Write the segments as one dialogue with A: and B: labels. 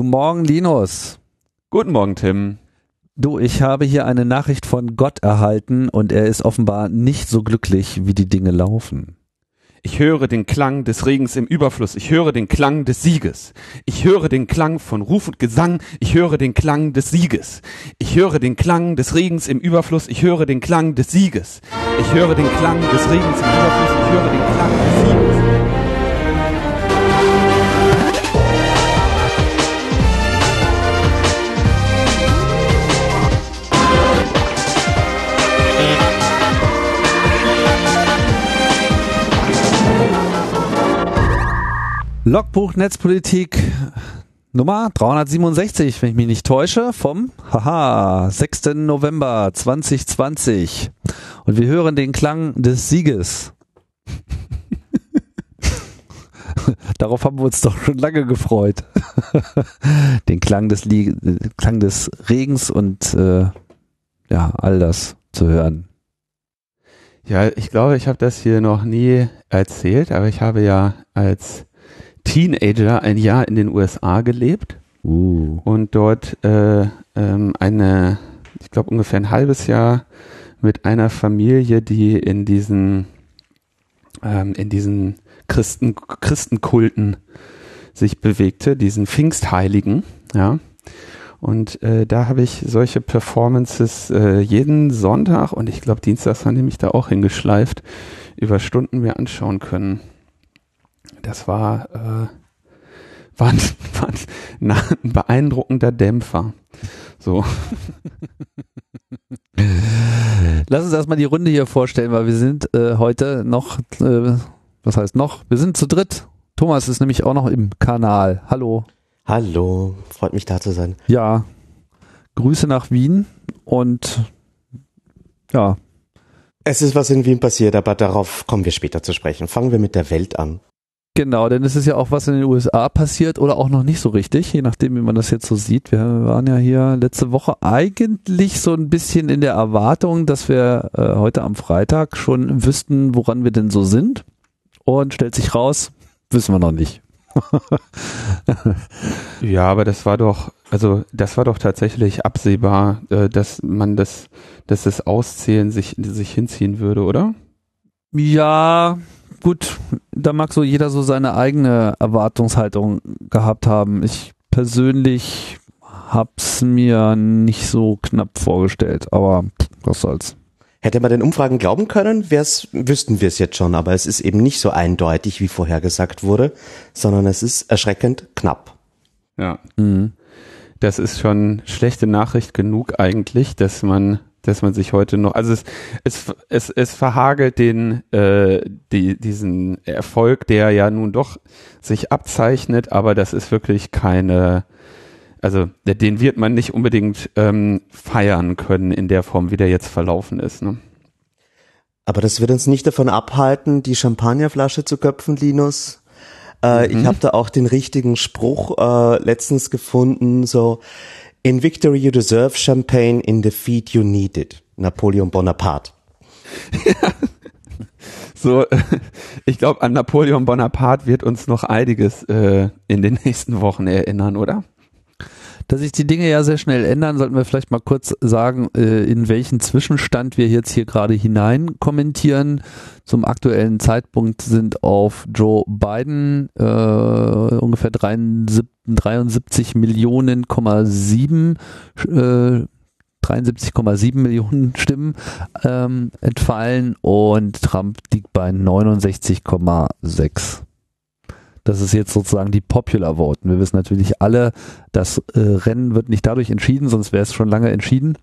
A: Guten Morgen, Linus.
B: Guten Morgen, Tim.
A: Du, ich habe hier eine Nachricht von Gott erhalten und er ist offenbar nicht so glücklich, wie die Dinge laufen.
B: Ich höre den Klang des Regens im Überfluss. Ich höre den Klang des Sieges. Ich höre den Klang von Ruf und Gesang. Ich höre den Klang des Sieges. Ich höre den Klang des Regens im Überfluss. Ich höre den Klang des Sieges. Ich höre den Klang des Regens im Überfluss. Ich höre den Klang des Sieges.
A: Logbuch Netzpolitik Nummer 367, wenn ich mich nicht täusche, vom haha 6. November 2020. Und wir hören den Klang des Sieges. Darauf haben wir uns doch schon lange gefreut. den Klang des, Lie Klang des Regens und äh, ja, all das zu hören.
B: Ja, ich glaube, ich habe das hier noch nie erzählt, aber ich habe ja als Teenager ein Jahr in den USA gelebt
A: Uh.
B: und dort äh, ähm, eine, ich glaube ungefähr ein halbes Jahr mit einer Familie, die in diesen ähm, in diesen Christen Christenkulten sich bewegte, diesen Pfingstheiligen, ja. Und äh, da habe ich solche Performances äh, jeden Sonntag und ich glaube Dienstags haben die mich da auch hingeschleift, über Stunden mir anschauen können. Das war, äh, war, ein, war ein, ein beeindruckender Dämpfer. So.
A: Lass uns erstmal die Runde hier vorstellen, weil wir sind äh, heute noch, äh, was heißt noch? Wir sind zu dritt. Thomas ist nämlich auch noch im Kanal. Hallo.
C: Hallo, freut mich da zu sein.
A: Ja, Grüße nach Wien und ja,
C: Es ist was in Wien passiert, aber darauf kommen wir später zu sprechen. Fangen wir mit der Welt an.
A: Genau, denn es ist ja auch was in den USA passiert oder auch noch nicht so richtig, je nachdem, wie man das jetzt so sieht. Wir waren ja hier letzte Woche eigentlich so ein bisschen in der Erwartung, dass wir äh, heute am Freitag schon wüssten, woran wir denn so sind. Und stellt sich raus, wissen wir noch nicht.
B: Ja, aber das war doch, also das war doch tatsächlich absehbar, äh, dass man das, dass das Auszählen sich, sich hinziehen würde, oder?
A: Ja, gut, da mag so jeder so seine eigene Erwartungshaltung gehabt haben. Ich persönlich hab's mir nicht so knapp vorgestellt, aber was soll's.
C: Hätte man den Umfragen glauben können, wär's, wüssten wir es jetzt schon, aber es ist eben nicht so eindeutig, wie vorhergesagt wurde, sondern es ist erschreckend knapp.
B: Ja.
A: Mhm.
B: Das ist schon schlechte Nachricht genug eigentlich, dass man, dass man sich heute noch, also es, es, es, es verhagelt den, äh, die, diesen Erfolg, der ja nun doch sich abzeichnet, aber das ist wirklich keine, also den wird man nicht unbedingt ähm, feiern können in der Form, wie der jetzt verlaufen ist. Ne?
C: Aber das wird uns nicht davon abhalten, die Champagnerflasche zu köpfen, Linus. Äh,
B: Mhm.
C: Ich habe da auch den richtigen Spruch äh, letztens gefunden, so In victory you deserve champagne, in defeat you need it. Napoleon Bonaparte.
B: So, ich glaube, an Napoleon Bonaparte wird uns noch einiges äh, in den nächsten Wochen erinnern, oder?
A: Dass sich die Dinge ja sehr schnell ändern, sollten wir vielleicht mal kurz sagen, äh, in welchen Zwischenstand wir jetzt hier gerade hinein kommentieren. Zum aktuellen Zeitpunkt sind auf Joe Biden äh, ungefähr 73, 73 Millionen, 7 äh, 73,7 Millionen Stimmen ähm, entfallen und Trump liegt bei 69,6. Das ist jetzt sozusagen die Popular Vote. Wir wissen natürlich alle, das äh, Rennen wird nicht dadurch entschieden, sonst wäre es schon lange entschieden,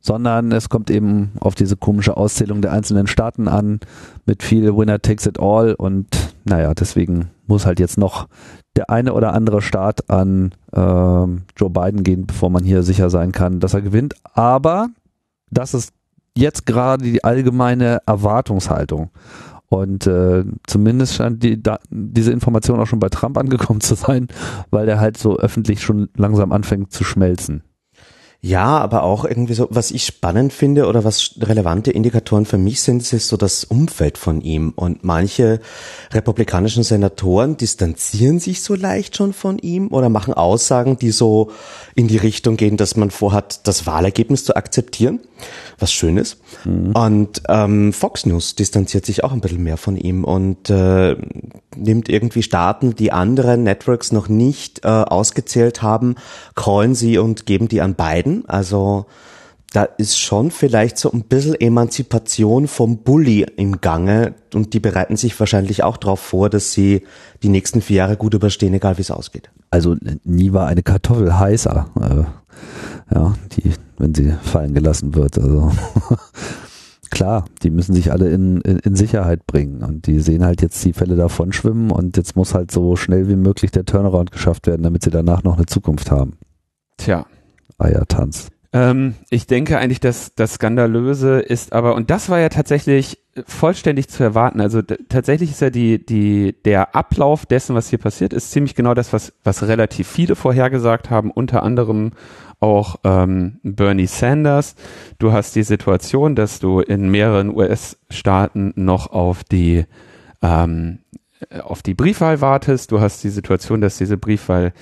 A: sondern es kommt eben auf diese komische Auszählung der einzelnen Staaten an, mit viel Winner takes it all und naja, deswegen muss halt jetzt noch der eine oder andere Staat an ähm, Joe Biden gehen, bevor man hier sicher sein kann, dass er gewinnt. Aber das ist jetzt gerade die allgemeine Erwartungshaltung. Und äh, zumindest scheint die, da, diese Information auch schon bei Trump angekommen zu sein, weil der halt so öffentlich schon langsam anfängt zu schmelzen.
C: Ja, aber auch irgendwie so, was ich spannend finde oder was relevante Indikatoren für mich sind, ist so das Umfeld von ihm. Und manche republikanischen Senatoren distanzieren sich so leicht schon von ihm oder machen Aussagen, die so in die Richtung gehen, dass man vorhat, das Wahlergebnis zu akzeptieren, was schön ist. Mhm. Und ähm, Fox News distanziert sich auch ein bisschen mehr von ihm und äh, nimmt irgendwie Staaten, die andere Networks noch nicht äh, ausgezählt haben, callen sie und geben die an Biden werden. Also da ist schon vielleicht so ein bisschen Emanzipation vom Bully im Gange und die bereiten sich wahrscheinlich auch darauf vor, dass sie die nächsten vier Jahre gut überstehen, egal wie es ausgeht.
A: Also nie war eine Kartoffel heißer, äh, ja, die, wenn sie fallen gelassen wird. Also klar, die müssen sich alle in, in, in Sicherheit bringen und die sehen halt jetzt die Fälle davon schwimmen und jetzt muss halt so schnell wie möglich der Turnaround geschafft werden, damit sie danach noch eine Zukunft haben.
B: Tja,
A: Eiertanz.
B: Ähm, ich denke eigentlich, dass das Skandalöse ist aber, und das war ja tatsächlich vollständig zu erwarten. Also tatsächlich ist ja die, die, der Ablauf dessen, was hier passiert, ist ziemlich genau das, was, was relativ viele vorhergesagt haben, unter anderem auch ähm, Bernie Sanders. Du hast die Situation, dass du in mehreren US-Staaten noch auf die ähm, auf die Briefwahl wartest. Du hast die Situation, dass diese Briefwahl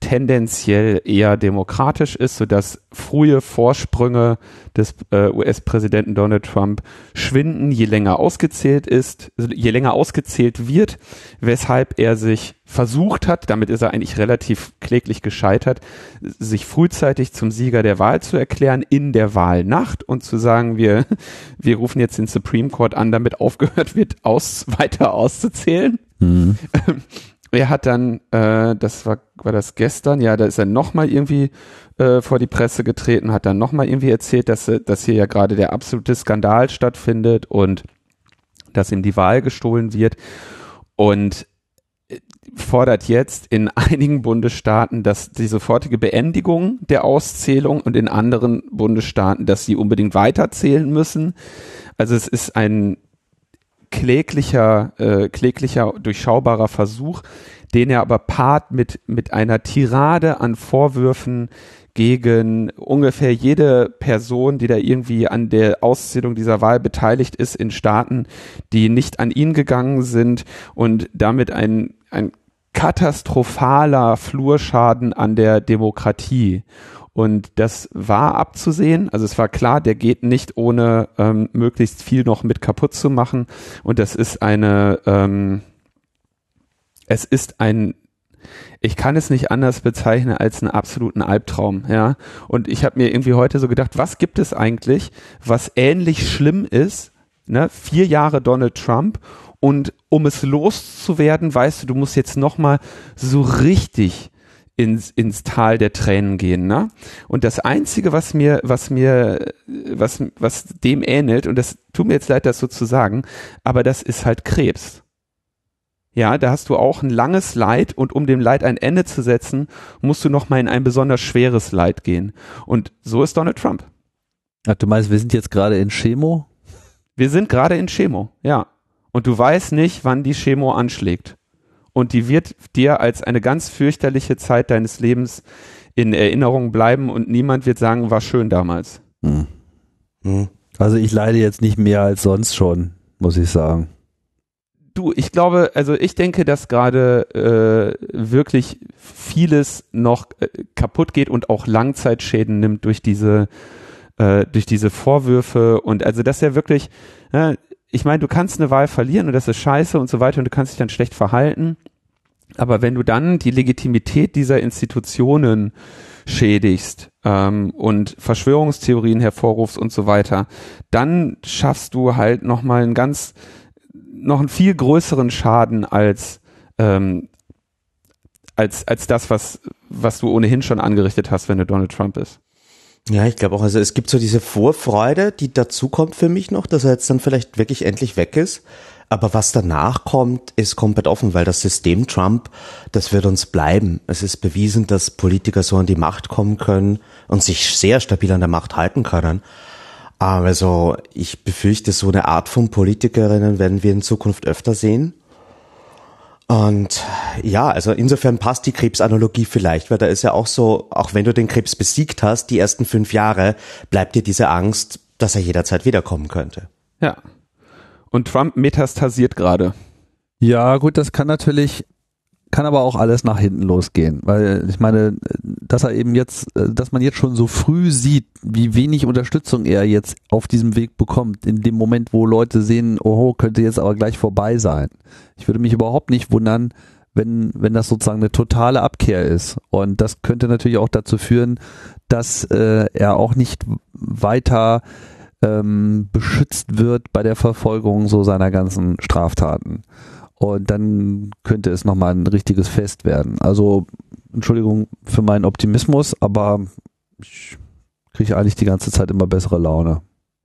B: tendenziell eher demokratisch ist, sodass frühe Vorsprünge des äh, US-Präsidenten Donald Trump schwinden, je länger ausgezählt ist, je länger ausgezählt wird, weshalb er sich versucht hat, damit ist er eigentlich relativ kläglich gescheitert, sich frühzeitig zum Sieger der Wahl zu erklären in der Wahlnacht und zu sagen, wir, wir rufen jetzt den Supreme Court an, damit aufgehört wird, aus, weiter auszuzählen. Mhm. er hat dann, äh, das war, war das gestern, ja, da ist er nochmal irgendwie äh, vor die Presse getreten, hat dann nochmal irgendwie erzählt, dass, dass hier ja gerade der absolute Skandal stattfindet und dass ihm die Wahl gestohlen wird und äh, fordert jetzt in einigen Bundesstaaten, dass die sofortige Beendigung der Auszählung und in anderen Bundesstaaten, dass sie unbedingt weiterzählen müssen. Also es ist ein kläglicher, äh, kläglicher, durchschaubarer Versuch, den er aber paart mit, mit einer Tirade an Vorwürfen gegen ungefähr jede Person, die da irgendwie an der Auszählung dieser Wahl beteiligt ist in Staaten, die nicht an ihn gegangen sind und damit ein, ein katastrophaler Flurschaden an der Demokratie. Und das war abzusehen. Also es war klar, der geht nicht ohne ähm, möglichst viel noch mit kaputt zu machen. Und das ist eine, ähm, es ist ein, ich kann es nicht anders bezeichnen als einen absoluten Albtraum, ja. Und ich habe mir irgendwie heute so gedacht, was gibt es eigentlich, was ähnlich schlimm ist, ne? Vier Jahre Donald Trump und um es loszuwerden, weißt du, du musst jetzt noch mal so richtig ins, ins Tal der Tränen gehen, ne? Und das einzige, was mir, was mir, was, was dem ähnelt, und das tut mir jetzt leid, das so zu sagen, aber das ist halt Krebs. Ja, da hast du auch ein langes Leid und um dem Leid ein Ende zu setzen, musst du noch mal in ein besonders schweres Leid gehen. Und so ist Donald Trump.
A: Ach, du meinst, wir sind jetzt gerade in Chemo?
B: Wir sind gerade in Chemo, ja. Und du weißt nicht, wann die Chemo anschlägt und die wird dir als eine ganz fürchterliche Zeit deines Lebens in Erinnerung bleiben und niemand wird sagen, war schön damals. Hm.
A: Hm. Also ich leide jetzt nicht mehr als sonst schon, muss ich sagen.
B: Du, ich glaube, also ich denke, dass gerade äh, wirklich vieles noch äh, kaputt geht und auch Langzeitschäden nimmt durch diese äh, durch diese Vorwürfe und also dass er wirklich, äh, ich meine, du kannst eine Wahl verlieren und das ist scheiße und so weiter und du kannst dich dann schlecht verhalten. Aber wenn du dann die Legitimität dieser Institutionen schädigst ähm, und Verschwörungstheorien hervorrufst und so weiter, dann schaffst du halt nochmal einen ganz, noch einen viel größeren Schaden als, ähm, als, als das, was, was du ohnehin schon angerichtet hast, wenn du Donald Trump bist.
C: Ja, ich glaube auch, also es gibt so diese Vorfreude, die dazukommt für mich noch, dass er jetzt dann vielleicht wirklich endlich weg ist. Aber was danach kommt, ist komplett offen, weil das System Trump, das wird uns bleiben. Es ist bewiesen, dass Politiker so an die Macht kommen können und sich sehr stabil an der Macht halten können. Also ich befürchte, so eine Art von Politikerinnen werden wir in Zukunft öfter sehen. Und ja, also insofern passt die Krebsanalogie vielleicht, weil da ist ja auch so, auch wenn du den Krebs besiegt hast, die ersten fünf Jahre, bleibt dir diese Angst, dass er jederzeit wiederkommen könnte.
B: Ja. Und Trump metastasiert gerade.
A: Ja, gut, das kann natürlich kann aber auch alles nach hinten losgehen, weil ich meine, dass er eben jetzt, dass man jetzt schon so früh sieht, wie wenig Unterstützung er jetzt auf diesem Weg bekommt, in dem Moment, wo Leute sehen, oh, könnte jetzt aber gleich vorbei sein. Ich würde mich überhaupt nicht wundern, wenn, wenn das sozusagen eine totale Abkehr ist. Und das könnte natürlich auch dazu führen, dass äh, er auch nicht weiter ähm, beschützt wird bei der Verfolgung so seiner ganzen Straftaten. Und dann könnte es nochmal ein richtiges Fest werden. Also, Entschuldigung für meinen Optimismus, aber ich kriege eigentlich die ganze Zeit immer bessere Laune.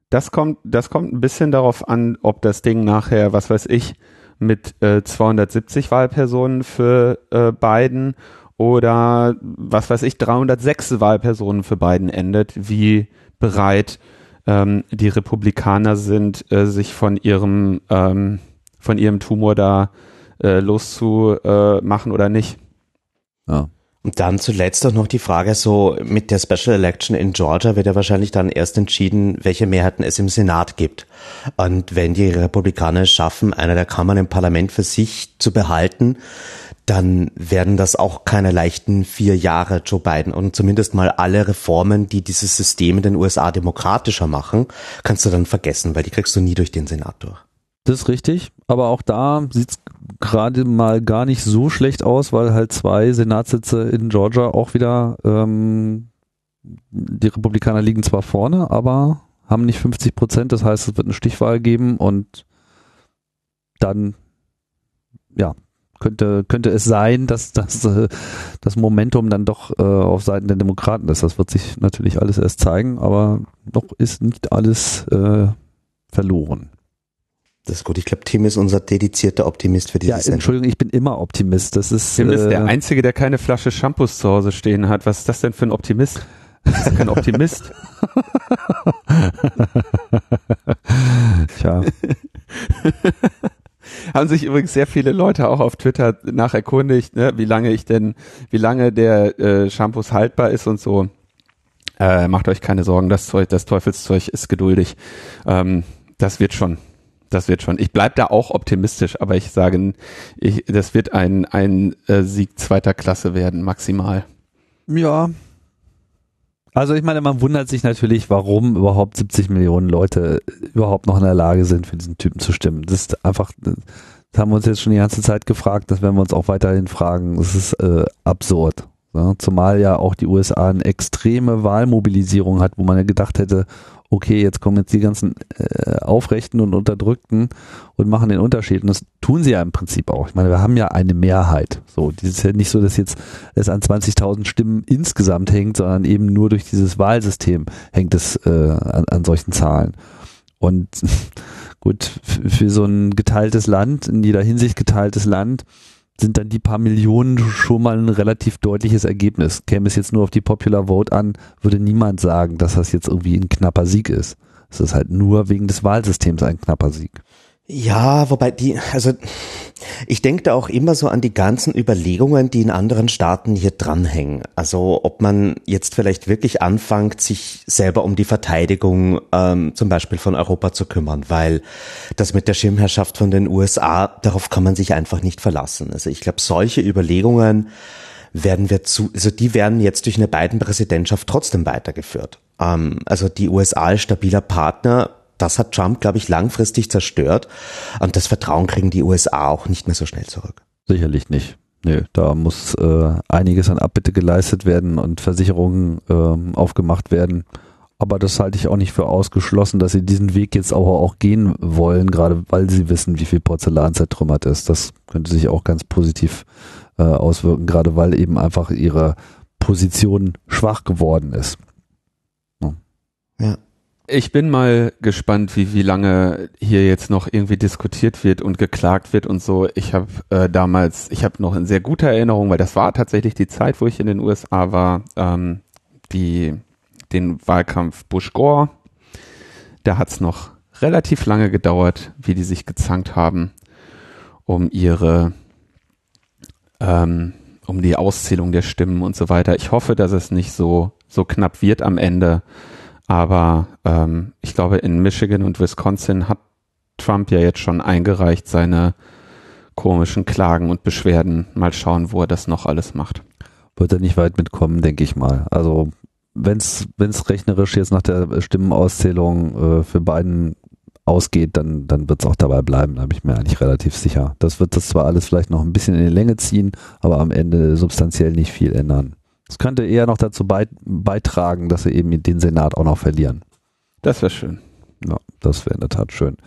B: Das kommt, das kommt ein bisschen darauf an, ob das Ding nachher, was weiß ich, mit äh, 270 Wahlpersonen für äh, Biden oder was weiß ich, 306 Wahlpersonen für Biden endet, wie bereit ähm, die Republikaner sind, äh, sich von ihrem ähm, von ihrem Tumor da äh, loszumachen oder nicht.
C: Ja. Und dann zuletzt auch noch die Frage so, mit der Special Election in Georgia wird ja wahrscheinlich dann erst entschieden, welche Mehrheiten es im Senat gibt. Und wenn die Republikaner es schaffen, eine der Kammern im Parlament für sich zu behalten, dann werden das auch keine leichten vier Jahre Joe Biden. Und zumindest mal alle Reformen, die dieses System in den USA demokratischer machen, kannst du dann vergessen, weil die kriegst du nie durch den Senat durch.
A: Das ist richtig, aber auch da sieht es gerade mal gar nicht so schlecht aus, weil halt zwei Senatssitze in Georgia auch wieder, ähm, die Republikaner liegen zwar vorne, aber haben nicht 50 Prozent, das heißt, es wird eine Stichwahl geben und dann, ja, könnte, könnte es sein, dass das, äh, das Momentum dann doch äh, auf Seiten der Demokraten ist. Das wird sich natürlich alles erst zeigen, aber noch ist nicht alles äh, verloren.
C: Das ist gut. Ich glaube, Tim ist unser dedizierter Optimist für dieses
A: Ja, Entschuldigung, ich bin immer Optimist. Das ist,
B: Tim ist der äh, Einzige, der keine Flasche Shampoos zu Hause stehen hat. Was ist das denn für ein Optimist? Das ist kein Optimist. Tja. Haben sich übrigens sehr viele Leute auch auf Twitter nach erkundigt, ne, wie lange ich denn, wie lange der äh, Shampoos haltbar ist und so. Äh, macht euch keine Sorgen, das Zeug, das Teufelszeug ist geduldig. Ähm, das wird schon das wird schon. Ich bleib da auch optimistisch, aber ich sage, ich, das wird ein, ein äh, Sieg zweiter Klasse werden, maximal.
A: Ja. Also ich meine, man wundert sich natürlich, warum überhaupt 70 Millionen Leute überhaupt noch in der Lage sind, für diesen Typen zu stimmen. Das ist einfach, das haben wir uns jetzt schon die ganze Zeit gefragt, das werden wir uns auch weiterhin fragen. Das ist äh, absurd. Ja? Zumal ja auch die USA eine extreme Wahlmobilisierung hat, wo man ja gedacht hätte, okay, jetzt kommen jetzt die ganzen äh, Aufrechten und Unterdrückten und machen den Unterschied. Und das tun sie ja im Prinzip auch. Ich meine, wir haben ja eine Mehrheit. So, das ist ja nicht so, dass jetzt es an 20.000 Stimmen insgesamt hängt, sondern eben nur durch dieses Wahlsystem hängt es äh, an, an solchen Zahlen. Und gut, für so ein geteiltes Land, in jeder Hinsicht geteiltes Land, sind dann die paar Millionen schon mal ein relativ deutliches Ergebnis. Käme es jetzt nur auf die Popular Vote an, würde niemand sagen, dass das jetzt irgendwie ein knapper Sieg ist. Es ist halt nur wegen des Wahlsystems ein knapper Sieg.
C: Ja, wobei die, also ich denke da auch immer so an die ganzen Überlegungen, die in anderen Staaten hier dranhängen. Also ob man jetzt vielleicht wirklich anfängt, sich selber um die Verteidigung ähm, zum Beispiel von Europa zu kümmern, weil das mit der Schirmherrschaft von den USA, darauf kann man sich einfach nicht verlassen. Also ich glaube, solche Überlegungen werden wir zu, also die werden jetzt durch eine beiden Präsidentschaft trotzdem weitergeführt. Ähm, also die USA als stabiler Partner das hat Trump, glaube ich, langfristig zerstört. Und das Vertrauen kriegen die USA auch nicht mehr so schnell zurück.
A: Sicherlich nicht. Nö, da muss äh, einiges an Abbitte geleistet werden und Versicherungen äh, aufgemacht werden. Aber das halte ich auch nicht für ausgeschlossen, dass sie diesen Weg jetzt auch, auch gehen wollen, gerade weil sie wissen, wie viel Porzellan zertrümmert ist. Das könnte sich auch ganz positiv äh, auswirken, gerade weil eben einfach ihre Position schwach geworden ist.
B: Ja. ja. Ich bin mal gespannt, wie, wie lange hier jetzt noch irgendwie diskutiert wird und geklagt wird und so. Ich habe äh, damals, ich habe noch in sehr guter Erinnerung, weil das war tatsächlich die Zeit, wo ich in den USA war, ähm, die, den Wahlkampf Bush-Gore. Da hat's noch relativ lange gedauert, wie die sich gezankt haben um ihre ähm, um die Auszählung der Stimmen und so weiter. Ich hoffe, dass es nicht so, so knapp wird am Ende. Aber ähm, ich glaube, in Michigan und Wisconsin hat Trump ja jetzt schon eingereicht seine komischen Klagen und Beschwerden. Mal schauen, wo er das noch alles macht.
A: Wird er nicht weit mitkommen, denke ich mal. Also wenn es rechnerisch jetzt nach der Stimmenauszählung äh, für beiden ausgeht, dann, dann wird es auch dabei bleiben, da bin ich mir eigentlich relativ sicher. Das wird das zwar alles vielleicht noch ein bisschen in die Länge ziehen, aber am Ende substanziell nicht viel ändern. Es könnte eher noch dazu beitragen, dass sie eben den Senat auch noch verlieren.
B: Das wäre schön.
A: Ja, das wäre in der Tat schön.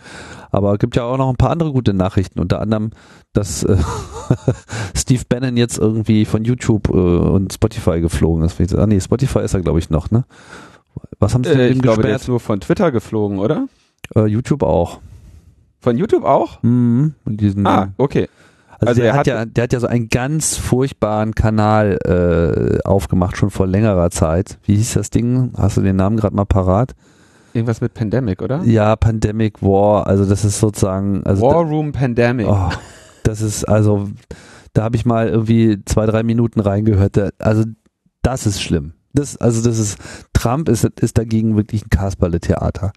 A: Aber es gibt ja auch noch ein paar andere gute Nachrichten, unter anderem, dass äh, Steve Bannon jetzt irgendwie von YouTube äh, und Spotify geflogen ist. Ah nee, Spotify ist er glaube ich noch, ne?
B: Was haben sie denn äh, Ich glaube, der ist nur von Twitter geflogen, oder?
A: Äh, YouTube auch.
B: Von YouTube auch?
A: Mhm.
B: Ah, okay.
A: Also, also der, hat ja, der hat ja so einen ganz furchtbaren Kanal äh, aufgemacht, schon vor längerer Zeit. Wie hieß das Ding? Hast du den Namen gerade mal parat?
B: Irgendwas mit Pandemic, oder?
A: Ja, Pandemic War. Also das ist sozusagen. Also
B: War Room Pandemic. Oh,
A: das ist also, da habe ich mal irgendwie zwei, drei Minuten reingehört. Also das ist schlimm. Das, also das ist, Trump ist, ist dagegen wirklich ein Kasperle-Theater.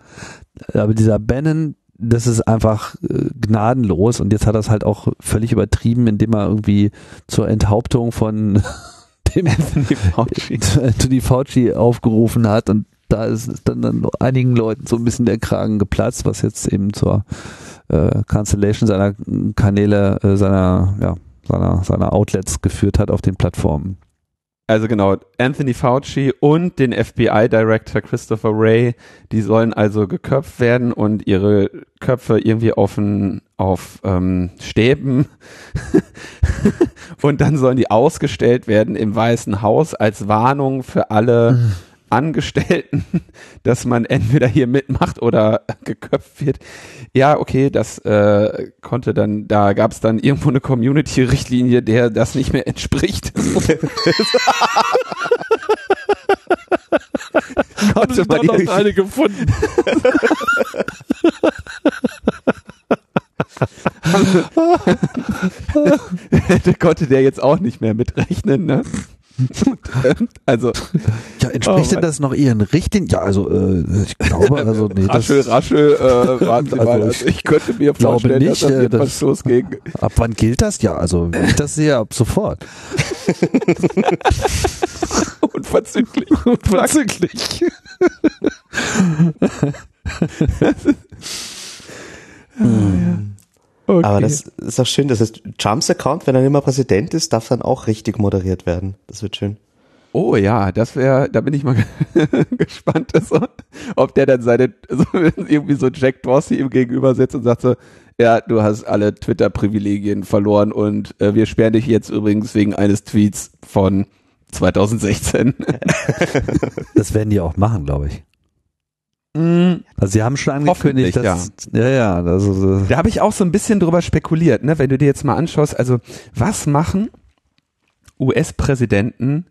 A: Aber dieser Bannon, das ist einfach äh, gnadenlos und jetzt hat er es halt auch völlig übertrieben, indem er irgendwie zur Enthauptung von dem Anthony Fauci. Anthony Fauci aufgerufen hat und da ist dann, dann einigen Leuten so ein bisschen der Kragen geplatzt, was jetzt eben zur äh, Cancellation seiner Kanäle, äh, seiner, ja, seiner, seiner Outlets geführt hat auf den Plattformen.
B: Also genau, Anthony Fauci und den FBI-Director Christopher Wray, die sollen also geköpft werden und ihre Köpfe irgendwie auf, ein, auf ähm, Stäben und dann sollen die ausgestellt werden im Weißen Haus als Warnung für alle mhm. Angestellten, dass man entweder hier mitmacht oder geköpft wird. Ja, okay, das äh, konnte dann, da gab es dann irgendwo eine Community-Richtlinie, der das nicht mehr entspricht.
A: konnte man noch eine gefunden.
B: konnte der jetzt auch nicht mehr mitrechnen, ne?
A: also ja, entspricht oh, denn das noch ihren Richtlinien? Ja, also äh, ich glaube, also nee,
B: raschel,
A: das,
B: raschel, äh, warten Sie also mal, also ich könnte mir vorstellen,
A: nicht, dass das jetzt das, losging. Ab wann gilt das? Ja, also ich das sehe, ab sofort.
B: Unverzüglich.
A: Unverzüglich.
C: hm. Okay. Aber das ist auch schön, das heißt, Trumps Account, wenn er nicht mehr Präsident ist, darf dann auch richtig moderiert werden. Das wird schön.
B: Oh ja, das wäre, da bin ich mal gespannt, also, ob der dann seine, so, irgendwie so Jack Dorsey ihm gegenüber sitzt und sagt so, ja, du hast alle Twitter-Privilegien verloren und äh, wir sperren dich jetzt übrigens wegen eines Tweets von 2016.
A: das werden die auch machen, glaube ich. Mhm. Also sie haben schon angekündigt, dass,
B: ja, ja, also, da habe ich auch so ein bisschen drüber spekuliert, ne, wenn du dir jetzt mal anschaust, also was machen US-Präsidenten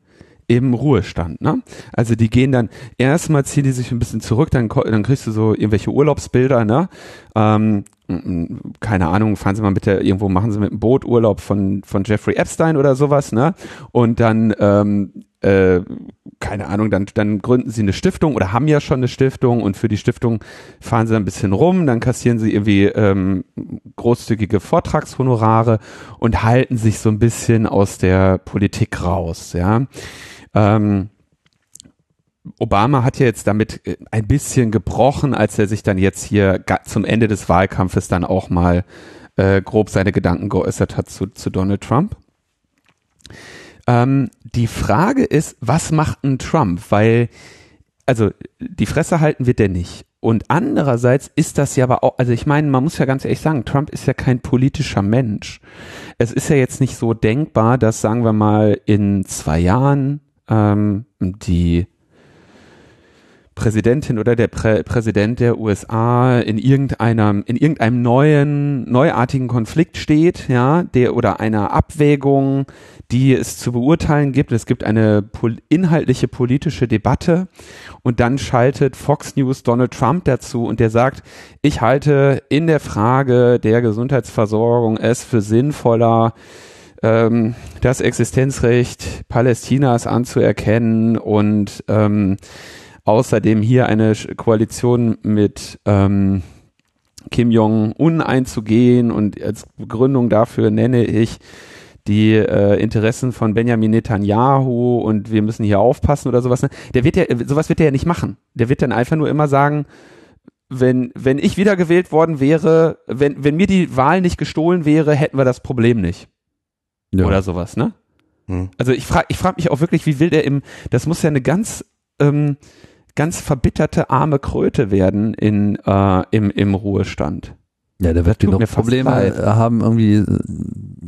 B: im Ruhestand, ne? Also die gehen dann erstmal ziehen die sich ein bisschen zurück, dann dann kriegst du so irgendwelche Urlaubsbilder, ne? Ähm, keine Ahnung, fahren Sie mal bitte irgendwo, machen Sie mit dem Boot Urlaub von von Jeffrey Epstein oder sowas, ne? Und dann ähm, äh, keine Ahnung, dann, dann gründen sie eine Stiftung oder haben ja schon eine Stiftung und für die Stiftung fahren sie ein bisschen rum, dann kassieren sie irgendwie ähm, großzügige Vortragshonorare und halten sich so ein bisschen aus der Politik raus, ja. Ähm, Obama hat ja jetzt damit äh, ein bisschen gebrochen, als er sich dann jetzt hier zum Ende des Wahlkampfes dann auch mal äh, grob seine Gedanken geäußert hat zu, zu Donald Trump. Ähm, die Frage ist, was macht ein Trump? Weil, also die Fresse halten wird der nicht. Und andererseits ist das ja aber auch, also ich meine, man muss ja ganz ehrlich sagen, Trump ist ja kein politischer Mensch. Es ist ja jetzt nicht so denkbar, dass, sagen wir mal, in zwei Jahren ähm, die Präsidentin oder der Prä Präsident der USA in irgendeinem in irgendeinem neuen neuartigen Konflikt steht, ja, der oder einer Abwägung, die es zu beurteilen gibt. Es gibt eine pol inhaltliche politische Debatte und dann schaltet Fox News Donald Trump dazu und der sagt, ich halte in der Frage der Gesundheitsversorgung es für sinnvoller ähm, das Existenzrecht Palästinas anzuerkennen und ähm, außerdem hier eine Koalition mit ähm, Kim Jong-un einzugehen und als Begründung dafür nenne ich die äh, Interessen von Benjamin Netanyahu und wir müssen hier aufpassen oder sowas. Ne? Der wird ja, sowas wird er ja nicht machen. Der wird dann einfach nur immer sagen, wenn, wenn ich wiedergewählt worden wäre, wenn, wenn mir die Wahl nicht gestohlen wäre, hätten wir das Problem nicht. Ja. Oder sowas, ne? Hm. Also ich frage ich frag mich auch wirklich, wie will der im, das muss ja eine ganz, ähm, ganz verbitterte arme Kröte werden in, äh, im, im Ruhestand.
A: Ja, der wird noch Probleme haben, irgendwie äh,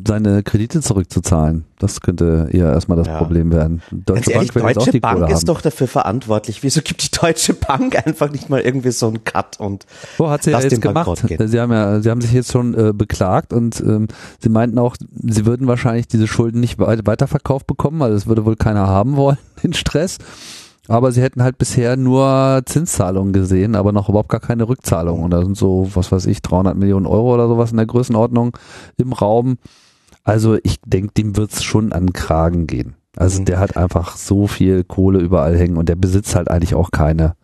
A: seine Kredite zurückzuzahlen. Das könnte eher erstmal das ja. Problem werden.
C: Deutsche Ganz Bank, ehrlich, Deutsche Bank ist doch dafür verantwortlich. Wieso gibt die Deutsche Bank einfach nicht mal irgendwie so einen Cut und
A: Wo hat sie ja jetzt gemacht? Sie haben ja, sie haben sich jetzt schon äh, beklagt und ähm, sie meinten auch, sie würden wahrscheinlich diese Schulden nicht weiterverkauft bekommen, weil es würde wohl keiner haben wollen, den Stress. Aber sie hätten halt bisher nur Zinszahlungen gesehen, aber noch überhaupt gar keine Rückzahlungen. Und da sind so, was weiß ich, 300 Millionen Euro oder sowas in der Größenordnung im Raum. Also ich denke, dem wird's schon an den Kragen gehen. Also mhm. der hat einfach so viel Kohle überall hängen und der besitzt halt eigentlich auch keine.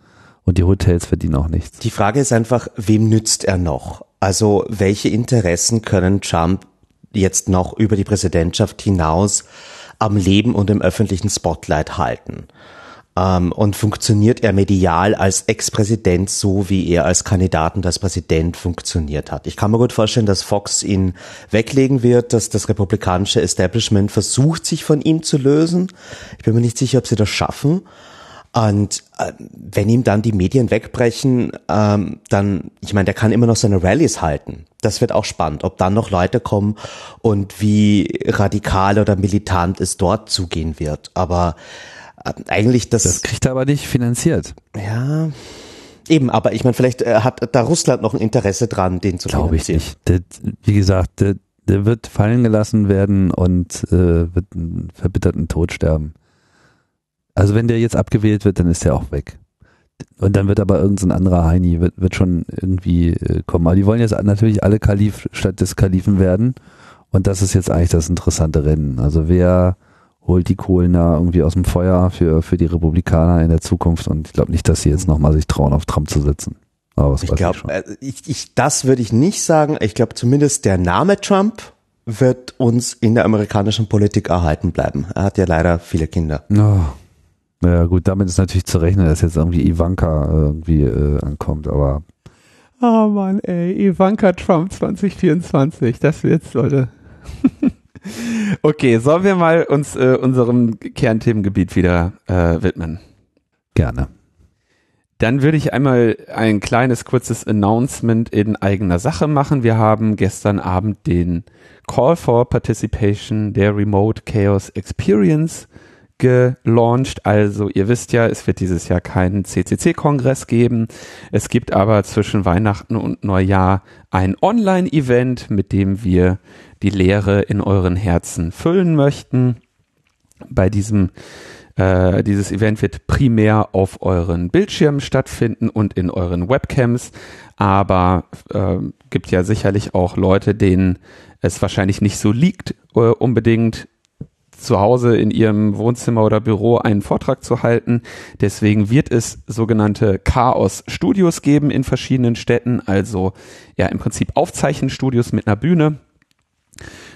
A: Und die Hotels verdienen auch nichts.
C: Die Frage ist einfach, wem nützt er noch? Also welche Interessen können Trump jetzt noch über die Präsidentschaft hinaus am Leben und im öffentlichen Spotlight halten? Ähm, und funktioniert er medial als Ex-Präsident so, wie er als Kandidat und als Präsident funktioniert hat. Ich kann mir gut vorstellen, dass Fox ihn weglegen wird, dass das republikanische Establishment versucht, sich von ihm zu lösen. Ich bin mir nicht sicher, ob sie das schaffen. Und äh, wenn ihm dann die Medien wegbrechen, ähm, dann, ich meine, der kann immer noch seine Rallyes halten. Das wird auch spannend, ob dann noch Leute kommen und wie radikal oder militant es dort zugehen wird. Aber eigentlich das.
A: Das kriegt er aber nicht finanziert.
C: Ja. Eben, aber ich meine, vielleicht äh, hat da Russland noch ein Interesse dran, den zu
A: Glaube ich nicht. Der, wie gesagt, der, der wird fallen gelassen werden und äh, wird einen verbitterten Tod sterben. Also wenn der jetzt abgewählt wird, dann ist der auch weg. Und dann wird aber irgendein anderer Heini, wird, wird schon irgendwie äh, kommen. Aber die wollen jetzt natürlich alle Kalif statt des Kalifen werden. Und das ist jetzt eigentlich das interessante Rennen. Also wer holt die Kohlen da irgendwie aus dem Feuer für, für die Republikaner in der Zukunft und ich glaube nicht, dass sie jetzt nochmal sich trauen, auf Trump zu sitzen.
C: Aber was ich glaube, ich, ich, ich, das würde ich nicht sagen. Ich glaube zumindest der Name Trump wird uns in der amerikanischen Politik erhalten bleiben. Er hat ja leider viele Kinder.
A: Oh. Ja gut, damit ist natürlich zu rechnen, dass jetzt irgendwie Ivanka irgendwie äh, ankommt, aber
B: Oh Mann, ey, Ivanka Trump 2024, das wird's, Leute. Okay, sollen wir mal uns äh, unserem Kernthemengebiet wieder äh, widmen?
A: Gerne.
B: Dann würde ich einmal ein kleines kurzes Announcement in eigener Sache machen. Wir haben gestern Abend den Call for Participation der Remote Chaos Experience gelauncht. Also ihr wisst ja, es wird dieses Jahr keinen CCC-Kongress geben. Es gibt aber zwischen Weihnachten und Neujahr ein Online-Event, mit dem wir die Leere in euren Herzen füllen möchten. Bei diesem äh, dieses Event wird primär auf euren Bildschirmen stattfinden und in euren Webcams, aber äh, gibt ja sicherlich auch Leute, denen es wahrscheinlich nicht so liegt, äh, unbedingt zu Hause in ihrem Wohnzimmer oder Büro einen Vortrag zu halten. Deswegen wird es sogenannte Chaos Studios geben in verschiedenen Städten, also ja im Prinzip Aufzeichenstudios mit einer Bühne,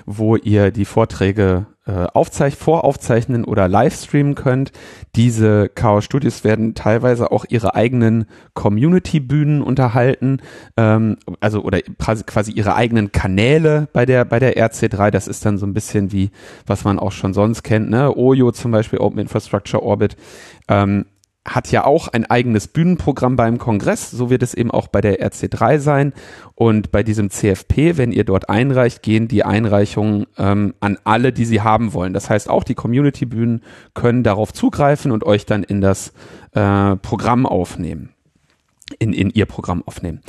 B: wo ihr die Vorträge äh, aufzeich voraufzeichnen oder livestreamen könnt. Diese Chaos Studios werden teilweise auch ihre eigenen Community-Bühnen unterhalten, ähm, also oder quasi ihre eigenen Kanäle bei der bei der RC3. Das ist dann so ein bisschen wie was man auch schon sonst kennt, ne? Oyo zum Beispiel Open Infrastructure Orbit. Ähm, hat ja auch ein eigenes Bühnenprogramm beim Kongress, so wird es eben auch bei der RC3 sein. Und bei diesem CFP, wenn ihr dort einreicht, gehen die Einreichungen ähm, an alle, die sie haben wollen. Das heißt, auch die Community-Bühnen können darauf zugreifen und euch dann in das äh, Programm aufnehmen, in, in ihr Programm aufnehmen.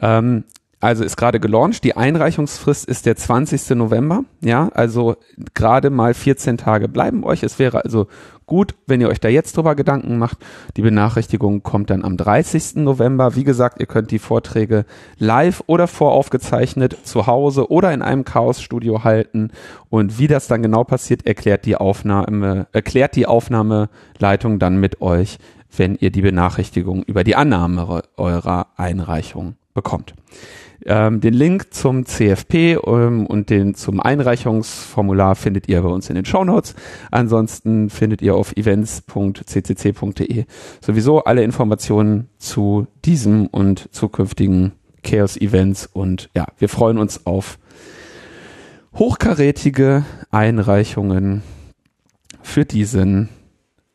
B: Ähm, also ist gerade gelauncht. Die Einreichungsfrist ist der 20. November. Ja, also gerade mal 14 Tage bleiben euch. Es wäre also gut, wenn ihr euch da jetzt drüber Gedanken macht. Die Benachrichtigung kommt dann am 30. November. Wie gesagt, ihr könnt die Vorträge live oder voraufgezeichnet zu Hause oder in einem Chaos-Studio halten. Und wie das dann genau passiert, erklärt die Aufnahme, erklärt die Aufnahmeleitung dann mit euch, wenn ihr die Benachrichtigung über die Annahme eurer Einreichung bekommt. Ähm, den Link zum CFP ähm, und den zum Einreichungsformular findet ihr bei uns in den Show Notes. Ansonsten findet ihr auf events.ccc.de sowieso alle Informationen zu diesem und zukünftigen Chaos Events und ja, wir freuen uns auf hochkarätige Einreichungen für diesen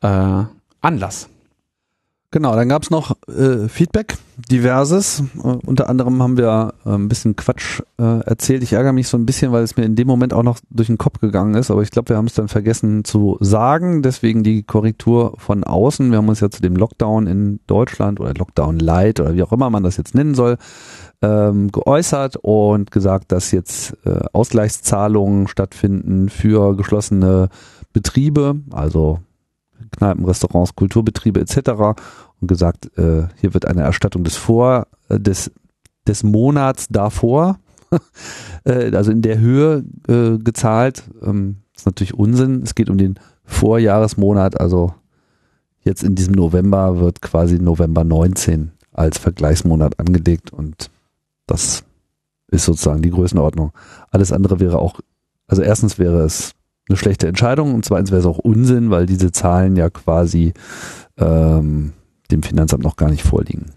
B: äh, Anlass.
A: Genau, dann gab's noch äh, Feedback, diverses. Äh, unter anderem haben wir äh, ein bisschen Quatsch äh, erzählt. Ich ärgere mich so ein bisschen, weil es mir in dem Moment auch noch durch den Kopf gegangen ist, aber ich glaube, wir haben es dann vergessen zu sagen. Deswegen die Korrektur von außen. Wir haben uns ja zu dem Lockdown in Deutschland oder Lockdown Light oder wie auch immer man das jetzt nennen soll, ähm, geäußert und gesagt, dass jetzt äh, Ausgleichszahlungen stattfinden für geschlossene Betriebe, also Kneipen, Restaurants, Kulturbetriebe etc. und gesagt, äh, hier wird eine Erstattung des Vor, äh, des, des Monats davor, äh, also in der Höhe äh, gezahlt. Ähm, ist natürlich Unsinn. Es geht um den Vorjahresmonat, also jetzt in diesem November wird quasi November 19 als Vergleichsmonat angelegt und das ist sozusagen die Größenordnung. Alles andere wäre auch, also erstens wäre es eine schlechte Entscheidung und zweitens wäre es auch Unsinn, weil diese Zahlen ja quasi ähm, dem Finanzamt noch gar nicht vorliegen.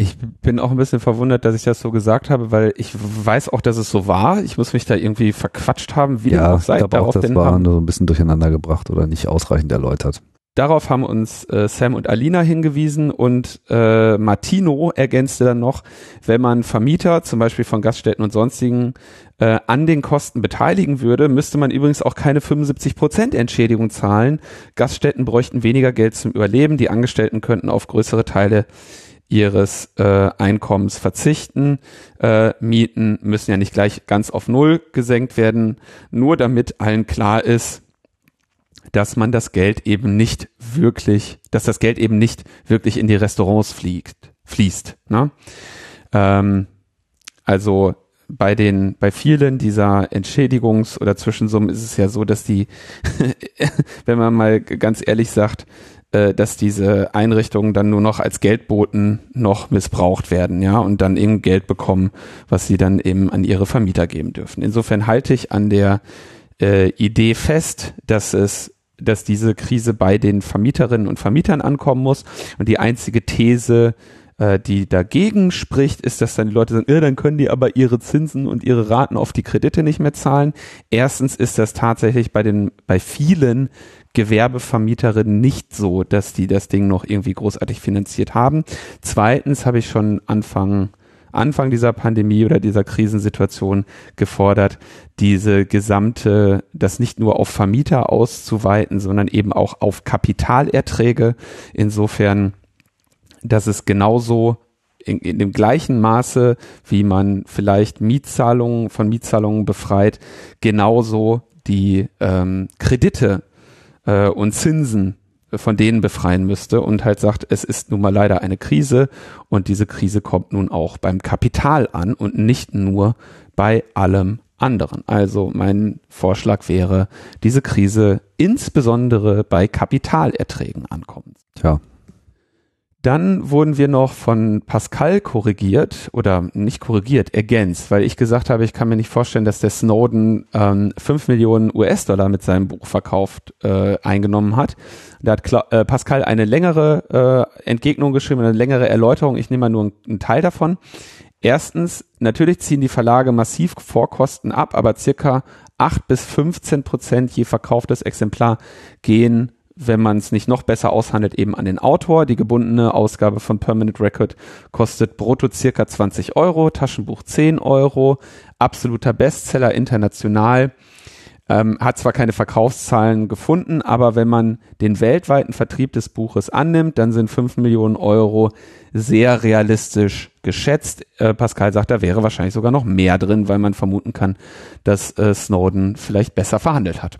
B: Ich bin auch ein bisschen verwundert, dass ich das so gesagt habe, weil ich weiß auch, dass es so war. Ich muss mich da irgendwie verquatscht haben, wie
A: ja, auch sei. Ich glaube auch, das war nur so ein bisschen durcheinander gebracht oder nicht ausreichend erläutert.
B: Darauf haben uns äh, Sam und Alina hingewiesen und äh, Martino ergänzte dann noch, wenn man Vermieter, zum Beispiel von Gaststätten und sonstigen, äh, an den Kosten beteiligen würde, müsste man übrigens auch keine 75 Prozent Entschädigung zahlen. Gaststätten bräuchten weniger Geld zum Überleben, die Angestellten könnten auf größere Teile ihres äh, Einkommens verzichten. Äh, Mieten müssen ja nicht gleich ganz auf Null gesenkt werden, nur damit allen klar ist, dass man das Geld eben nicht wirklich, dass das Geld eben nicht wirklich in die Restaurants fliegt, fließt. Ne? Ähm, also bei den, bei vielen dieser Entschädigungs- oder Zwischensummen ist es ja so, dass die, wenn man mal ganz ehrlich sagt, äh, dass diese Einrichtungen dann nur noch als Geldboten noch missbraucht werden, ja, und dann eben Geld bekommen, was sie dann eben an ihre Vermieter geben dürfen. Insofern halte ich an der äh, Idee fest, dass es dass diese Krise bei den Vermieterinnen und Vermietern ankommen muss. Und die einzige These, äh, die dagegen spricht, ist, dass dann die Leute sagen, äh, dann können die aber ihre Zinsen und ihre Raten auf die Kredite nicht mehr zahlen. Erstens ist das tatsächlich bei den, bei vielen Gewerbevermieterinnen nicht so, dass die das Ding noch irgendwie großartig finanziert haben. Zweitens habe ich schon Anfang Anfang dieser Pandemie oder dieser Krisensituation gefordert, diese gesamte, das nicht nur auf Vermieter auszuweiten, sondern eben auch auf Kapitalerträge. Insofern dass es genauso in, in dem gleichen Maße, wie man vielleicht Mietzahlungen von Mietzahlungen befreit, genauso die ähm, Kredite äh, und Zinsen von denen befreien müsste und halt sagt, es ist nun mal leider eine Krise und diese Krise kommt nun auch beim Kapital an und nicht nur bei allem anderen. Also mein Vorschlag wäre, diese Krise insbesondere bei Kapitalerträgen ankommen.
A: Tja,
B: dann wurden wir noch von Pascal korrigiert oder nicht korrigiert, ergänzt, weil ich gesagt habe, ich kann mir nicht vorstellen, dass der Snowden ähm, 5 Millionen US-Dollar mit seinem Buch verkauft äh, eingenommen hat. Da hat Kla äh, Pascal eine längere äh, Entgegnung geschrieben, eine längere Erläuterung. Ich nehme mal nur einen, einen Teil davon. Erstens, natürlich ziehen die Verlage massiv Vorkosten ab, aber circa 8 bis 15 Prozent je verkauftes Exemplar gehen wenn man es nicht noch besser aushandelt, eben an den Autor. Die gebundene Ausgabe von Permanent Record kostet brutto circa 20 Euro, Taschenbuch 10 Euro, absoluter Bestseller international. Ähm, hat zwar keine Verkaufszahlen gefunden, aber wenn man den weltweiten Vertrieb des Buches annimmt, dann sind 5 Millionen Euro sehr realistisch geschätzt. Äh, Pascal sagt, da wäre wahrscheinlich sogar noch mehr drin, weil man vermuten kann, dass äh, Snowden vielleicht besser verhandelt hat.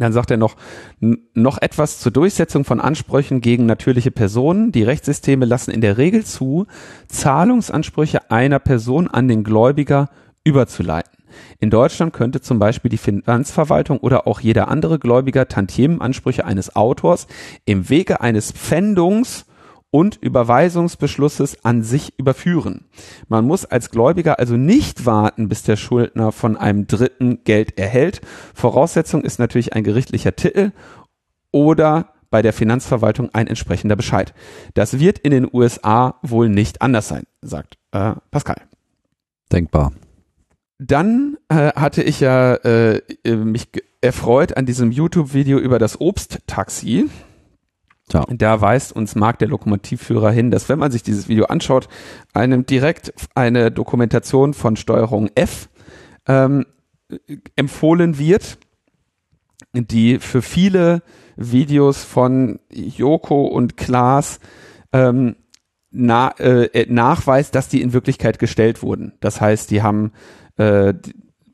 B: Dann sagt er noch, noch etwas zur Durchsetzung von Ansprüchen gegen natürliche Personen. Die Rechtssysteme lassen in der Regel zu, Zahlungsansprüche einer Person an den Gläubiger überzuleiten. In Deutschland könnte zum Beispiel die Finanzverwaltung oder auch jeder andere Gläubiger Tantiemenansprüche eines Autors im Wege eines Pfändungs und Überweisungsbeschlusses an sich überführen. Man muss als Gläubiger also nicht warten, bis der Schuldner von einem Dritten Geld erhält. Voraussetzung ist natürlich ein gerichtlicher Titel oder bei der Finanzverwaltung ein entsprechender Bescheid. Das wird in den USA wohl nicht anders sein, sagt äh, Pascal.
A: Denkbar.
B: Dann äh, hatte ich ja äh, mich erfreut an diesem YouTube-Video über das Obsttaxi. Ja. Da weist uns Marc, der Lokomotivführer, hin, dass wenn man sich dieses Video anschaut, einem direkt eine Dokumentation von Steuerung F ähm, empfohlen wird, die für viele Videos von Joko und Klaas ähm, na, äh, nachweist, dass die in Wirklichkeit gestellt wurden. Das heißt, die haben äh,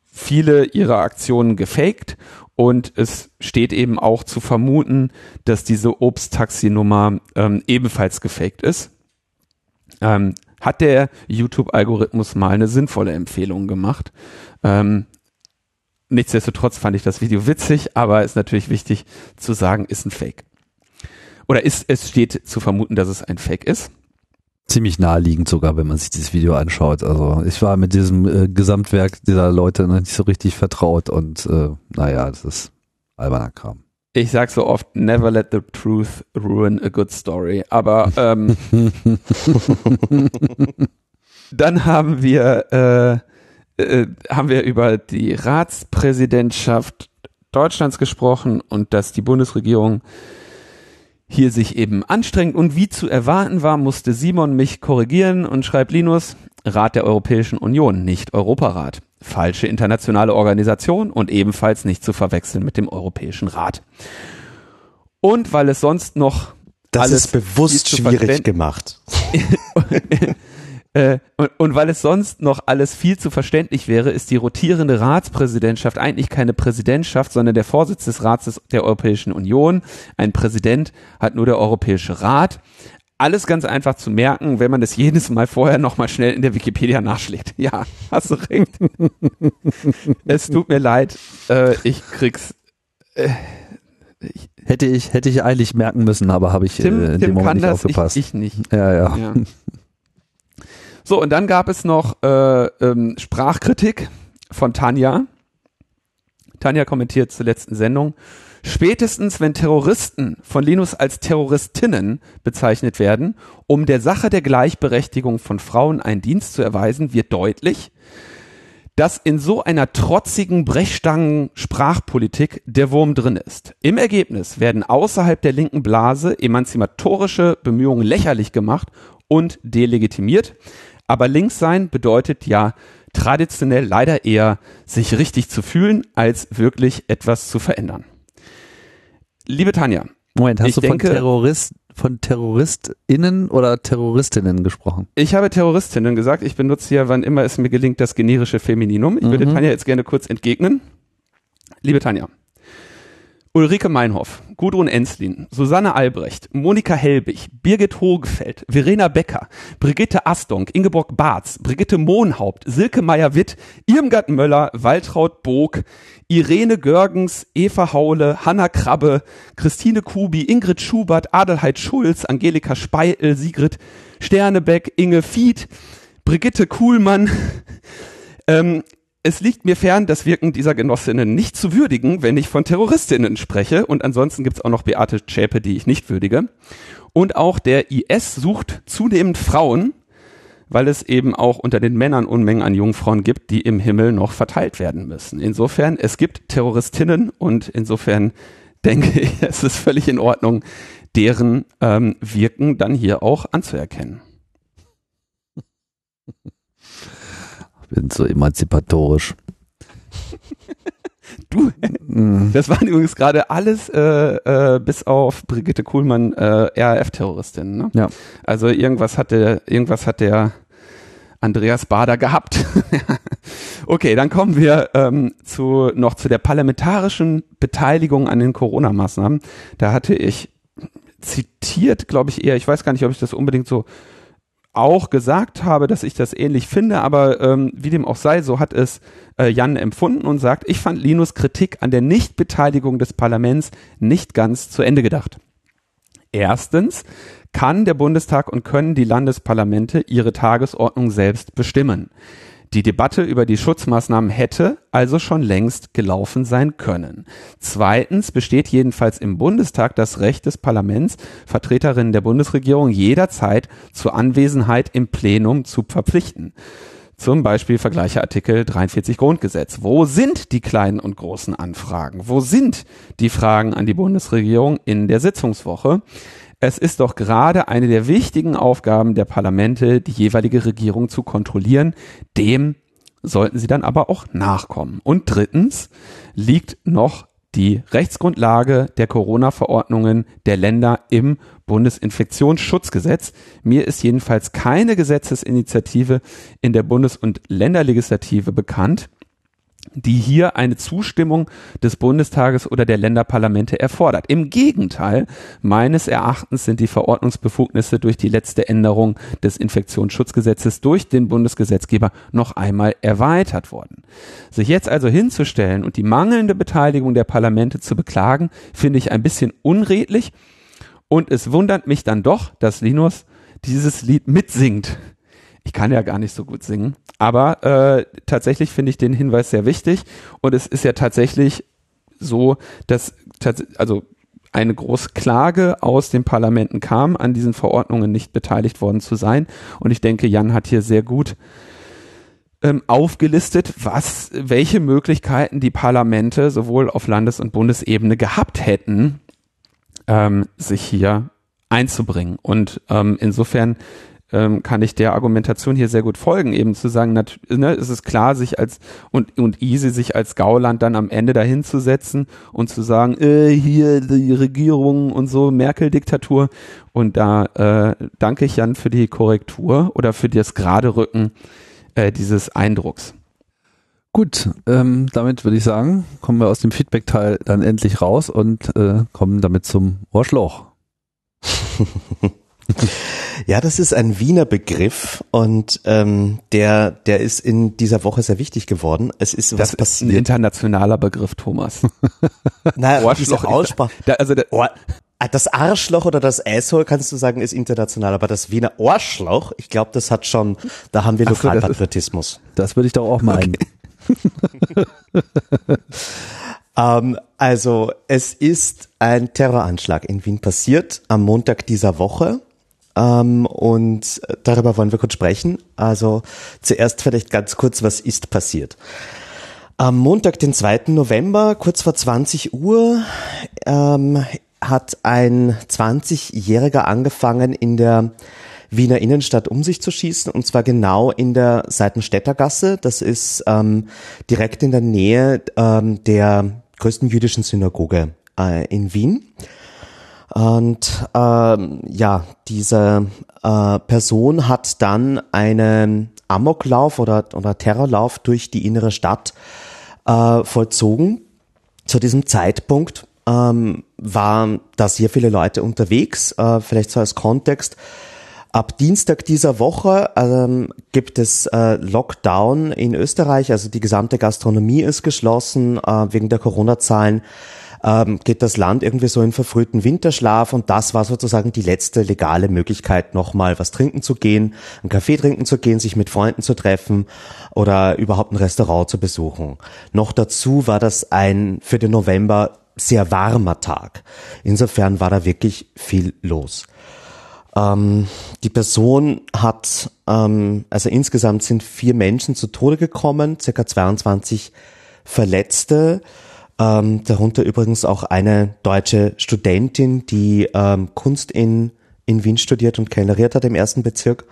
B: viele ihrer Aktionen gefaked und es steht eben auch zu vermuten, dass diese Obsttaxi-Nummer ähm, ebenfalls gefaked ist. Ähm, hat der YouTube-Algorithmus mal eine sinnvolle Empfehlung gemacht. Ähm, nichtsdestotrotz fand ich das Video witzig, aber ist natürlich wichtig zu sagen, ist ein Fake. Oder ist, es steht zu vermuten, dass es ein Fake ist
A: ziemlich naheliegend sogar, wenn man sich dieses Video anschaut. Also ich war mit diesem äh, Gesamtwerk dieser Leute nicht so richtig vertraut und äh, naja, das ist alberner Kram.
B: Ich sag so oft, never let the truth ruin a good story. Aber ähm, dann haben wir äh, äh, haben wir über die Ratspräsidentschaft Deutschlands gesprochen und dass die Bundesregierung hier sich eben anstrengt und wie zu erwarten war, musste Simon mich korrigieren und schreibt Linus, Rat der Europäischen Union, nicht Europarat. Falsche internationale Organisation und ebenfalls nicht zu verwechseln mit dem Europäischen Rat. Und weil es sonst noch
C: das alles ist bewusst schwierig gemacht.
B: Äh, und, und weil es sonst noch alles viel zu verständlich wäre, ist die rotierende Ratspräsidentschaft eigentlich keine Präsidentschaft, sondern der Vorsitz des Rats der Europäischen Union. Ein Präsident hat nur der Europäische Rat. Alles ganz einfach zu merken, wenn man das jedes Mal vorher nochmal schnell in der Wikipedia nachschlägt. Ja, hast du recht. es tut mir leid, äh, ich krieg's. Äh,
A: ich, hätte ich hätte ich eigentlich merken müssen, aber habe ich
B: Tim,
A: äh, in
B: Tim
A: dem Moment nicht
B: das,
A: aufgepasst.
B: Ich, ich nicht.
A: Ja, ja. ja.
B: So, und dann gab es noch äh, ähm, Sprachkritik von Tanja. Tanja kommentiert zur letzten Sendung. Spätestens, wenn Terroristen von Linus als Terroristinnen bezeichnet werden, um der Sache der Gleichberechtigung von Frauen einen Dienst zu erweisen, wird deutlich, dass in so einer trotzigen Brechstangen-Sprachpolitik der Wurm drin ist. Im Ergebnis werden außerhalb der linken Blase emanzipatorische Bemühungen lächerlich gemacht und delegitimiert. Aber links sein bedeutet ja traditionell leider eher, sich richtig zu fühlen, als wirklich etwas zu verändern. Liebe Tanja.
A: Moment, hast du denke, von Terrorist, von TerroristInnen oder Terroristinnen gesprochen?
B: Ich habe Terroristinnen gesagt. Ich benutze ja, wann immer es mir gelingt, das generische Femininum. Ich mhm. würde Tanja jetzt gerne kurz entgegnen. Liebe Tanja. Ulrike Meinhoff, Gudrun Enslin, Susanne Albrecht, Monika Helbig, Birgit Hogefeld, Verena Becker, Brigitte Astonk, Ingeborg Barz, Brigitte Mohnhaupt, Silke Meyer-Witt, Irmgard Möller, Waltraud Bog, Irene Görgens, Eva Haule, Hanna Krabbe, Christine Kubi, Ingrid Schubert, Adelheid Schulz, Angelika Speitel, Sigrid Sternebeck, Inge Fied, Brigitte Kuhlmann, ähm, es liegt mir fern, das Wirken dieser Genossinnen nicht zu würdigen, wenn ich von Terroristinnen spreche. Und ansonsten gibt's auch noch Beate Zschäpe, die ich nicht würdige. Und auch der IS sucht zunehmend Frauen, weil es eben auch unter den Männern Unmengen an Jungfrauen gibt, die im Himmel noch verteilt werden müssen. Insofern, es gibt Terroristinnen und insofern denke ich, es ist völlig in Ordnung, deren ähm, Wirken dann hier auch anzuerkennen
A: bin so emanzipatorisch.
B: Du, das waren übrigens gerade alles äh, äh, bis auf Brigitte Kuhlmann äh, RAF-Terroristin. Ne?
A: Ja.
B: Also irgendwas hat der, irgendwas hat der Andreas Bader gehabt. okay, dann kommen wir ähm, zu noch zu der parlamentarischen Beteiligung an den Corona-Maßnahmen. Da hatte ich zitiert, glaube ich eher. Ich weiß gar nicht, ob ich das unbedingt so auch gesagt habe, dass ich das ähnlich finde, aber ähm, wie dem auch sei, so hat es äh, Jan empfunden und sagt, ich fand Linus Kritik an der Nichtbeteiligung des Parlaments nicht ganz zu Ende gedacht. Erstens kann der Bundestag und können die Landesparlamente ihre Tagesordnung selbst bestimmen. Die Debatte über die Schutzmaßnahmen hätte also schon längst gelaufen sein können. Zweitens besteht jedenfalls im Bundestag das Recht des Parlaments, Vertreterinnen der Bundesregierung jederzeit zur Anwesenheit im Plenum zu verpflichten. Zum Beispiel Vergleiche Artikel 43 Grundgesetz. Wo sind die kleinen und großen Anfragen? Wo sind die Fragen an die Bundesregierung in der Sitzungswoche? Es ist doch gerade eine der wichtigen Aufgaben der Parlamente, die jeweilige Regierung zu kontrollieren. Dem sollten sie dann aber auch nachkommen. Und drittens liegt noch die Rechtsgrundlage der Corona-Verordnungen der Länder im Bundesinfektionsschutzgesetz. Mir ist jedenfalls keine Gesetzesinitiative in der Bundes- und Länderlegislative bekannt, die hier eine Zustimmung des Bundestages oder der Länderparlamente erfordert. Im Gegenteil, meines Erachtens sind die Verordnungsbefugnisse durch die letzte Änderung des Infektionsschutzgesetzes durch den Bundesgesetzgeber noch einmal erweitert worden. Sich jetzt also hinzustellen und die mangelnde Beteiligung der Parlamente zu beklagen, finde ich ein bisschen unredlich und es wundert mich dann doch, dass Linus dieses Lied mitsingt. Ich kann ja gar nicht so gut singen, aber äh, tatsächlich finde ich den Hinweis sehr wichtig und es ist ja tatsächlich so, dass also eine große Klage aus den Parlamenten kam, an diesen Verordnungen nicht beteiligt worden zu sein. Und ich denke, Jan hat hier sehr gut ähm, aufgelistet, was, welche Möglichkeiten die Parlamente sowohl auf Landes- und Bundesebene gehabt hätten, ähm, sich hier einzubringen. Und ähm, insofern ähm, kann ich der Argumentation hier sehr gut folgen, eben zu sagen, nat ne, es ist klar, sich als und, und easy sich als Gauland dann am Ende dahin zu setzen und zu sagen, äh, hier die Regierung und so, Merkel-Diktatur. Und da äh, danke ich Jan für die Korrektur oder für das gerade Rücken äh, dieses Eindrucks.
A: Gut, ähm, damit würde ich sagen, kommen wir aus dem Feedback-Teil dann endlich raus und äh, kommen damit zum Ohrschloch.
C: Ja, das ist ein Wiener Begriff und ähm, der, der ist in dieser Woche sehr wichtig geworden. Es ist
B: das was ist passiert. Ein internationaler Begriff, Thomas.
C: naja, diese Aussprache. Da, also der, Ohr, ah, das Arschloch oder das Asshole kannst du sagen, ist international, aber das Wiener Ohrschloch, ich glaube, das hat schon, da haben wir Lokalpatriotismus.
A: So, das, das würde ich doch auch meinen. Okay.
C: ähm, also, es ist ein Terroranschlag in Wien passiert am Montag dieser Woche. Ähm, und darüber wollen wir kurz sprechen. Also zuerst vielleicht ganz kurz, was ist passiert? Am Montag, den 2. November, kurz vor 20 Uhr, ähm, hat ein 20-Jähriger angefangen, in der Wiener Innenstadt um sich zu schießen, und zwar genau in der Seitenstädtergasse. Das ist ähm, direkt in der Nähe ähm, der größten jüdischen Synagoge äh, in Wien. Und ähm, ja, diese äh, Person hat dann einen Amoklauf oder, oder Terrorlauf durch die innere Stadt äh, vollzogen. Zu diesem Zeitpunkt ähm, waren da sehr viele Leute unterwegs. Äh, vielleicht so als Kontext. Ab Dienstag dieser Woche ähm, gibt es äh, Lockdown in Österreich, also die gesamte Gastronomie ist geschlossen äh, wegen der Corona-Zahlen ähm, geht das Land irgendwie so in verfrühten Winterschlaf und das war sozusagen die letzte legale Möglichkeit, nochmal was trinken zu gehen, einen Kaffee trinken zu gehen, sich mit Freunden zu treffen oder überhaupt ein Restaurant zu besuchen. Noch dazu war das ein für den November sehr warmer Tag. Insofern war da wirklich viel los. Ähm, die Person hat, ähm, also insgesamt sind vier Menschen zu Tode gekommen, circa 22 Verletzte. Ähm, darunter übrigens auch eine deutsche Studentin, die ähm, Kunst in, in Wien studiert und kellneriert hat im ersten Bezirk.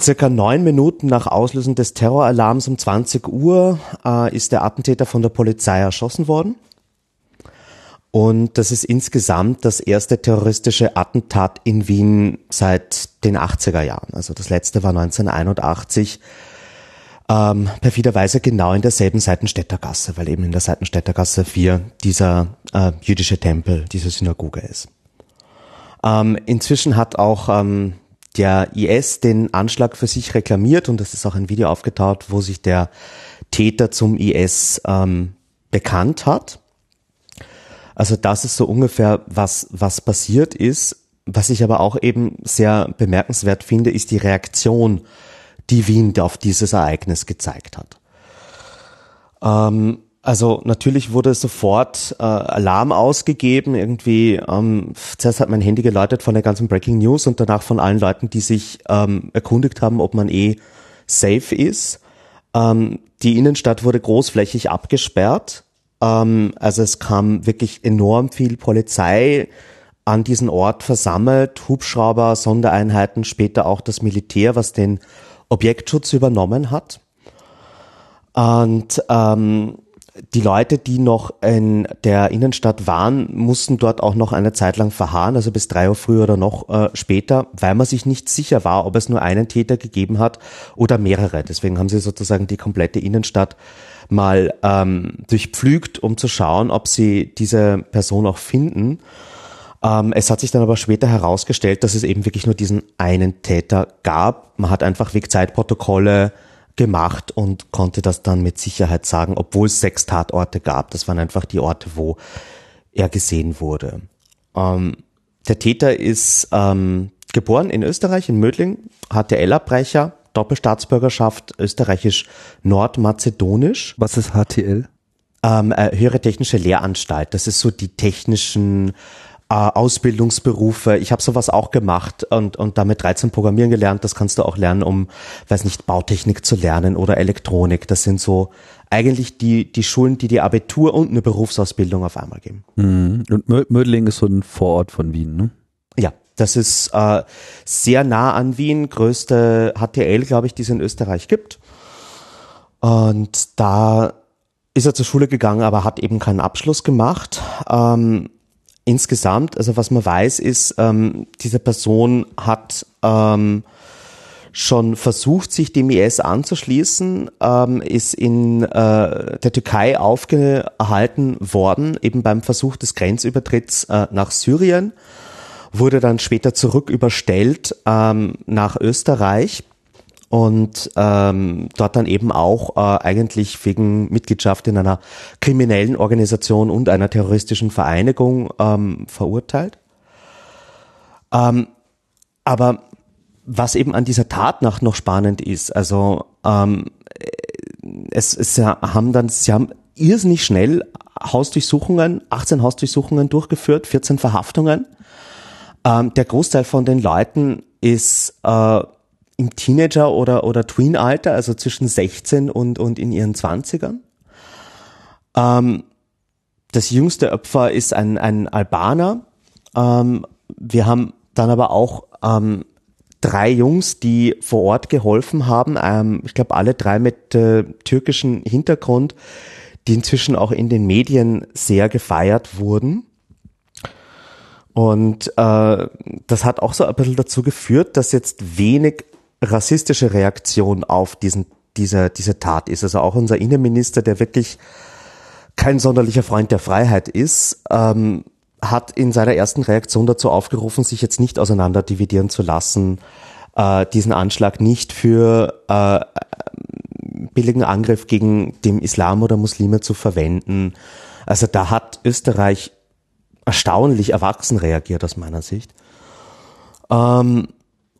C: Circa neun Minuten nach Auslösen des Terroralarms um 20 Uhr äh, ist der Attentäter von der Polizei erschossen worden. Und das ist insgesamt das erste terroristische Attentat in Wien seit den 80er Jahren. Also das letzte war 1981 ähm, perfiderweise genau in derselben Seitenstädter Gasse, weil eben in der Seitenstädter Gasse 4 dieser äh, jüdische Tempel, diese Synagoge ist. Ähm, inzwischen hat auch ähm, der IS den Anschlag für sich reklamiert und es ist auch ein Video aufgetaucht, wo sich der Täter zum IS ähm, bekannt hat. Also das ist so ungefähr, was, was passiert ist. Was ich aber auch eben sehr bemerkenswert finde, ist die Reaktion, die Wien auf dieses Ereignis gezeigt hat. Ähm, also natürlich wurde sofort äh, Alarm ausgegeben. Irgendwie ähm, zuerst hat mein Handy geläutet von der ganzen Breaking News und danach von allen Leuten, die sich ähm, erkundigt haben, ob man eh safe ist. Ähm, die Innenstadt wurde großflächig abgesperrt. Ähm, also es kam wirklich enorm viel Polizei an diesen Ort versammelt, Hubschrauber, Sondereinheiten, später auch das Militär, was den Objektschutz übernommen hat. Und ähm, die Leute, die noch in der Innenstadt waren, mussten dort auch noch eine Zeit lang verharren, also bis drei Uhr früh oder noch äh, später, weil man sich nicht sicher war, ob es nur einen Täter gegeben hat oder mehrere. Deswegen haben sie sozusagen die komplette Innenstadt mal ähm, durchpflügt, um zu schauen, ob sie diese Person auch finden. Ähm, es hat sich dann aber später herausgestellt, dass es eben wirklich nur diesen einen Täter gab. Man hat einfach Wegzeitprotokolle gemacht und konnte das dann mit Sicherheit sagen, obwohl es sechs Tatorte gab. Das waren einfach die Orte, wo er gesehen wurde. Ähm, der Täter ist ähm, geboren in Österreich, in Mödling, HTL-Abbrecher, Doppelstaatsbürgerschaft, österreichisch-nordmazedonisch.
A: Was ist HTL?
C: Ähm, äh, höhere technische Lehranstalt. Das ist so die technischen Ausbildungsberufe. Ich habe sowas auch gemacht und, und damit 13 Programmieren gelernt. Das kannst du auch lernen, um, weiß nicht, Bautechnik zu lernen oder Elektronik. Das sind so eigentlich die, die Schulen, die die Abitur und eine Berufsausbildung auf einmal geben.
A: Mhm. Und Mödling ist so ein Vorort von Wien, ne?
C: Ja, das ist äh, sehr nah an Wien, größte HTL, glaube ich, die es in Österreich gibt. Und da ist er zur Schule gegangen, aber hat eben keinen Abschluss gemacht. Ähm, insgesamt, also was man weiß, ist, ähm, diese Person hat ähm, schon versucht, sich dem IS anzuschließen, ähm, ist in äh, der Türkei aufgehalten worden, eben beim Versuch des Grenzübertritts äh, nach Syrien, wurde dann später zurück überstellt ähm, nach Österreich und ähm, dort dann eben auch äh, eigentlich wegen Mitgliedschaft in einer kriminellen Organisation und einer terroristischen Vereinigung ähm, verurteilt. Ähm, aber was eben an dieser Tatnacht noch spannend ist, also ähm, es, es haben dann, sie haben irrsinnig schnell Hausdurchsuchungen, 18 Hausdurchsuchungen durchgeführt, 14 Verhaftungen. Ähm, der Großteil von den Leuten ist äh, im Teenager- oder, oder Tween-Alter, also zwischen 16 und, und in ihren 20ern. Ähm, das jüngste Opfer ist ein, ein Albaner. Ähm, wir haben dann aber auch ähm, drei Jungs, die vor Ort geholfen haben. Ähm, ich glaube, alle drei mit äh, türkischem Hintergrund, die inzwischen auch in den Medien sehr gefeiert wurden. Und äh, das hat auch so ein bisschen dazu geführt, dass jetzt wenig rassistische Reaktion auf diesen, diese, diese Tat ist. Also auch unser Innenminister, der wirklich kein sonderlicher Freund der Freiheit ist, ähm, hat in seiner ersten Reaktion dazu aufgerufen, sich jetzt nicht auseinander dividieren zu lassen, äh, diesen Anschlag nicht für äh, billigen Angriff gegen den Islam oder Muslime zu verwenden. Also da hat Österreich erstaunlich erwachsen reagiert aus meiner Sicht. Ähm,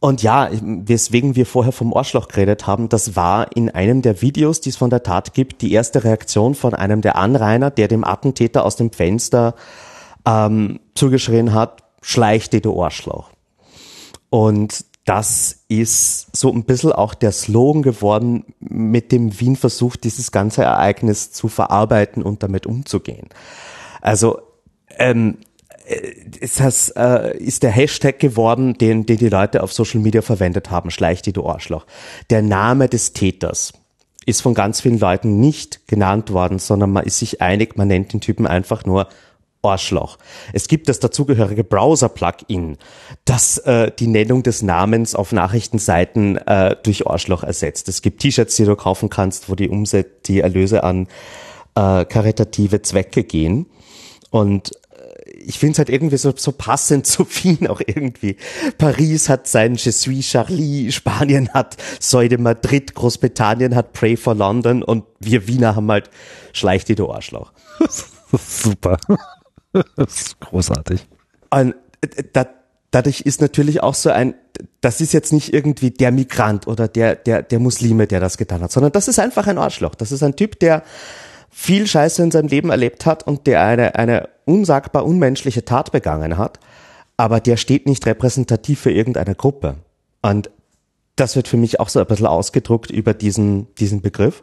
C: und ja, weswegen wir vorher vom Arschloch geredet haben, das war in einem der Videos, die es von der Tat gibt, die erste Reaktion von einem der Anrainer, der dem Attentäter aus dem Fenster ähm, zugeschrien hat, schleich dich, du Arschloch. Und das ist so ein bisschen auch der Slogan geworden, mit dem Wien versucht, dieses ganze Ereignis zu verarbeiten und damit umzugehen. Also ähm, ist das äh, ist der Hashtag geworden, den, den die Leute auf Social Media verwendet haben, schleich die du Arschloch. Der Name des Täters ist von ganz vielen Leuten nicht genannt worden, sondern man ist sich einig, man nennt den Typen einfach nur Arschloch. Es gibt das dazugehörige Browser-Plugin, das äh, die Nennung des Namens auf Nachrichtenseiten äh, durch Arschloch ersetzt. Es gibt T-Shirts, die du kaufen kannst, wo die Umsätze, die Erlöse an äh, karitative Zwecke gehen. Und äh, ich finde es halt irgendwie so, so passend zu Wien auch irgendwie. Paris hat sein Je suis Charlie, Spanien hat Soy de Madrid, Großbritannien hat Pray for London und wir Wiener haben halt Schleich die du Arschloch.
A: Super. das ist großartig.
C: Und äh, da, dadurch ist natürlich auch so ein, das ist jetzt nicht irgendwie der Migrant oder der, der, der Muslime, der das getan hat, sondern das ist einfach ein Arschloch. Das ist ein Typ, der viel Scheiße in seinem Leben erlebt hat und der eine, eine unsagbar unmenschliche Tat begangen hat, aber der steht nicht repräsentativ für irgendeine Gruppe. Und das wird für mich auch so ein bisschen ausgedruckt über diesen, diesen Begriff.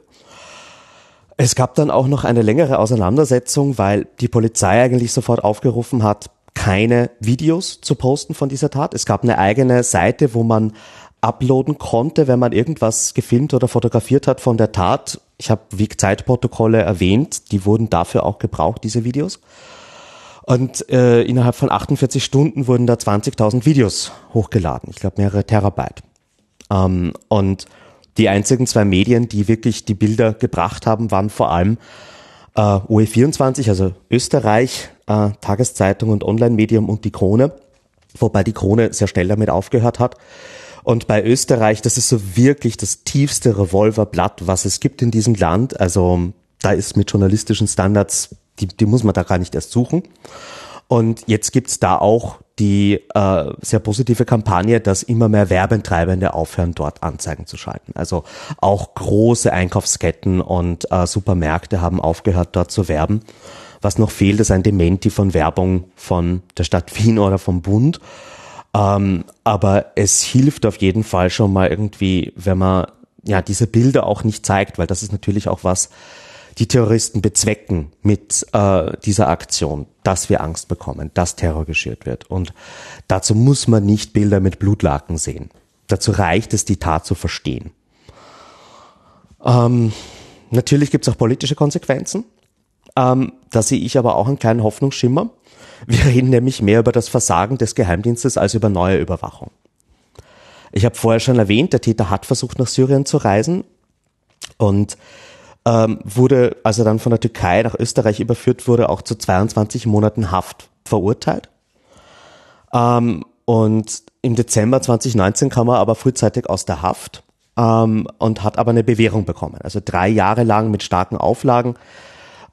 C: Es gab dann auch noch eine längere Auseinandersetzung, weil die Polizei eigentlich sofort aufgerufen hat, keine Videos zu posten von dieser Tat. Es gab eine eigene Seite, wo man uploaden konnte, wenn man irgendwas gefilmt oder fotografiert hat von der Tat. Ich habe wie Zeitprotokolle erwähnt, die wurden dafür auch gebraucht, diese Videos. Und äh, innerhalb von 48 Stunden wurden da 20.000 Videos hochgeladen. Ich glaube mehrere Terabyte. Ähm, und die einzigen zwei Medien, die wirklich die Bilder gebracht haben, waren vor allem äh, OE24, also Österreich, äh, Tageszeitung und Online-Medium und die Krone, wobei die Krone sehr schnell damit aufgehört hat. Und bei Österreich, das ist so wirklich das tiefste Revolverblatt, was es gibt in diesem Land. Also da ist mit journalistischen Standards, die, die muss man da gar nicht erst suchen. Und jetzt gibt's da auch die äh, sehr positive Kampagne, dass immer mehr Werbentreibende aufhören, dort Anzeigen zu schalten. Also auch große Einkaufsketten und äh, Supermärkte haben aufgehört, dort zu werben. Was noch fehlt, ist ein Dementi von Werbung von der Stadt Wien oder vom Bund. Ähm, aber es hilft auf jeden Fall schon mal irgendwie, wenn man ja diese Bilder auch nicht zeigt, weil das ist natürlich auch was, die Terroristen bezwecken mit äh, dieser Aktion, dass wir Angst bekommen, dass Terror geschürt wird. Und dazu muss man nicht Bilder mit Blutlaken sehen. Dazu reicht es, die Tat zu verstehen. Ähm, natürlich gibt es auch politische Konsequenzen. Ähm, da sehe ich aber auch einen kleinen Hoffnungsschimmer. Wir reden nämlich mehr über das Versagen des Geheimdienstes als über neue Überwachung. Ich habe vorher schon erwähnt, der Täter hat versucht, nach Syrien zu reisen und ähm, wurde, als er dann von der Türkei nach Österreich überführt wurde, auch zu 22 Monaten Haft verurteilt. Ähm, und im Dezember 2019 kam er aber frühzeitig aus der Haft ähm, und hat aber eine Bewährung bekommen. Also drei Jahre lang mit starken Auflagen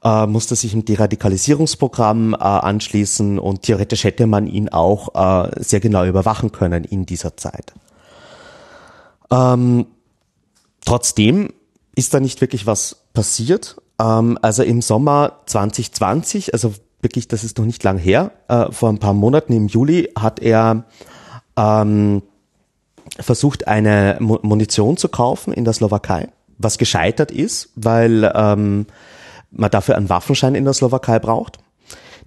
C: äh, musste sich im Deradikalisierungsprogramm äh, anschließen und theoretisch hätte man ihn auch äh, sehr genau überwachen können in dieser Zeit. Ähm, trotzdem ist da nicht wirklich was passiert. Ähm, also im Sommer 2020, also wirklich, das ist noch nicht lang her, äh, vor ein paar Monaten im Juli hat er ähm, versucht, eine Mu Munition zu kaufen in der Slowakei, was gescheitert ist, weil ähm, man dafür einen Waffenschein in der Slowakei braucht.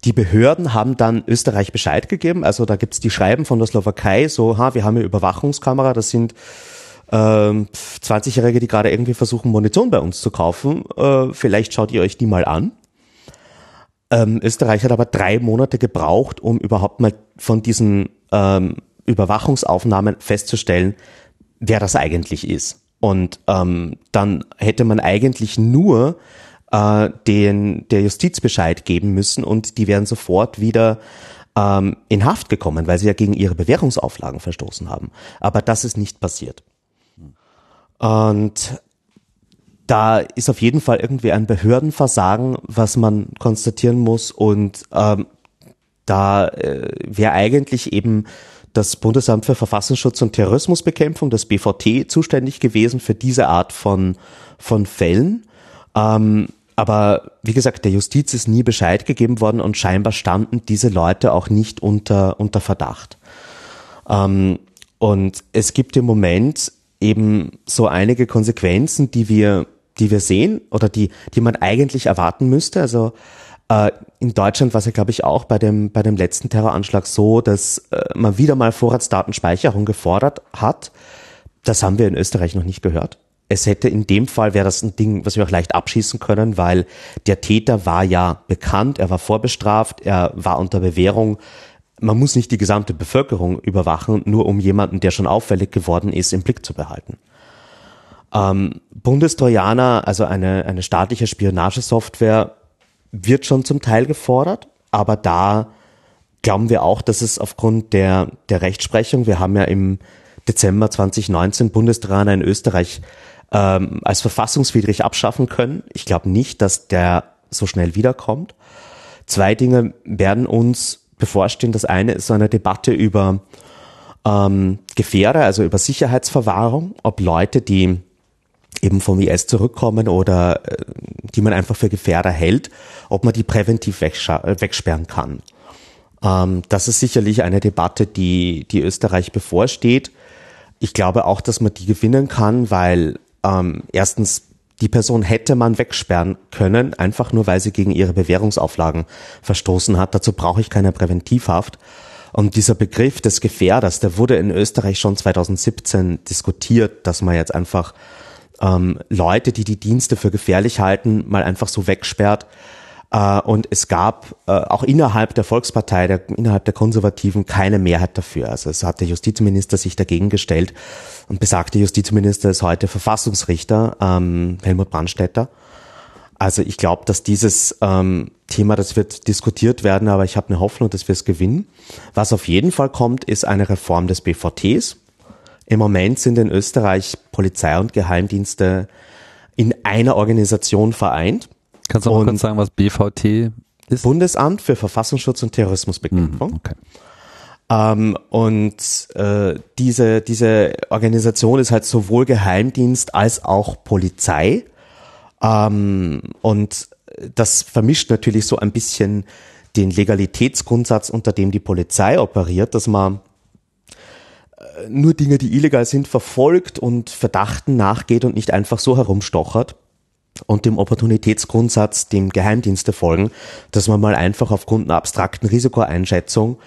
C: Die Behörden haben dann Österreich Bescheid gegeben, also da gibt's die Schreiben von der Slowakei, so, ha, wir haben hier Überwachungskamera, das sind ähm, 20-Jährige, die gerade irgendwie versuchen, Munition bei uns zu kaufen, äh, vielleicht schaut ihr euch die mal an. Ähm, Österreich hat aber drei Monate gebraucht, um überhaupt mal von diesen ähm, Überwachungsaufnahmen festzustellen, wer das eigentlich ist. Und ähm, dann hätte man eigentlich nur äh, den der Justiz Bescheid geben müssen und die wären sofort wieder ähm, in Haft gekommen, weil sie ja gegen ihre Bewährungsauflagen verstoßen haben. Aber das ist nicht passiert. Und da ist auf jeden Fall irgendwie ein Behördenversagen, was man konstatieren muss. Und ähm, da äh, wäre eigentlich eben das Bundesamt für Verfassungsschutz und Terrorismusbekämpfung, das BVT, zuständig gewesen für diese Art von, von Fällen. Ähm, aber wie gesagt, der Justiz ist nie Bescheid gegeben worden und scheinbar standen diese Leute auch nicht unter, unter Verdacht. Ähm, und es gibt im Moment eben so einige Konsequenzen, die wir, die wir sehen oder die, die man eigentlich erwarten müsste. Also Äh, in Deutschland war es ja, glaube ich, auch bei dem, bei dem letzten Terroranschlag so, dass äh, man wieder mal Vorratsdatenspeicherung gefordert hat. Das haben wir in Österreich noch nicht gehört. Es hätte in dem Fall wäre das ein Ding, was wir auch leicht abschießen können, weil der Täter war ja bekannt, er war vorbestraft, er war unter Bewährung. Man muss nicht die gesamte Bevölkerung überwachen, nur um jemanden, der schon auffällig geworden ist, im Blick zu behalten. Ähm, Bundestrojaner, also eine, eine staatliche Spionagesoftware, wird schon zum Teil gefordert, aber da glauben wir auch, dass es aufgrund der, der Rechtsprechung, wir haben ja im Dezember 2019 Bundestrojaner in Österreich ähm, als verfassungswidrig abschaffen können. Ich glaube nicht, dass der so schnell wiederkommt. Zwei Dinge werden uns bevorstehen. Das eine ist so eine Debatte über ähm, Gefährder, also über Sicherheitsverwahrung, ob Leute, die eben vom IS zurückkommen oder äh, die man einfach für Gefährder hält, ob man die präventiv wegsperren kann. Ähm, das ist sicherlich eine Debatte, die, die Österreich bevorsteht. Ich glaube auch, dass man die gewinnen kann, weil ähm, erstens die Person hätte man wegsperren können, einfach nur weil sie gegen ihre Bewährungsauflagen verstoßen hat. Dazu brauche ich keine Präventivhaft. Und dieser Begriff des Gefährders, der wurde in Österreich schon 2017 diskutiert, dass man jetzt einfach ähm, Leute, die die Dienste für gefährlich halten, mal einfach so wegsperrt. Äh, und es gab äh, auch innerhalb der Volkspartei, der, innerhalb der Konservativen keine Mehrheit dafür. Also es hat der Justizminister sich dagegen gestellt und besagte Justizminister ist heute Verfassungsrichter, ähm, Helmut Brandstätter. Also ich glaube, dass dieses ähm, Thema, das wird diskutiert werden, aber ich habe eine Hoffnung, dass wir es gewinnen. Was auf jeden Fall kommt, ist eine Reform des BVTs. Im Moment sind in Österreich Polizei und Geheimdienste in einer Organisation vereint.
A: Kannst du auch kurz sagen, was BVT ist?
C: Bundesamt für Verfassungsschutz und Terrorismusbekämpfung. Mhm, okay. Ähm, und äh, diese, diese Organisation ist halt sowohl Geheimdienst als auch Polizei. Ähm, und das vermischt natürlich so ein bisschen den Legalitätsgrundsatz, unter dem die Polizei operiert, dass man nur Dinge, die illegal sind, verfolgt und Verdachten nachgeht und nicht einfach so herumstochert und dem Opportunitätsgrundsatz, dem Geheimdienste folgen, dass man mal einfach aufgrund einer abstrakten Risikoeinschätzung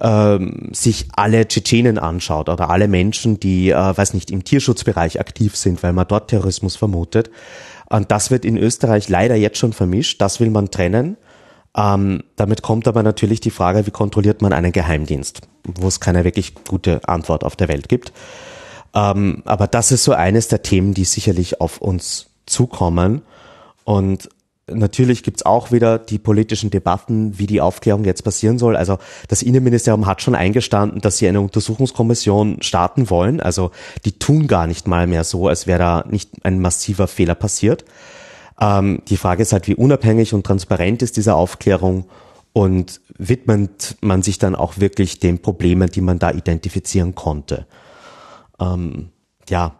C: ähm, sich alle Tschetschenen anschaut oder alle Menschen, die, äh, weiß nicht, im Tierschutzbereich aktiv sind, weil man dort Terrorismus vermutet. Und das wird in Österreich leider jetzt schon vermischt. Das will man trennen. Ähm, damit kommt aber natürlich die Frage, wie kontrolliert man einen Geheimdienst, wo es keine wirklich gute Antwort auf der Welt gibt. Ähm, aber das ist so eines der Themen, die sicherlich auf uns zukommen. Und natürlich gibt's auch wieder die politischen Debatten, wie die Aufklärung jetzt passieren soll. Also das Innenministerium hat schon eingestanden, dass sie eine Untersuchungskommission starten wollen. Also die tun gar nicht mal mehr so, als wäre da nicht ein massiver Fehler passiert. Ähm, die Frage ist halt, wie unabhängig und transparent ist diese Aufklärung und widmet man sich dann auch wirklich den Problemen, die man da identifizieren konnte. Ähm, ja,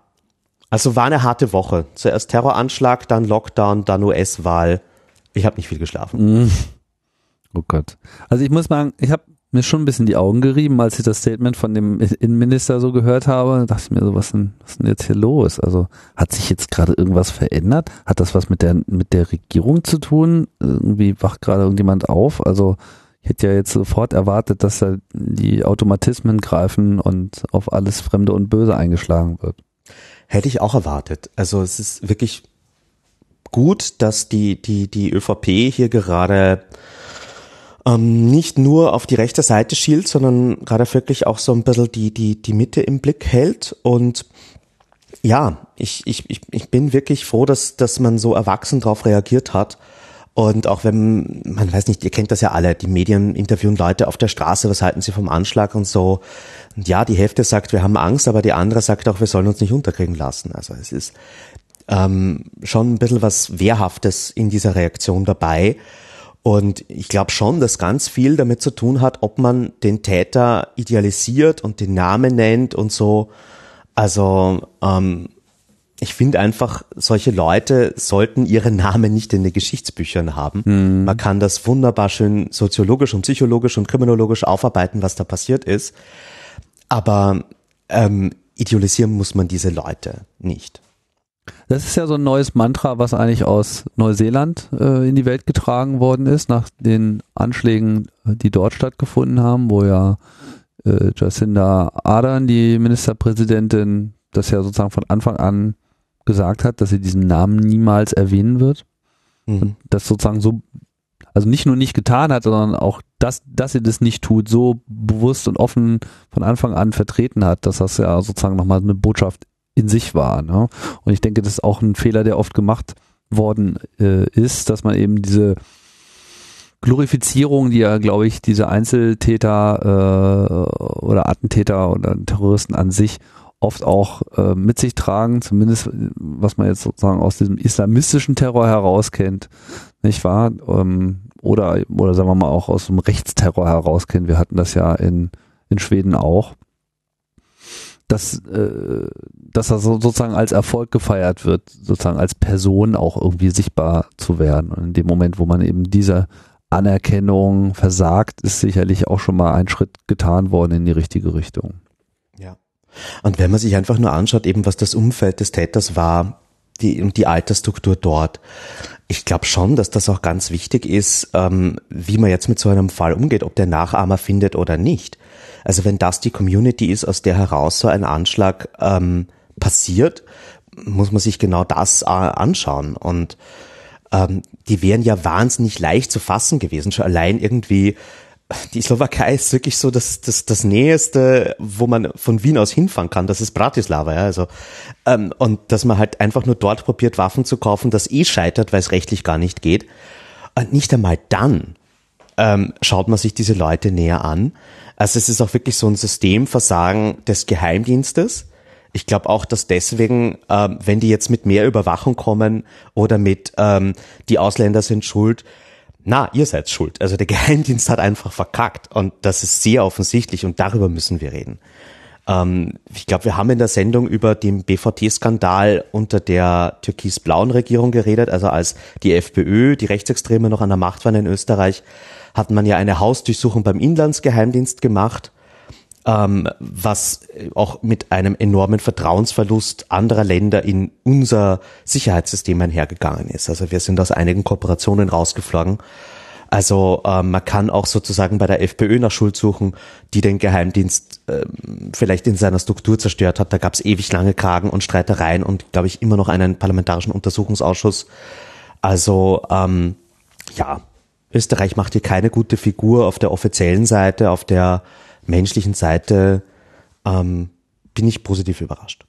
C: also war eine harte Woche. Zuerst Terroranschlag, dann Lockdown, dann US-Wahl. Ich habe nicht viel geschlafen.
A: Mm. Oh Gott. Also ich muss sagen, ich habe mir schon ein bisschen die Augen gerieben, als ich das Statement von dem Innenminister so gehört habe. Da dachte ich mir so, was denn, was denn jetzt hier los? Also hat sich jetzt gerade irgendwas verändert? Hat das was mit der, mit der Regierung zu tun? Irgendwie wacht gerade irgendjemand auf? Also ich hätte ja jetzt sofort erwartet, dass da die Automatismen greifen und auf alles Fremde und Böse eingeschlagen wird.
C: Hätte ich auch erwartet. Also es ist wirklich gut, dass die, die, die ÖVP hier gerade ähm, nicht nur auf die rechte Seite schielt, sondern gerade wirklich auch so ein bisschen die, die, die Mitte im Blick hält. Und ja, ich, ich, ich, bin wirklich froh, dass, dass man so erwachsen darauf reagiert hat. Und auch wenn, man weiß nicht, ihr kennt das ja alle, die Medien interviewen Leute auf der Straße, was halten sie vom Anschlag und so. Und ja, die Hälfte sagt, wir haben Angst, aber die andere sagt auch, wir sollen uns nicht unterkriegen lassen. Also es ist ähm, schon ein bisschen was Wehrhaftes in dieser Reaktion dabei. Und ich glaube schon, dass ganz viel damit zu tun hat, ob man den Täter idealisiert und den Namen nennt und so. Also ähm, ich finde einfach, solche Leute sollten ihre Namen nicht in den Geschichtsbüchern haben. Mhm. Man kann das wunderbar schön soziologisch und psychologisch und kriminologisch aufarbeiten, was da passiert ist. Aber ähm, idealisieren muss man diese Leute nicht.
A: Das ist ja so ein neues Mantra, was eigentlich aus Neuseeland äh, in die Welt getragen worden ist, nach den Anschlägen, die dort stattgefunden haben, wo ja äh, Jacinda Ardern, die Ministerpräsidentin, das ja sozusagen von Anfang an gesagt hat, dass sie diesen Namen niemals erwähnen wird. Mhm. Und das sozusagen so, also nicht nur nicht getan hat, sondern auch, dass, dass sie das nicht tut, so bewusst und offen von Anfang an vertreten hat, dass das ja sozusagen nochmal eine Botschaft in sich war. Ne? Und ich denke, das ist auch ein Fehler, der oft gemacht worden äh, ist, dass man eben diese Glorifizierung, die ja, glaube ich, diese Einzeltäter äh, oder Attentäter oder Terroristen an sich oft auch äh, mit sich tragen, zumindest was man jetzt sozusagen aus diesem islamistischen Terror herauskennt, nicht wahr? Ähm, oder, oder sagen wir mal auch aus dem Rechtsterror herauskennt. Wir hatten das ja in, in Schweden auch. Dass, äh, dass er so, sozusagen als Erfolg gefeiert wird, sozusagen als Person auch irgendwie sichtbar zu werden. Und in dem Moment, wo man eben diese Anerkennung versagt, ist sicherlich auch schon mal ein Schritt getan worden in die richtige Richtung.
C: Ja. Und wenn man sich einfach nur anschaut, eben was das Umfeld des Täters war, die, und die Altersstruktur dort, ich glaube schon, dass das auch ganz wichtig ist, ähm, wie man jetzt mit so einem Fall umgeht, ob der Nachahmer findet oder nicht. Also wenn das die Community ist, aus der heraus so ein Anschlag ähm, passiert, muss man sich genau das äh, anschauen. Und ähm, die wären ja wahnsinnig leicht zu fassen gewesen. Schon allein irgendwie, die Slowakei ist wirklich so das, das, das Näheste, wo man von Wien aus hinfahren kann. Das ist Bratislava, ja. Also, ähm, und dass man halt einfach nur dort probiert, Waffen zu kaufen, das eh scheitert, weil es rechtlich gar nicht geht. Und nicht einmal dann ähm, schaut man sich diese Leute näher an. Also es ist auch wirklich so ein Systemversagen des Geheimdienstes ich glaube auch, dass deswegen, ähm, wenn die jetzt mit mehr Überwachung kommen oder mit ähm, die Ausländer sind schuld, na, ihr seid schuld. Also der Geheimdienst hat einfach verkackt und das ist sehr offensichtlich und darüber müssen wir reden. Ähm, ich glaube, wir haben in der Sendung über den BVT-Skandal unter der türkis-blauen Regierung geredet, also als die FPÖ, die Rechtsextreme noch an der Macht waren in Österreich, hat man ja eine Hausdurchsuchung beim Inlandsgeheimdienst gemacht ähm, was auch mit einem enormen Vertrauensverlust anderer Länder in unser Sicherheitssystem einhergegangen ist. Also wir sind aus einigen Kooperationen rausgeflogen. Also äh, man kann auch sozusagen bei der FPÖ nach Schuld suchen, die den Geheimdienst äh, vielleicht in seiner Struktur zerstört hat. Da gab es ewig lange Kragen und Streitereien und, glaube ich, immer noch einen parlamentarischen Untersuchungsausschuss. Also ähm, ja, Österreich macht hier keine gute Figur auf der offiziellen Seite, auf der menschlichen Seite ähm, bin ich positiv überrascht.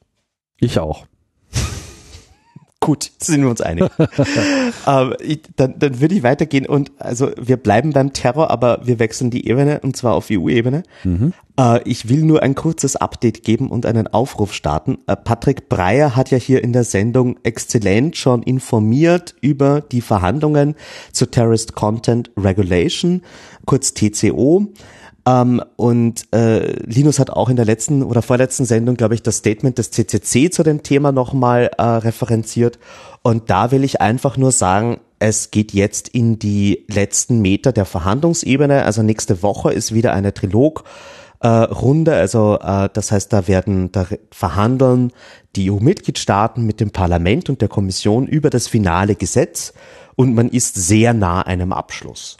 A: Ich auch.
C: Gut, sind wir uns einig. ähm, ich, dann, dann würde ich weitergehen und also wir bleiben beim Terror, aber wir wechseln die Ebene und zwar auf EU-Ebene. Mhm. Äh, ich will nur ein kurzes Update geben und einen Aufruf starten. Äh, Patrick Breyer hat ja hier in der Sendung exzellent schon informiert über die Verhandlungen zur Terrorist Content Regulation, kurz TCO. Ähm, und äh, Linus hat auch in der letzten oder vorletzten Sendung, glaube ich, das Statement des CCC zu dem Thema nochmal äh, referenziert. Und da will ich einfach nur sagen, es geht jetzt in die letzten Meter der Verhandlungsebene. Also nächste Woche ist wieder eine Trilog. Äh, Runde, also äh, das heißt, da werden da verhandeln die EU-Mitgliedstaaten mit dem Parlament und der Kommission über das finale Gesetz und man ist sehr nah einem Abschluss.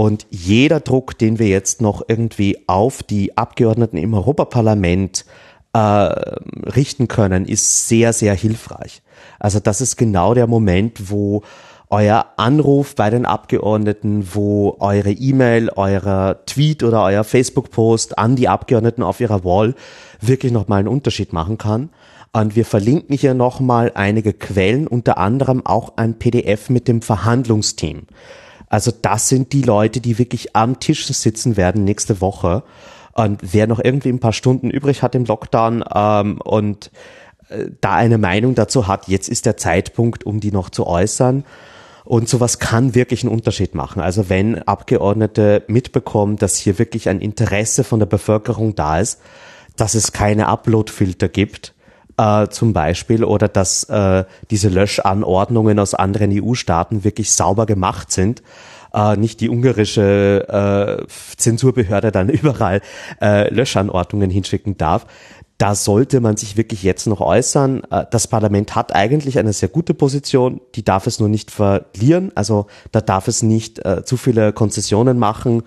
C: Und jeder Druck, den wir jetzt noch irgendwie auf die Abgeordneten im Europaparlament äh, richten können, ist sehr, sehr hilfreich. Also das ist genau der Moment, wo euer Anruf bei den Abgeordneten, wo eure E-Mail, euer Tweet oder euer Facebook-Post an die Abgeordneten auf ihrer Wall wirklich nochmal einen Unterschied machen kann. Und wir verlinken hier nochmal einige Quellen, unter anderem auch ein PDF mit dem Verhandlungsteam. Also das sind die Leute, die wirklich am Tisch sitzen werden nächste Woche. Und wer noch irgendwie ein paar Stunden übrig hat im Lockdown ähm, und äh, da eine Meinung dazu hat, jetzt ist der Zeitpunkt, um die noch zu äußern. Und sowas kann wirklich einen Unterschied machen. Also wenn Abgeordnete mitbekommen, dass hier wirklich ein Interesse von der Bevölkerung da ist, dass es keine Uploadfilter gibt, äh, zum Beispiel, oder dass äh, diese Löschanordnungen aus anderen EU-Staaten wirklich sauber gemacht sind, äh, nicht die ungarische äh, Zensurbehörde dann überall äh, Löschanordnungen hinschicken darf, da sollte man sich wirklich jetzt noch äußern. Äh, das Parlament hat eigentlich eine sehr gute Position, die darf es nur nicht verlieren. Also da darf es nicht äh, zu viele Konzessionen machen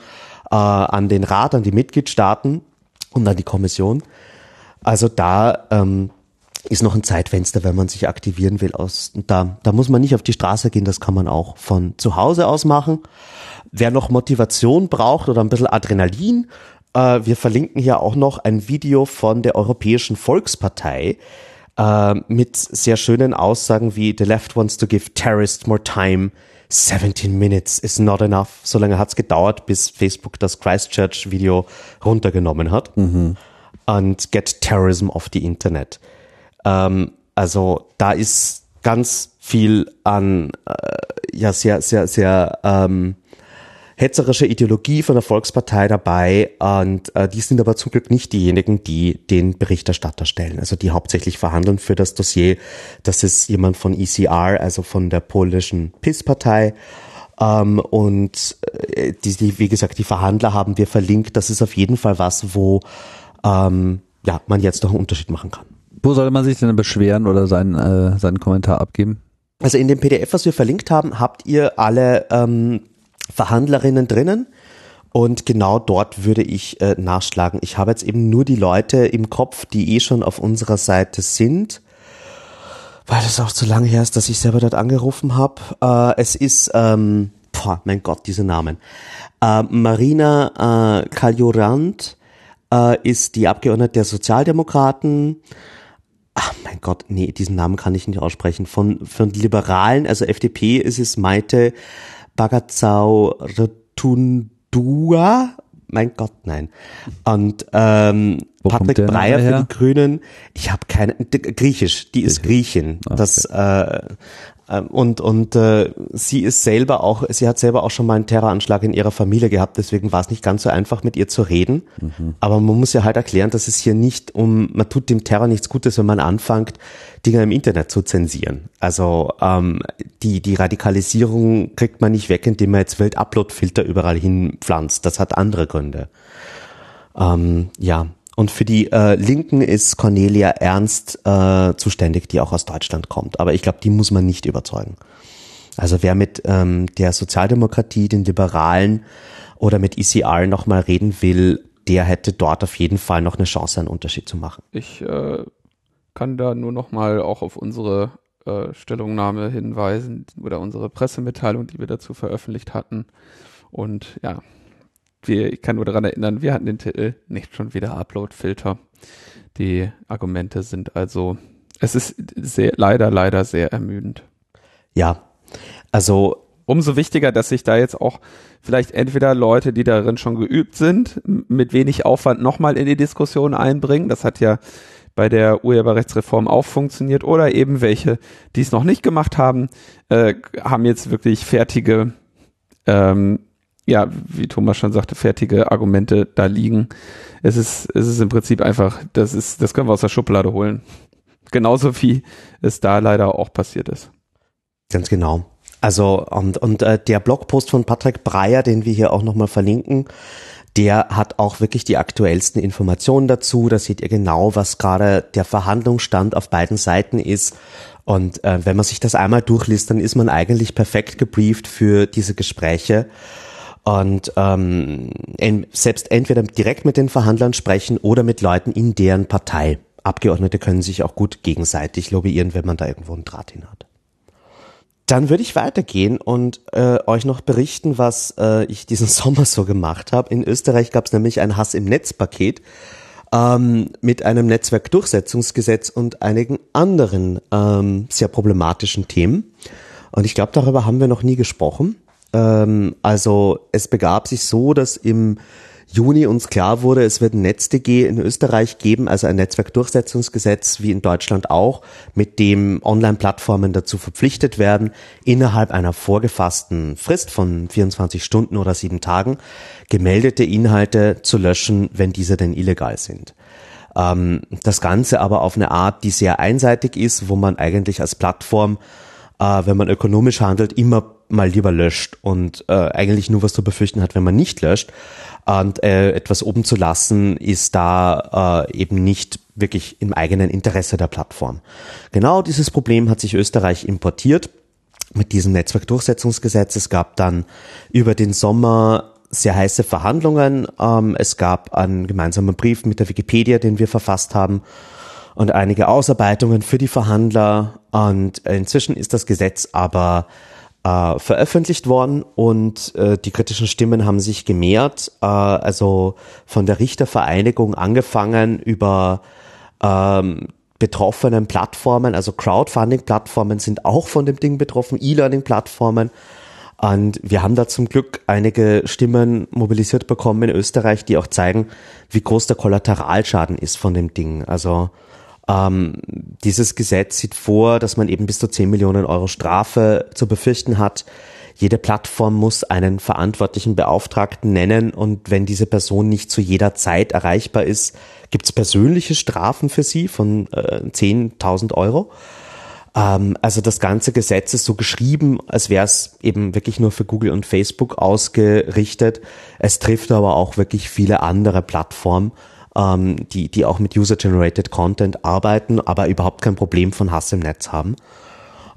C: äh, an den Rat, an die Mitgliedstaaten und an die Kommission. Also da ähm, ist noch ein Zeitfenster, wenn man sich aktivieren will. Aus, da, da muss man nicht auf die Straße gehen, das kann man auch von zu Hause aus machen. Wer noch Motivation braucht oder ein bisschen Adrenalin, äh, wir verlinken hier auch noch ein Video von der Europäischen Volkspartei äh, mit sehr schönen Aussagen wie The left wants to give terrorists more time. 17 minutes is not enough. So lange hat's gedauert, bis Facebook das Christchurch-Video runtergenommen hat. Mhm. Und get terrorism off the Internet. Ähm, also da ist ganz viel an äh, ja sehr sehr sehr ähm, hetzerische Ideologie von der Volkspartei dabei und äh, die sind aber zum Glück nicht diejenigen, die den Berichterstatter stellen, also die hauptsächlich verhandeln für das Dossier. Das ist jemand von ECR, also von der polnischen PIS-Partei. Ähm, und äh, die, die, wie gesagt, die Verhandler haben wir verlinkt. Das ist auf jeden Fall was, wo ähm, ja, man jetzt doch einen Unterschied machen kann.
A: Wo sollte man sich denn beschweren oder seinen, äh, seinen Kommentar abgeben?
C: Also in dem PDF, was wir verlinkt haben, habt ihr alle ähm, Verhandlerinnen drinnen. Und genau dort würde ich äh, nachschlagen. Ich habe jetzt eben nur die Leute im Kopf, die eh schon auf unserer Seite sind, weil das auch zu lange her ist, dass ich selber dort angerufen habe. Äh, es ist, ähm, boah, mein Gott, diese Namen. Äh, Marina äh, Kaljurand äh, ist die Abgeordnete der Sozialdemokraten. Ach mein Gott, nee, diesen Namen kann ich nicht aussprechen. Von, von Liberalen, also FDP ist es Maite Bagazau Rotundua. Mein Gott, nein. Und ähm, Patrick Breyer für die Grünen. Ich habe keine Griechisch. Die ist Griechin. Okay. Das äh, und und äh, sie ist selber auch, sie hat selber auch schon mal einen Terroranschlag in ihrer Familie gehabt, deswegen war es nicht ganz so einfach mit ihr zu reden. Mhm. Aber man muss ja halt erklären, dass es hier nicht um, man tut dem Terror nichts Gutes, wenn man anfängt, Dinge im Internet zu zensieren. Also ähm, die die Radikalisierung kriegt man nicht weg, indem man jetzt Welt-Upload-Filter überall hinpflanzt. Das hat andere Gründe. Ähm, ja, und für die äh, Linken ist Cornelia Ernst äh, zuständig, die auch aus Deutschland kommt. Aber ich glaube, die muss man nicht überzeugen. Also wer mit ähm, der Sozialdemokratie, den Liberalen oder mit ECR nochmal reden will, der hätte dort auf jeden Fall noch eine Chance, einen Unterschied zu machen.
B: Ich äh, kann da nur nochmal auch auf unsere äh, Stellungnahme hinweisen oder unsere Pressemitteilung, die wir dazu veröffentlicht hatten. Und ja, wir, ich kann nur daran erinnern, wir hatten den Titel nicht schon wieder Upload-Filter. Die Argumente sind also, es ist sehr, leider, leider sehr ermüdend.
C: Ja, also
B: umso wichtiger, dass sich da jetzt auch vielleicht entweder Leute, die darin schon geübt sind, mit wenig Aufwand nochmal in die Diskussion einbringen. Das hat ja bei der Urheberrechtsreform auch funktioniert. Oder eben welche, die es noch nicht gemacht haben, äh, haben jetzt wirklich fertige ähm, ja, wie Thomas schon sagte, fertige Argumente da liegen. Es ist, es ist im Prinzip einfach, das ist, das können wir aus der Schublade holen. Genauso wie es da leider auch passiert ist.
C: Ganz genau. Also, und, und äh, der Blogpost von Patrick Breyer, den wir hier auch nochmal verlinken, der hat auch wirklich die aktuellsten Informationen dazu. Da seht ihr genau, was gerade der Verhandlungsstand auf beiden Seiten ist. Und äh, wenn man sich das einmal durchliest, dann ist man eigentlich perfekt gebrieft für diese Gespräche und ähm, selbst entweder direkt mit den Verhandlern sprechen oder mit Leuten in deren Partei. Abgeordnete können sich auch gut gegenseitig lobbyieren, wenn man da irgendwo einen Draht hin hat. Dann würde ich weitergehen und äh, euch noch berichten, was äh, ich diesen Sommer so gemacht habe. In Österreich gab es nämlich ein Hass im Netz-Paket ähm, mit einem Netzwerkdurchsetzungsgesetz und einigen anderen ähm, sehr problematischen Themen. Und ich glaube, darüber haben wir noch nie gesprochen. Ähm, also es begab sich so, dass im Juni uns klar wurde, es wird ein NetzDG in Österreich geben, also ein Netzwerkdurchsetzungsgesetz wie in Deutschland auch, mit dem Online-Plattformen dazu verpflichtet werden, innerhalb einer vorgefassten Frist von 24 Stunden oder sieben Tagen gemeldete Inhalte zu löschen, wenn diese denn illegal sind. Ähm, das Ganze aber auf eine Art, die sehr einseitig ist, wo man eigentlich als Plattform, äh, wenn man ökonomisch handelt, immer mal lieber löscht und äh, eigentlich nur was zu befürchten hat, wenn man nicht löscht. Und äh, etwas oben zu lassen, ist da äh, eben nicht wirklich im eigenen Interesse der Plattform. Genau dieses Problem hat sich Österreich importiert mit diesem Netzwerkdurchsetzungsgesetz. Es gab dann über den Sommer sehr heiße Verhandlungen. Ähm, es gab einen gemeinsamen Brief mit der Wikipedia, den wir verfasst haben und einige Ausarbeitungen für die Verhandler. Und inzwischen ist das Gesetz aber äh, veröffentlicht worden und äh, die kritischen Stimmen haben sich gemehrt. Äh, also von der Richtervereinigung angefangen über ähm, betroffenen Plattformen, also Crowdfunding-Plattformen sind auch von dem Ding betroffen, E-Learning-Plattformen. Und wir haben da zum Glück einige Stimmen mobilisiert bekommen in Österreich, die auch zeigen, wie groß der Kollateralschaden ist von dem Ding. Also ähm, dieses Gesetz sieht vor, dass man eben bis zu 10 Millionen Euro Strafe zu befürchten hat. Jede Plattform muss einen verantwortlichen Beauftragten nennen und wenn diese Person nicht zu jeder Zeit erreichbar ist, gibt es persönliche Strafen für sie von äh, 10.000 Euro. Ähm, also das ganze Gesetz ist so geschrieben, als wäre es eben wirklich nur für Google und Facebook ausgerichtet. Es trifft aber auch wirklich viele andere Plattformen ähm, die, die auch mit User-Generated Content arbeiten, aber überhaupt kein Problem von Hass im Netz haben.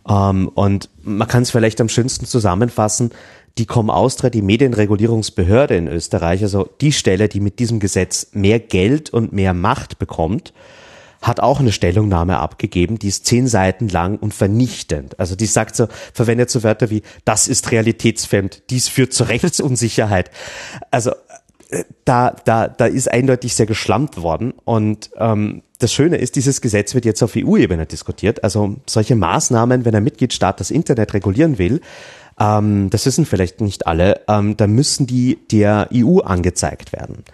C: Ähm, und man kann es vielleicht am schönsten zusammenfassen, die Com Austria, die Medienregulierungsbehörde in Österreich, also die Stelle, die mit diesem Gesetz mehr Geld und mehr Macht bekommt, hat auch eine Stellungnahme abgegeben, die ist zehn Seiten lang und vernichtend. Also die sagt so, verwendet so Wörter wie, das ist realitätsfremd, dies führt zu Rechtsunsicherheit. Also da, da, da ist eindeutig sehr geschlampt worden. Und ähm, das Schöne ist, dieses Gesetz wird jetzt auf EU-Ebene diskutiert. Also solche Maßnahmen, wenn ein Mitgliedstaat das Internet regulieren will, ähm, das wissen vielleicht nicht alle, ähm, dann müssen die der EU angezeigt werden.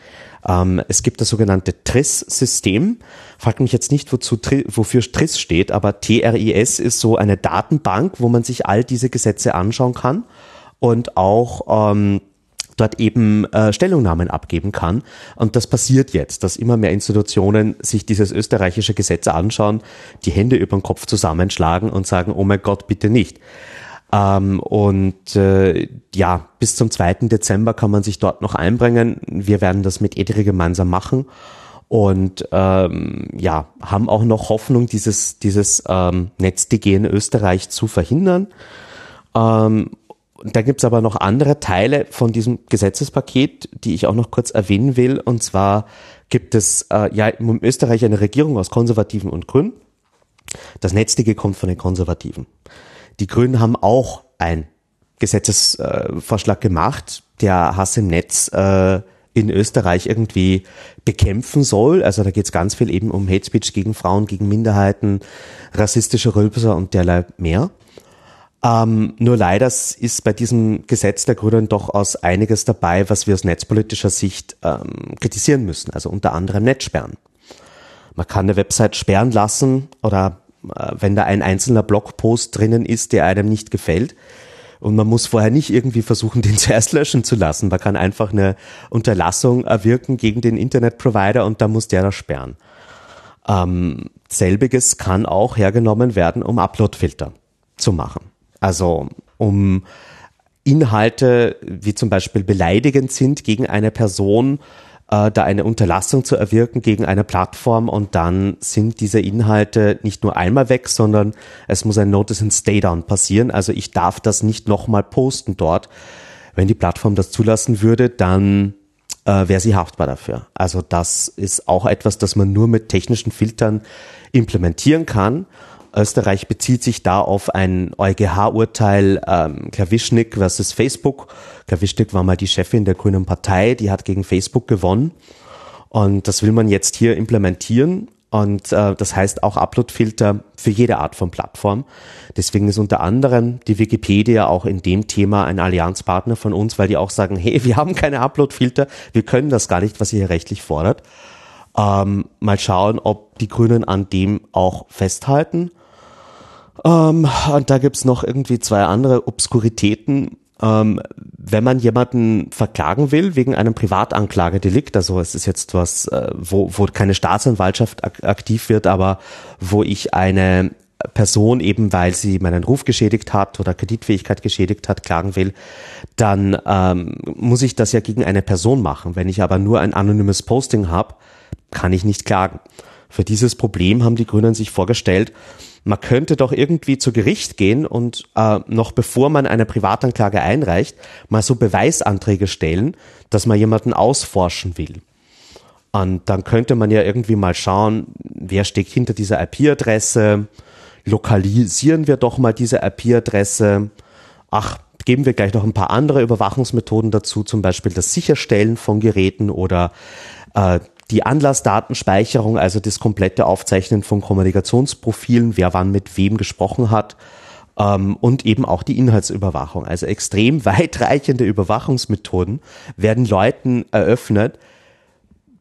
C: Ähm, es gibt das sogenannte TRIS-System. Fragt mich jetzt nicht, wozu, wofür TRIS steht, aber TRIS ist so eine Datenbank, wo man sich all diese Gesetze anschauen kann und auch ähm, dort eben äh, Stellungnahmen abgeben kann. Und das passiert jetzt, dass immer mehr Institutionen sich dieses österreichische Gesetz anschauen, die Hände über den Kopf zusammenschlagen und sagen, oh mein Gott, bitte nicht. Ähm, und äh, ja, bis zum 2. Dezember kann man sich dort noch einbringen. Wir werden das mit EDRI gemeinsam machen und ähm, ja, haben auch noch Hoffnung, dieses, dieses ähm, NetzDG in Österreich zu verhindern. Ähm, und da gibt's aber noch andere Teile von diesem Gesetzespaket, die ich auch noch kurz erwähnen will. Und zwar gibt es äh, ja in Österreich eine Regierung aus Konservativen und Grünen. Das Netzdicke kommt von den Konservativen. Die Grünen haben auch einen Gesetzesvorschlag äh, gemacht, der Hass im Netz äh, in Österreich irgendwie bekämpfen soll. Also da geht's ganz viel eben um Hate Speech gegen Frauen, gegen Minderheiten, rassistische Rülpser und derlei mehr. Ähm, nur leider ist bei diesem Gesetz der Grünen doch aus einiges dabei, was wir aus netzpolitischer Sicht ähm, kritisieren müssen. Also unter anderem Netzsperren. Man kann eine Website sperren lassen oder äh, wenn da ein einzelner Blogpost drinnen ist, der einem nicht gefällt. Und man muss vorher nicht irgendwie versuchen, den zuerst löschen zu lassen. Man kann einfach eine Unterlassung erwirken gegen den Internetprovider und dann muss der das sperren. Ähm, selbiges kann auch hergenommen werden, um Uploadfilter zu machen. Also um Inhalte, wie zum Beispiel beleidigend sind gegen eine Person, äh, da eine Unterlassung zu erwirken gegen eine Plattform und dann sind diese Inhalte nicht nur einmal weg, sondern es muss ein Notice and Stay Down passieren. Also ich darf das nicht nochmal posten dort. Wenn die Plattform das zulassen würde, dann äh, wäre sie haftbar dafür. Also das ist auch etwas, das man nur mit technischen Filtern implementieren kann. Österreich bezieht sich da auf ein EuGH-Urteil ähm, Klawischnik versus Facebook. Klawischnik war mal die Chefin der Grünen Partei, die hat gegen Facebook gewonnen. Und das will man jetzt hier implementieren. Und äh, das heißt auch Uploadfilter für jede Art von Plattform. Deswegen ist unter anderem die Wikipedia auch in dem Thema ein Allianzpartner von uns, weil die auch sagen, hey, wir haben keine Uploadfilter, wir können das gar nicht, was ihr hier rechtlich fordert. Ähm, mal schauen, ob die Grünen an dem auch festhalten. Ähm, und da gibt's noch irgendwie zwei andere Obskuritäten. Ähm, wenn man jemanden verklagen will wegen einem Privatanklagedelikt, also es ist jetzt was, äh, wo, wo keine Staatsanwaltschaft ak aktiv wird, aber wo ich eine Person eben, weil sie meinen Ruf geschädigt hat oder Kreditfähigkeit geschädigt hat, klagen will, dann ähm, muss ich das ja gegen eine Person machen. Wenn ich aber nur ein anonymes Posting habe, kann ich nicht klagen. Für dieses Problem haben die Grünen sich vorgestellt, man könnte doch irgendwie zu Gericht gehen und äh, noch bevor man eine Privatanklage einreicht, mal so Beweisanträge stellen, dass man jemanden ausforschen will. Und dann könnte man ja irgendwie mal schauen, wer steckt hinter dieser IP-Adresse, lokalisieren wir doch mal diese IP-Adresse. Ach, geben wir gleich noch ein paar andere Überwachungsmethoden dazu, zum Beispiel das Sicherstellen von Geräten oder äh, die Anlassdatenspeicherung, also das komplette Aufzeichnen von Kommunikationsprofilen, wer wann mit wem gesprochen hat ähm, und eben auch die Inhaltsüberwachung. Also extrem weitreichende Überwachungsmethoden werden Leuten eröffnet,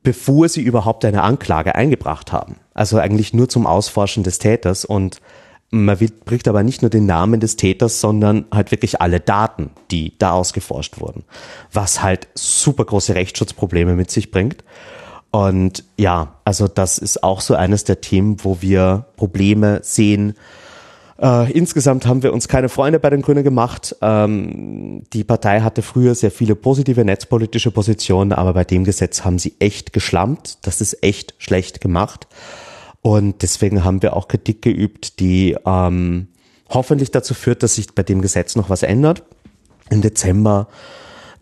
C: bevor sie überhaupt eine Anklage eingebracht haben. Also eigentlich nur zum Ausforschen des Täters und man bricht aber nicht nur den Namen des Täters, sondern halt wirklich alle Daten, die da ausgeforscht wurden, was halt super große Rechtsschutzprobleme mit sich bringt. Und ja, also das ist auch so eines der Themen, wo wir Probleme sehen. Äh, insgesamt haben wir uns keine Freunde bei den Grünen gemacht. Ähm, die Partei hatte früher sehr viele positive netzpolitische Positionen, aber bei dem Gesetz haben sie echt geschlampt. Das ist echt schlecht gemacht. Und deswegen haben wir auch Kritik geübt, die ähm, hoffentlich dazu führt, dass sich bei dem Gesetz noch was ändert. Im Dezember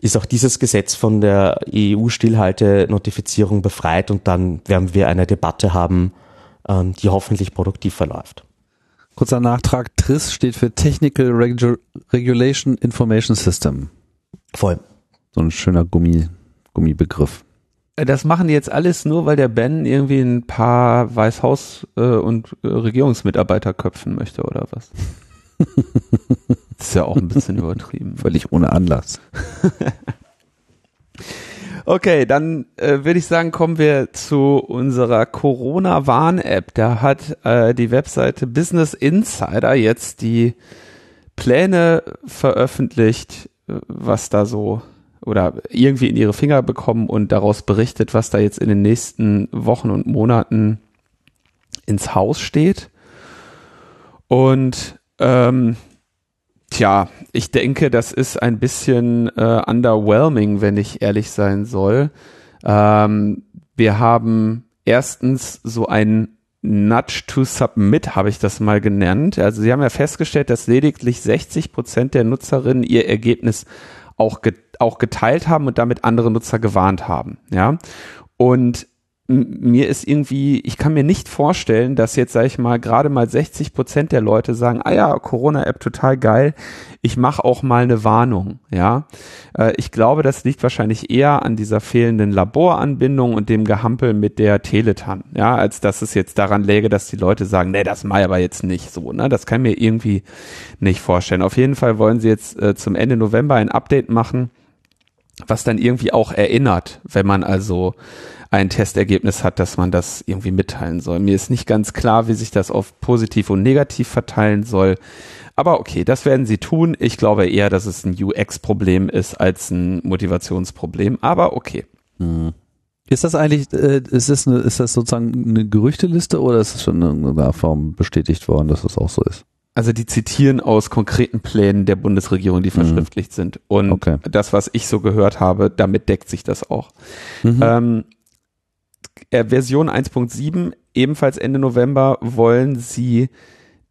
C: ist auch dieses Gesetz von der EU-Stillhalte-Notifizierung befreit und dann werden wir eine Debatte haben, ähm, die hoffentlich produktiv verläuft.
A: Kurzer Nachtrag, TRIS steht für Technical Regu Regulation Information System.
C: Voll.
A: So ein schöner Gummi, Gummibegriff.
B: Äh, das machen die jetzt alles nur, weil der Ben irgendwie ein paar Weißhaus- äh, und äh, Regierungsmitarbeiter köpfen möchte oder was? das ist ja auch ein bisschen übertrieben.
A: Völlig ohne Anlass.
B: Okay, dann äh, würde ich sagen, kommen wir zu unserer Corona-Warn-App. Da hat äh, die Webseite Business Insider jetzt die Pläne veröffentlicht, was da so oder irgendwie in ihre Finger bekommen und daraus berichtet, was da jetzt in den nächsten Wochen und Monaten ins Haus steht. Und ähm, tja, ich denke, das ist ein bisschen äh, underwhelming, wenn ich ehrlich sein soll. Ähm, wir haben erstens so ein Nudge to Submit, habe ich das mal genannt. Also sie haben ja festgestellt, dass lediglich 60 Prozent der Nutzerinnen ihr Ergebnis auch, get auch geteilt haben und damit andere Nutzer gewarnt haben. Ja. Und mir ist irgendwie, ich kann mir nicht vorstellen, dass jetzt, sage ich mal, gerade mal 60 Prozent der Leute sagen, ah ja, Corona-App total geil, ich mache auch mal eine Warnung, ja. Äh, ich glaube, das liegt wahrscheinlich eher an dieser fehlenden Laboranbindung und dem Gehampel mit der Teletan, ja, als dass es jetzt daran läge, dass die Leute sagen, nee, das mache ich aber jetzt nicht so, ne, das kann mir irgendwie nicht vorstellen. Auf jeden Fall wollen sie jetzt äh, zum Ende November ein Update machen, was dann irgendwie auch erinnert, wenn man also ein Testergebnis hat, dass man das irgendwie mitteilen soll. Mir ist nicht ganz klar, wie sich das auf positiv und negativ verteilen soll. Aber okay, das werden sie tun. Ich glaube eher, dass es ein UX-Problem ist als ein Motivationsproblem. Aber okay.
A: Hm. Ist das eigentlich, äh, ist, das eine, ist das sozusagen eine Gerüchteliste oder ist es schon in irgendeiner Form bestätigt worden, dass das auch so ist?
B: Also die zitieren aus konkreten Plänen der Bundesregierung, die mhm. verschriftlicht mhm. sind. Und okay. das, was ich so gehört habe, damit deckt sich das auch. Mhm. Ähm, äh, Version 1.7, ebenfalls Ende November, wollen sie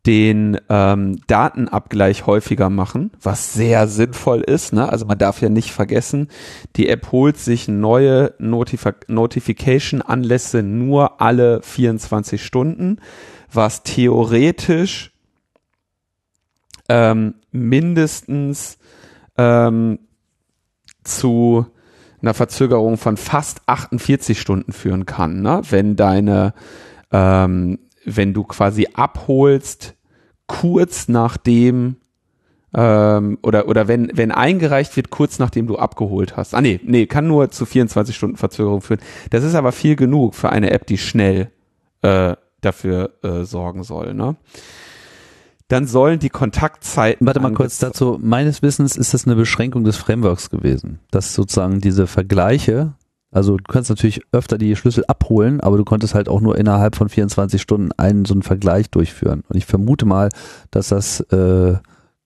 B: den ähm, Datenabgleich häufiger machen, was sehr sinnvoll ist. Ne? Also man darf ja nicht vergessen, die App holt sich neue Notif Notification-Anlässe nur alle 24 Stunden, was theoretisch ähm, mindestens ähm, zu einer Verzögerung von fast 48 Stunden führen kann, ne? wenn deine, ähm, wenn du quasi abholst, kurz nachdem ähm, oder oder wenn wenn eingereicht wird kurz nachdem du abgeholt hast. Ah nee, nee, kann nur zu 24 Stunden Verzögerung führen. Das ist aber viel genug für eine App, die schnell äh, dafür äh, sorgen soll, ne? Dann sollen die Kontaktzeiten.
A: Warte mal kurz dazu. Meines Wissens ist das eine Beschränkung des Frameworks gewesen, dass sozusagen diese Vergleiche, also du kannst natürlich öfter die Schlüssel abholen, aber du konntest halt auch nur innerhalb von 24 Stunden einen so einen Vergleich durchführen. Und ich vermute mal, dass das äh,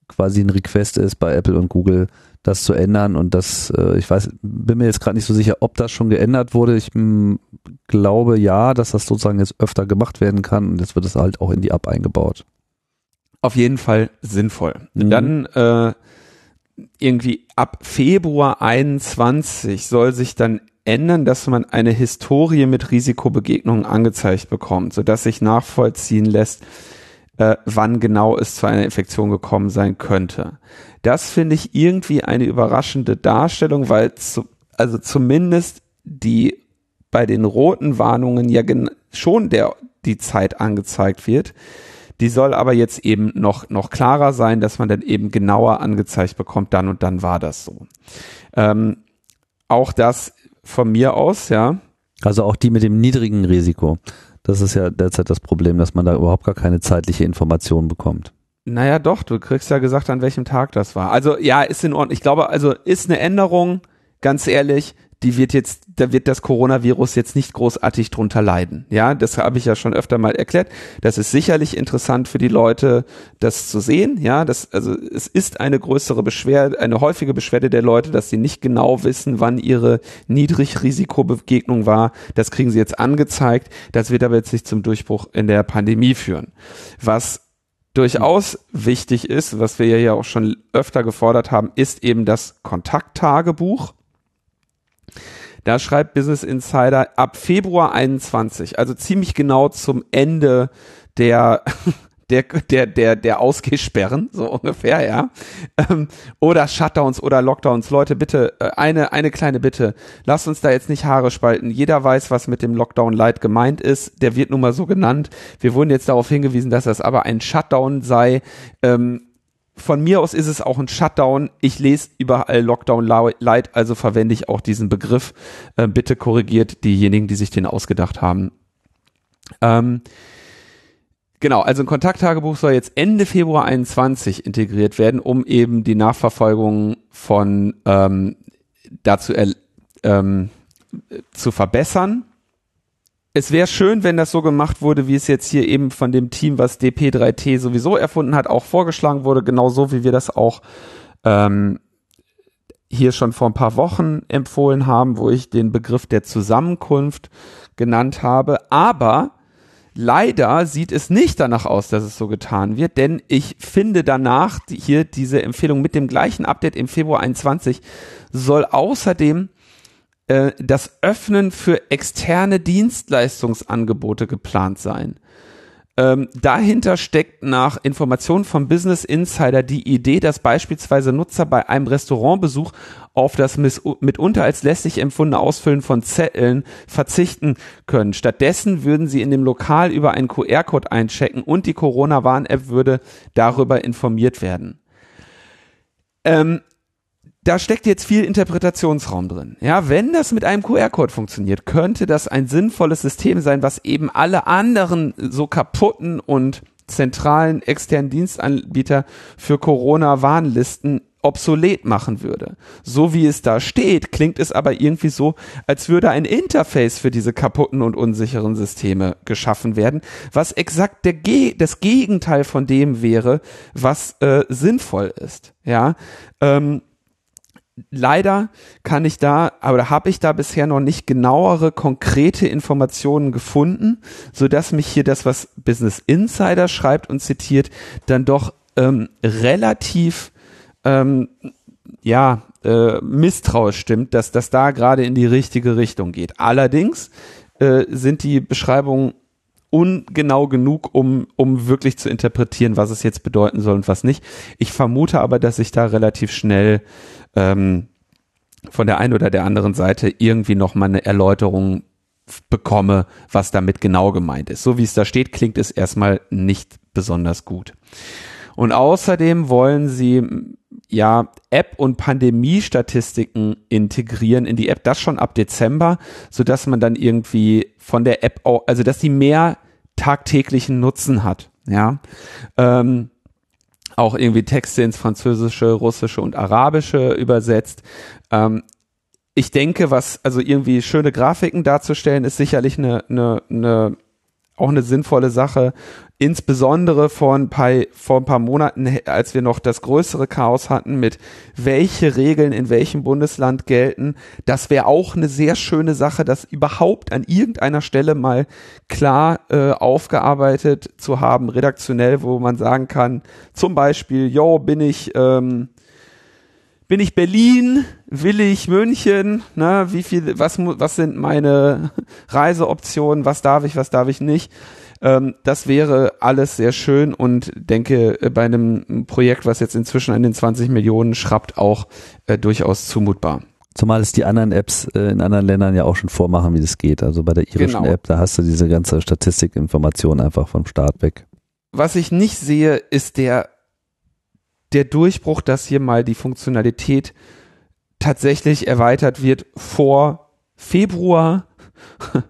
A: quasi ein Request ist bei Apple und Google, das zu ändern und das, äh, ich weiß, bin mir jetzt gerade nicht so sicher, ob das schon geändert wurde. Ich m, glaube ja, dass das sozusagen jetzt öfter gemacht werden kann und jetzt wird es halt auch in die App eingebaut.
B: Auf jeden Fall sinnvoll.
A: Mhm.
B: Dann äh, irgendwie ab Februar 21 soll sich dann ändern, dass man eine Historie mit Risikobegegnungen angezeigt bekommt, sodass sich nachvollziehen lässt, äh, wann genau es zu einer Infektion gekommen sein könnte. Das finde ich irgendwie eine überraschende Darstellung, weil zu, also zumindest die bei den roten Warnungen ja schon der die Zeit angezeigt wird. Die soll aber jetzt eben noch, noch klarer sein, dass man dann eben genauer angezeigt bekommt, dann und dann war das so. Ähm, auch das von mir aus, ja.
A: Also auch die mit dem niedrigen Risiko. Das ist ja derzeit das Problem, dass man da überhaupt gar keine zeitliche Information bekommt.
B: Naja, doch, du kriegst ja gesagt, an welchem Tag das war. Also ja, ist in Ordnung. Ich glaube, also ist eine Änderung, ganz ehrlich, die wird jetzt, da wird das Coronavirus jetzt nicht großartig drunter leiden. Ja, das habe ich ja schon öfter mal erklärt. Das ist sicherlich interessant für die Leute, das zu sehen. Ja, das, also es ist eine größere Beschwerde, eine häufige Beschwerde der Leute, dass sie nicht genau wissen, wann ihre Niedrigrisikobegegnung war. Das kriegen sie jetzt angezeigt. Das wird aber jetzt nicht zum Durchbruch in der Pandemie führen. Was durchaus wichtig ist, was wir ja auch schon öfter gefordert haben, ist eben das Kontakttagebuch. Da schreibt Business Insider ab Februar 21, also ziemlich genau zum Ende der der, der, der, der Ausgehsperren, so ungefähr, ja. Ähm, oder Shutdowns oder Lockdowns. Leute, bitte, äh, eine, eine kleine Bitte. Lasst uns da jetzt nicht Haare spalten. Jeder weiß, was mit dem Lockdown Light gemeint ist. Der wird nun mal so genannt. Wir wurden jetzt darauf hingewiesen, dass das aber ein Shutdown sei. Ähm, von mir aus ist es auch ein Shutdown. Ich lese überall Lockdown Light, also verwende ich auch diesen Begriff. Äh, bitte korrigiert diejenigen, die sich den ausgedacht haben. Ähm, genau, also ein Kontakttagebuch soll jetzt Ende Februar 21 integriert werden, um eben die Nachverfolgung von ähm, dazu ähm, zu verbessern es wäre schön, wenn das so gemacht wurde, wie es jetzt hier eben von dem Team, was DP3T sowieso erfunden hat, auch vorgeschlagen wurde, genauso wie wir das auch ähm, hier schon vor ein paar Wochen empfohlen haben, wo ich den Begriff der Zusammenkunft genannt habe. Aber leider sieht es nicht danach aus, dass es so getan wird, denn ich finde danach hier diese Empfehlung mit dem gleichen Update im Februar 21 soll außerdem äh, das Öffnen für externe Dienstleistungsangebote geplant sein. Ähm, dahinter steckt nach Informationen vom Business Insider die Idee, dass beispielsweise Nutzer bei einem Restaurantbesuch auf das mitunter als lästig empfundene Ausfüllen von Zetteln verzichten können. Stattdessen würden sie in dem Lokal über einen QR-Code einchecken und die Corona-Warn-App würde darüber informiert werden. Ähm, da steckt jetzt viel Interpretationsraum drin. Ja, wenn das mit einem QR-Code funktioniert, könnte das ein sinnvolles System sein, was eben alle anderen so kaputten und zentralen externen Dienstanbieter für Corona-Warnlisten obsolet machen würde. So wie es da steht, klingt es aber irgendwie so, als würde ein Interface für diese kaputten und unsicheren Systeme geschaffen werden, was exakt der Ge das Gegenteil von dem wäre, was äh, sinnvoll ist. Ja, ähm, leider kann ich da, aber habe ich da bisher noch nicht genauere, konkrete Informationen gefunden, so dass mich hier das, was Business Insider schreibt und zitiert, dann doch ähm, relativ ähm, ja äh, misstrauisch stimmt, dass das da gerade in die richtige Richtung geht. Allerdings äh, sind die Beschreibungen ungenau genug, um, um wirklich zu interpretieren, was es jetzt bedeuten soll und was nicht. Ich vermute aber, dass ich da relativ schnell ähm, von der einen oder der anderen Seite irgendwie noch mal eine Erläuterung bekomme, was damit genau gemeint ist. So wie es da steht, klingt es erstmal nicht besonders gut. Und außerdem wollen sie ja App und Pandemie-Statistiken integrieren in die App, das schon ab Dezember, so dass man dann irgendwie von der App, auch, also dass sie mehr tagtäglichen Nutzen hat. Ja, ähm, auch irgendwie Texte ins Französische, Russische und Arabische übersetzt. Ähm, ich denke, was, also irgendwie schöne Grafiken darzustellen, ist sicherlich eine, eine, eine auch eine sinnvolle Sache. Insbesondere vor ein, paar, vor ein paar Monaten, als wir noch das größere Chaos hatten mit welche Regeln in welchem Bundesland gelten. Das wäre auch eine sehr schöne Sache, das überhaupt an irgendeiner Stelle mal klar äh, aufgearbeitet zu haben, redaktionell, wo man sagen kann, zum Beispiel, yo, bin ich, ähm, bin ich Berlin, will ich München, ne, wie viel, was, was sind meine Reiseoptionen, was darf ich, was darf ich nicht. Ähm, das wäre alles sehr schön und denke, äh, bei einem Projekt, was jetzt inzwischen an den 20 Millionen schrappt, auch äh, durchaus zumutbar.
A: Zumal es die anderen Apps äh, in anderen Ländern ja auch schon vormachen, wie das geht. Also bei der irischen genau. App, da hast du diese ganze Statistikinformation einfach vom Start weg.
B: Was ich nicht sehe, ist der der Durchbruch, dass hier mal die Funktionalität tatsächlich erweitert wird vor Februar.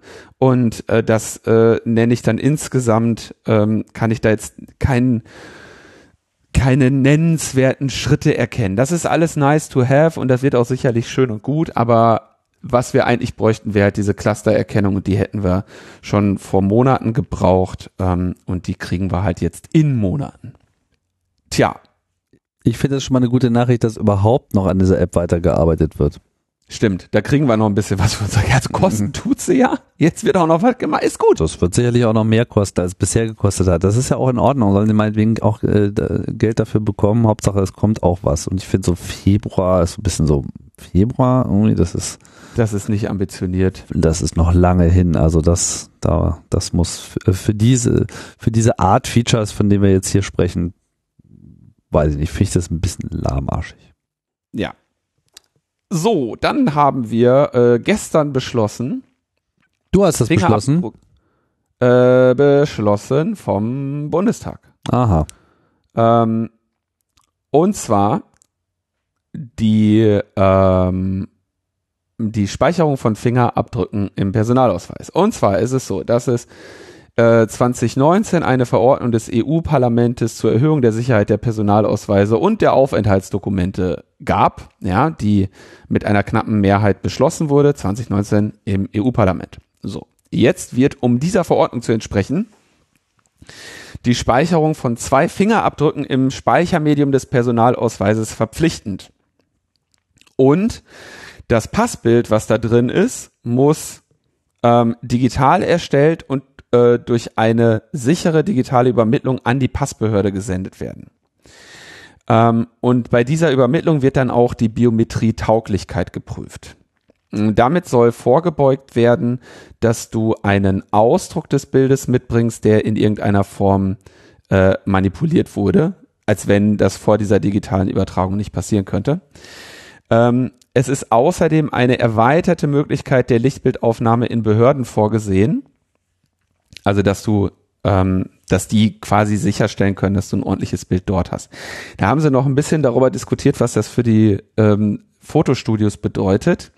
B: Und äh, das äh, nenne ich dann insgesamt, ähm, kann ich da jetzt keinen keine nennenswerten Schritte erkennen. Das ist alles nice to have und das wird auch sicherlich schön und gut, aber was wir eigentlich bräuchten, wäre halt diese Clustererkennung und die hätten wir schon vor Monaten gebraucht ähm, und die kriegen wir halt jetzt in Monaten. Tja,
A: ich finde es schon mal eine gute Nachricht, dass überhaupt noch an dieser App weitergearbeitet wird.
B: Stimmt, da kriegen wir noch ein bisschen was für unser Herz. Kosten mhm. tut sie ja. Jetzt wird auch noch was gemacht. Ist gut.
A: Das wird sicherlich auch noch mehr kosten, als es bisher gekostet hat. Das ist ja auch in Ordnung. Sollen sie meinetwegen auch äh, Geld dafür bekommen. Hauptsache, es kommt auch was. Und ich finde so Februar ist ein bisschen so Februar irgendwie, das ist.
B: Das ist nicht ambitioniert.
A: Das ist noch lange hin. Also das, da, das muss für diese, für diese Art Features, von denen wir jetzt hier sprechen, weiß ich nicht, finde ich das ein bisschen lahmarschig.
B: Ja. So, dann haben wir äh, gestern beschlossen.
A: Du hast das beschlossen?
B: Äh, beschlossen vom Bundestag.
A: Aha.
B: Ähm, und zwar die, ähm, die Speicherung von Fingerabdrücken im Personalausweis. Und zwar ist es so, dass es 2019 äh, eine Verordnung des EU-Parlamentes zur Erhöhung der Sicherheit der Personalausweise und der Aufenthaltsdokumente gab, ja, die mit einer knappen Mehrheit beschlossen wurde, 2019 im EU-Parlament. So. Jetzt wird, um dieser Verordnung zu entsprechen, die Speicherung von zwei Fingerabdrücken im Speichermedium des Personalausweises verpflichtend. Und das Passbild, was da drin ist, muss ähm, digital erstellt und äh, durch eine sichere digitale Übermittlung an die Passbehörde gesendet werden. Ähm, und bei dieser Übermittlung wird dann auch die Biometrie-Tauglichkeit geprüft. Damit soll vorgebeugt werden, dass du einen Ausdruck des Bildes mitbringst, der in irgendeiner Form äh, manipuliert wurde, als wenn das vor dieser digitalen Übertragung nicht passieren könnte. Ähm, es ist außerdem eine erweiterte Möglichkeit der Lichtbildaufnahme in Behörden vorgesehen. Also, dass du, ähm, dass die quasi sicherstellen können, dass du ein ordentliches Bild dort hast. Da haben sie noch ein bisschen darüber diskutiert, was das für die ähm, Fotostudios bedeutet.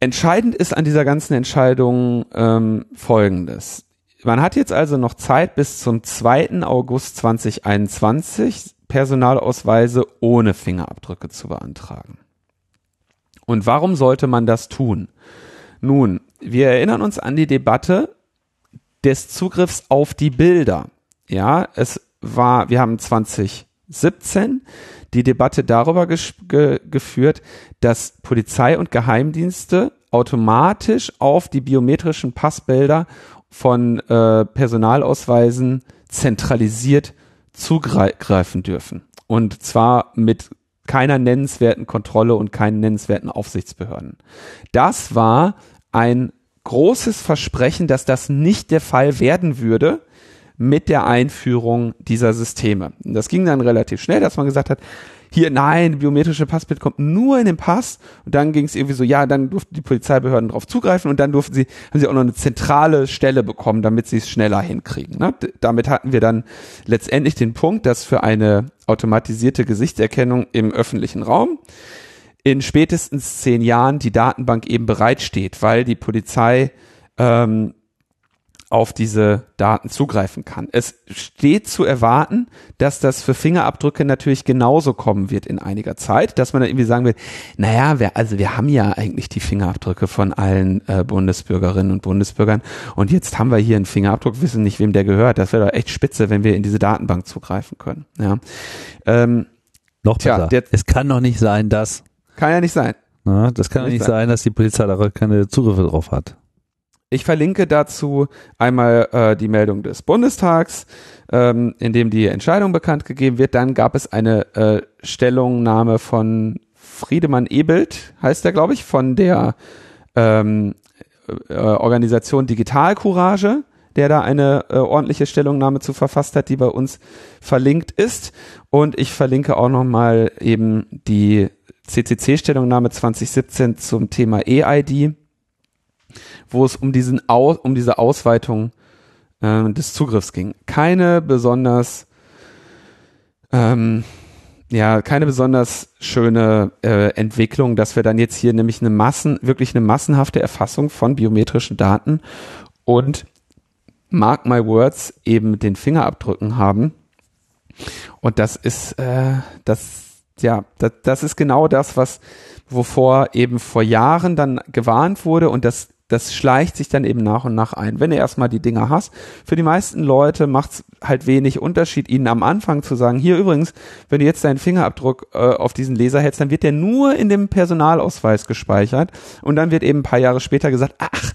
B: Entscheidend ist an dieser ganzen Entscheidung ähm, Folgendes. Man hat jetzt also noch Zeit bis zum 2. August 2021 Personalausweise ohne Fingerabdrücke zu beantragen. Und warum sollte man das tun? Nun, wir erinnern uns an die Debatte des Zugriffs auf die Bilder. Ja, es war, wir haben 2017 die Debatte darüber ge geführt, dass Polizei und Geheimdienste automatisch auf die biometrischen Passbilder von äh, Personalausweisen zentralisiert zugreifen dürfen. Und zwar mit keiner nennenswerten Kontrolle und keinen nennenswerten Aufsichtsbehörden. Das war ein großes Versprechen, dass das nicht der Fall werden würde mit der Einführung dieser Systeme. Und das ging dann relativ schnell, dass man gesagt hat, hier, nein, biometrische Passbild kommt nur in den Pass. Und dann ging es irgendwie so, ja, dann durften die Polizeibehörden darauf zugreifen und dann durften sie, haben sie auch noch eine zentrale Stelle bekommen, damit sie es schneller hinkriegen. Ne? Damit hatten wir dann letztendlich den Punkt, dass für eine automatisierte Gesichtserkennung im öffentlichen Raum in spätestens zehn Jahren die Datenbank eben bereitsteht, weil die Polizei ähm, auf diese Daten zugreifen kann. Es steht zu erwarten, dass das für Fingerabdrücke natürlich genauso kommen wird in einiger Zeit, dass man dann irgendwie sagen wird, naja, wir, also wir haben ja eigentlich die Fingerabdrücke von allen äh, Bundesbürgerinnen und Bundesbürgern und jetzt haben wir hier einen Fingerabdruck, wissen nicht, wem der gehört. Das wäre doch echt spitze, wenn wir in diese Datenbank zugreifen können. Ja. Ähm,
A: Noch besser. Tja, es kann doch nicht sein, dass.
B: Kann ja nicht sein.
A: Na, das kann, kann nicht sein. sein, dass die Polizei da keine Zugriffe drauf hat.
B: Ich verlinke dazu einmal äh, die Meldung des Bundestags, ähm, in dem die Entscheidung bekannt gegeben wird. Dann gab es eine äh, Stellungnahme von Friedemann Ebelt, heißt er, glaube ich, von der ähm, äh, Organisation Digital Courage, der da eine äh, ordentliche Stellungnahme zu verfasst hat, die bei uns verlinkt ist. Und ich verlinke auch nochmal eben die CCC-Stellungnahme 2017 zum Thema EID wo es um diesen Aus, um diese Ausweitung äh, des Zugriffs ging. Keine besonders ähm, ja, keine besonders schöne äh, Entwicklung, dass wir dann jetzt hier nämlich eine Massen, wirklich eine massenhafte Erfassung von biometrischen Daten und mark my words eben den Fingerabdrücken haben. Und das ist äh, das ja, das, das ist genau das, was wovor eben vor Jahren dann gewarnt wurde und das das schleicht sich dann eben nach und nach ein. Wenn du erstmal die Dinger hast, für die meisten Leute macht es halt wenig Unterschied, ihnen am Anfang zu sagen, hier übrigens, wenn du jetzt deinen Fingerabdruck äh, auf diesen Laser hältst, dann wird der nur in dem Personalausweis gespeichert und dann wird eben ein paar Jahre später gesagt, ach,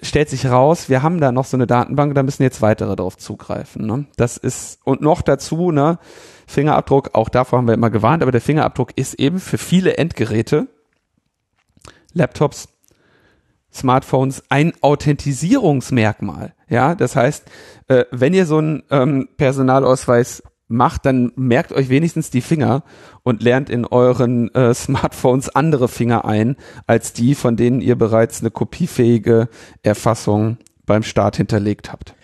B: stellt sich raus, wir haben da noch so eine Datenbank, da müssen jetzt weitere drauf zugreifen. Ne? Das ist, und noch dazu, ne, Fingerabdruck, auch davor haben wir immer gewarnt, aber der Fingerabdruck ist eben für viele Endgeräte, Laptops, Smartphones ein Authentisierungsmerkmal. Ja, das heißt, äh, wenn ihr so einen ähm, Personalausweis macht, dann merkt euch wenigstens die Finger und lernt in euren äh, Smartphones andere Finger ein, als die, von denen ihr bereits eine kopiefähige Erfassung beim Start hinterlegt habt.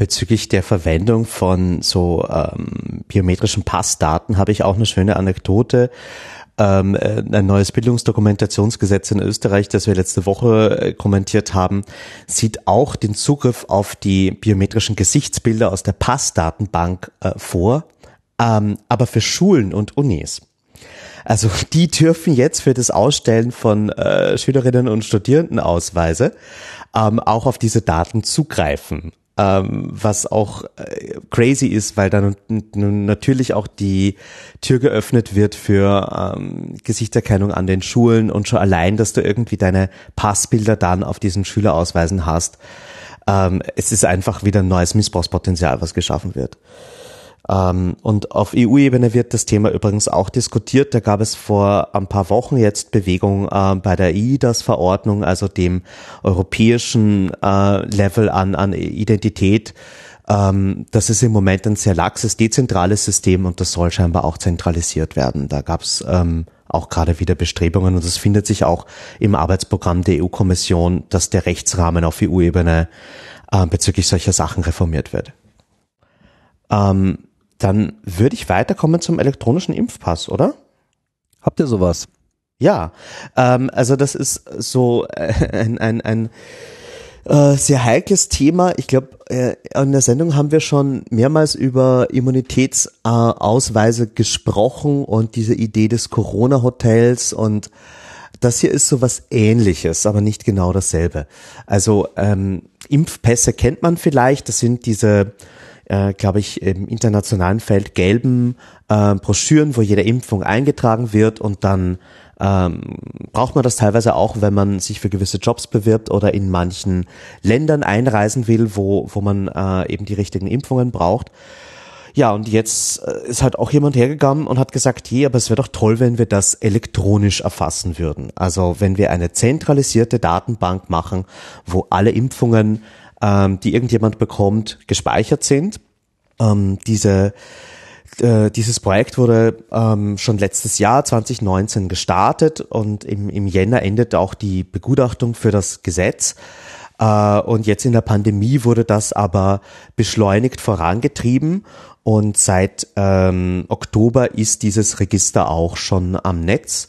C: Bezüglich der Verwendung von so ähm, biometrischen Passdaten habe ich auch eine schöne Anekdote ähm, äh, ein neues Bildungsdokumentationsgesetz in Österreich, das wir letzte Woche äh, kommentiert haben, sieht auch den Zugriff auf die biometrischen Gesichtsbilder aus der Passdatenbank äh, vor, ähm, aber für Schulen und Unis. Also die dürfen jetzt für das Ausstellen von äh, Schülerinnen und Studierendenausweise ähm, auch auf diese Daten zugreifen ähm, was auch äh, crazy ist, weil dann natürlich auch die Tür geöffnet wird für ähm, Gesichtserkennung an den Schulen und schon allein, dass du irgendwie deine Passbilder dann auf diesen Schülerausweisen hast. Ähm, es ist einfach wieder ein neues Missbrauchspotenzial, was geschaffen wird. Ähm, und auf EU-Ebene wird das Thema übrigens auch diskutiert. Da gab es vor ein paar Wochen jetzt Bewegung äh, bei der EIDAS-Verordnung, also dem europäischen äh, Level an, an Identität. Ähm, das ist im Moment ein sehr laxes, dezentrales System und das soll scheinbar auch zentralisiert werden. Da gab es ähm, auch gerade wieder Bestrebungen und es findet sich auch im Arbeitsprogramm der EU-Kommission, dass der Rechtsrahmen auf EU-Ebene äh, bezüglich solcher Sachen reformiert wird. Ähm, dann würde ich weiterkommen zum elektronischen Impfpass, oder?
A: Habt ihr sowas?
C: Ja, ähm, also das ist so äh, ein, ein, ein äh, sehr heikles Thema. Ich glaube, äh, in der Sendung haben wir schon mehrmals über Immunitätsausweise gesprochen und diese Idee des Corona-Hotels und das hier ist so was ähnliches, aber nicht genau dasselbe. Also ähm, Impfpässe kennt man vielleicht, das sind diese äh, glaube ich, im internationalen Feld gelben äh, Broschüren, wo jede Impfung eingetragen wird und dann ähm, braucht man das teilweise auch, wenn man sich für gewisse Jobs bewirbt oder in manchen Ländern einreisen will, wo, wo man äh, eben die richtigen Impfungen braucht. Ja, und jetzt äh, ist halt auch jemand hergegangen und hat gesagt, hey, aber es wäre doch toll, wenn wir das elektronisch erfassen würden. Also wenn wir eine zentralisierte Datenbank machen, wo alle Impfungen ähm, die irgendjemand bekommt, gespeichert sind. Ähm, diese äh, dieses Projekt wurde ähm, schon letztes Jahr 2019 gestartet und im, im Jänner endet auch die Begutachtung für das Gesetz. Äh, und jetzt in der Pandemie wurde das aber beschleunigt vorangetrieben und seit ähm, Oktober ist dieses Register auch schon am Netz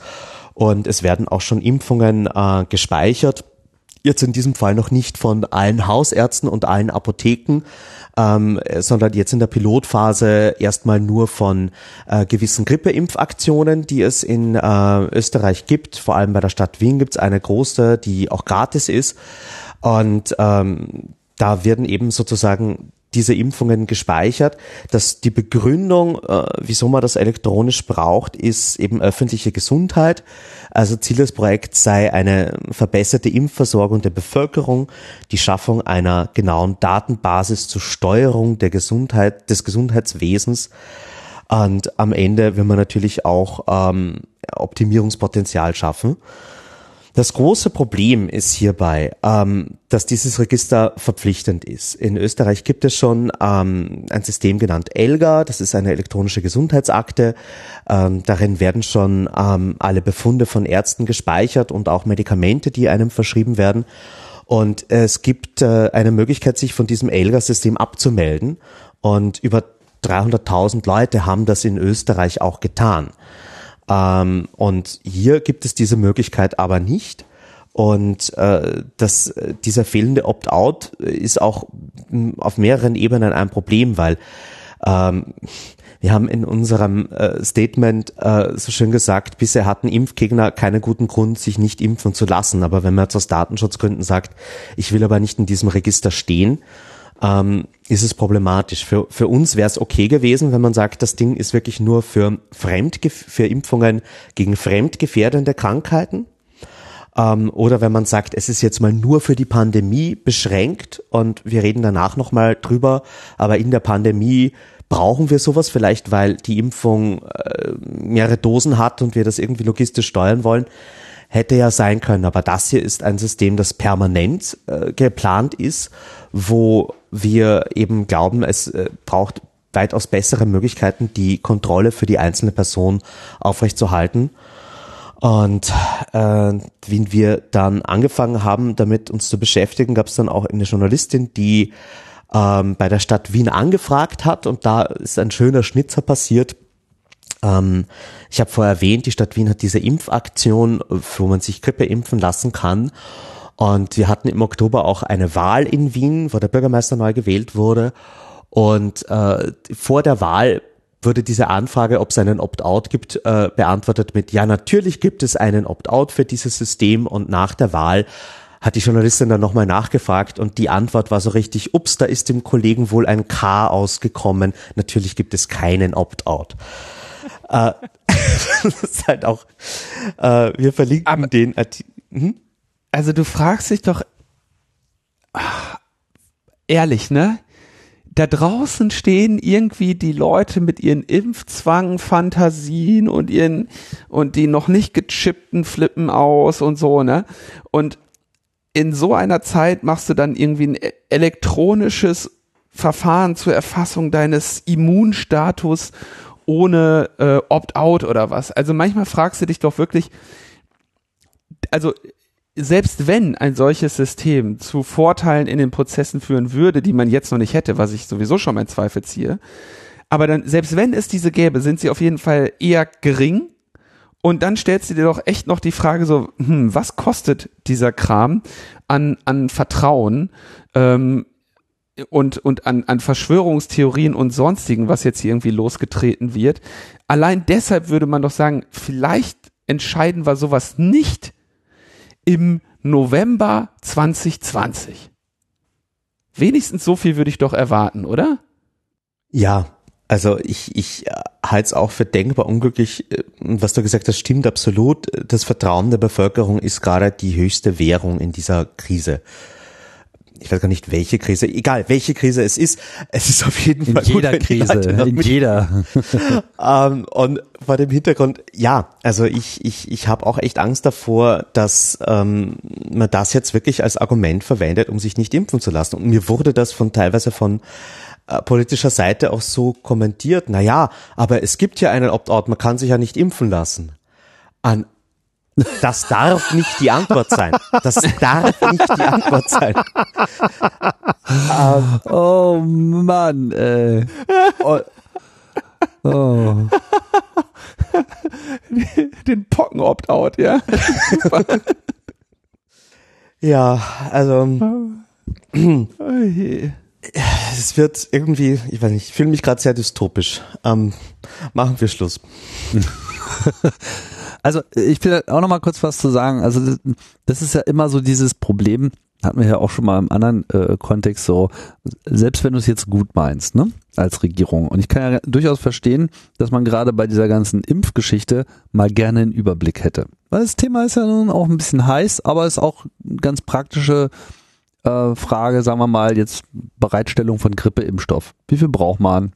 C: und es werden auch schon Impfungen äh, gespeichert jetzt in diesem Fall noch nicht von allen Hausärzten und allen Apotheken, ähm, sondern jetzt in der Pilotphase erstmal nur von äh, gewissen Grippeimpfaktionen, die es in äh, Österreich gibt. Vor allem bei der Stadt Wien gibt es eine große, die auch gratis ist. Und ähm, da werden eben sozusagen diese Impfungen gespeichert. Dass die Begründung, äh, wieso man das elektronisch braucht, ist eben öffentliche Gesundheit. Also Ziel des Projekts sei eine verbesserte Impfversorgung der Bevölkerung, die Schaffung einer genauen Datenbasis zur Steuerung der Gesundheit, des Gesundheitswesens. Und am Ende will man natürlich auch ähm, Optimierungspotenzial schaffen. Das große Problem ist hierbei, ähm, dass dieses Register verpflichtend ist. In Österreich gibt es schon ähm, ein System genannt ELGA, das ist eine elektronische Gesundheitsakte. Ähm, darin werden schon ähm, alle Befunde von Ärzten gespeichert und auch Medikamente, die einem verschrieben werden. Und es gibt äh, eine Möglichkeit, sich von diesem ELGA-System abzumelden. Und über 300.000 Leute haben das in Österreich auch getan. Ähm, und hier gibt es diese Möglichkeit aber nicht. Und äh, das, dieser fehlende Opt-out ist auch auf mehreren Ebenen ein Problem, weil ähm, wir haben in unserem äh, Statement äh, so schön gesagt, bisher hatten Impfgegner keinen guten Grund, sich nicht impfen zu lassen. Aber wenn man jetzt aus Datenschutzgründen sagt, ich will aber nicht in diesem Register stehen, ähm, ist es problematisch. Für, für uns wäre es okay gewesen, wenn man sagt, das Ding ist wirklich nur für, Fremdgef für Impfungen gegen fremdgefährdende Krankheiten. Ähm, oder wenn man sagt, es ist jetzt mal nur für die Pandemie beschränkt und wir reden danach nochmal drüber, aber in der Pandemie brauchen wir sowas vielleicht, weil die Impfung äh, mehrere Dosen hat und wir das irgendwie logistisch steuern wollen hätte ja sein können. Aber das hier ist ein System, das permanent äh, geplant ist, wo wir eben glauben, es äh, braucht weitaus bessere Möglichkeiten, die Kontrolle für die einzelne Person aufrechtzuerhalten. Und äh, wie wir dann angefangen haben, damit uns zu beschäftigen, gab es dann auch eine Journalistin, die ähm, bei der Stadt Wien angefragt hat und da ist ein schöner Schnitzer passiert, ähm, ich habe vorher erwähnt, die Stadt Wien hat diese Impfaktion, wo man sich Grippe impfen lassen kann. Und wir hatten im Oktober auch eine Wahl in Wien, wo der Bürgermeister neu gewählt wurde. Und äh, vor der Wahl wurde diese Anfrage, ob es einen Opt-out gibt, äh, beantwortet mit, ja, natürlich gibt es einen Opt-out für dieses System. Und nach der Wahl hat die Journalistin dann nochmal nachgefragt und die Antwort war so richtig, ups, da ist dem Kollegen wohl ein K ausgekommen. Natürlich gibt es keinen Opt-out äh, das ist halt auch, äh, wir verlinken Aber, den Artikel. Hm?
B: Also du fragst dich doch, ach, ehrlich, ne? Da draußen stehen irgendwie die Leute mit ihren Impfzwang, Fantasien und ihren, und die noch nicht gechippten flippen aus und so, ne? Und in so einer Zeit machst du dann irgendwie ein elektronisches Verfahren zur Erfassung deines Immunstatus ohne äh, Opt-out oder was. Also manchmal fragst du dich doch wirklich, also selbst wenn ein solches System zu Vorteilen in den Prozessen führen würde, die man jetzt noch nicht hätte, was ich sowieso schon mein Zweifel ziehe, aber dann, selbst wenn es diese gäbe, sind sie auf jeden Fall eher gering. Und dann stellst du dir doch echt noch die Frage so, hm, was kostet dieser Kram an, an Vertrauen? Ähm, und, und an, an Verschwörungstheorien und sonstigen, was jetzt hier irgendwie losgetreten wird. Allein deshalb würde man doch sagen, vielleicht entscheiden wir sowas nicht im November 2020. Wenigstens so viel würde ich doch erwarten, oder?
C: Ja, also ich, ich halte es auch für denkbar unglücklich. Was du gesagt hast, stimmt absolut. Das Vertrauen der Bevölkerung ist gerade die höchste Währung in dieser Krise ich weiß gar nicht, welche Krise, egal welche Krise es ist, es ist auf jeden
A: in
C: Fall.
A: In jeder Krise, in jeder.
C: ähm, und vor dem Hintergrund, ja, also ich, ich, ich habe auch echt Angst davor, dass ähm, man das jetzt wirklich als Argument verwendet, um sich nicht impfen zu lassen. Und mir wurde das von teilweise von äh, politischer Seite auch so kommentiert, na ja, aber es gibt ja einen Opt-out, man kann sich ja nicht impfen lassen. An das darf nicht die Antwort sein. Das darf nicht die Antwort sein.
A: ähm, oh Mann, ey. Oh.
B: oh. Den Pocken-Opt-out, ja.
C: Ja, also es wird irgendwie, ich weiß nicht, ich fühle mich gerade sehr dystopisch. Ähm, machen wir Schluss.
A: Also ich will auch noch mal kurz was zu sagen. Also das, ist ja immer so dieses Problem, hatten wir ja auch schon mal im anderen äh, Kontext so, selbst wenn du es jetzt gut meinst, ne, als Regierung. Und ich kann ja durchaus verstehen, dass man gerade bei dieser ganzen Impfgeschichte mal gerne einen Überblick hätte. Weil das Thema ist ja nun auch ein bisschen heiß, aber ist auch ganz praktische äh, Frage, sagen wir mal, jetzt Bereitstellung von Grippeimpfstoff. Wie viel braucht man?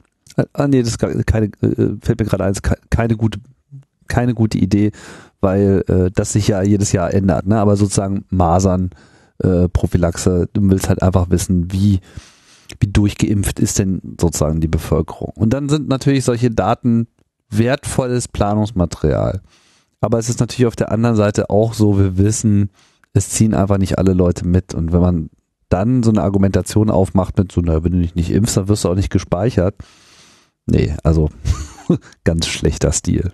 A: Ah, nee, das ist keine, äh, fällt mir gerade ein, keine gute, keine gute Idee, weil äh, das sich ja jedes Jahr ändert, ne? Aber sozusagen Masern, äh, Prophylaxe, du willst halt einfach wissen, wie, wie durchgeimpft ist denn sozusagen die Bevölkerung. Und dann sind natürlich solche Daten wertvolles Planungsmaterial. Aber es ist natürlich auf der anderen Seite auch so, wir wissen, es ziehen einfach nicht alle Leute mit. Und wenn man dann so eine Argumentation aufmacht mit so, na, wenn du dich nicht impfst, dann wirst du auch nicht gespeichert. Nee, also ganz schlechter Stil.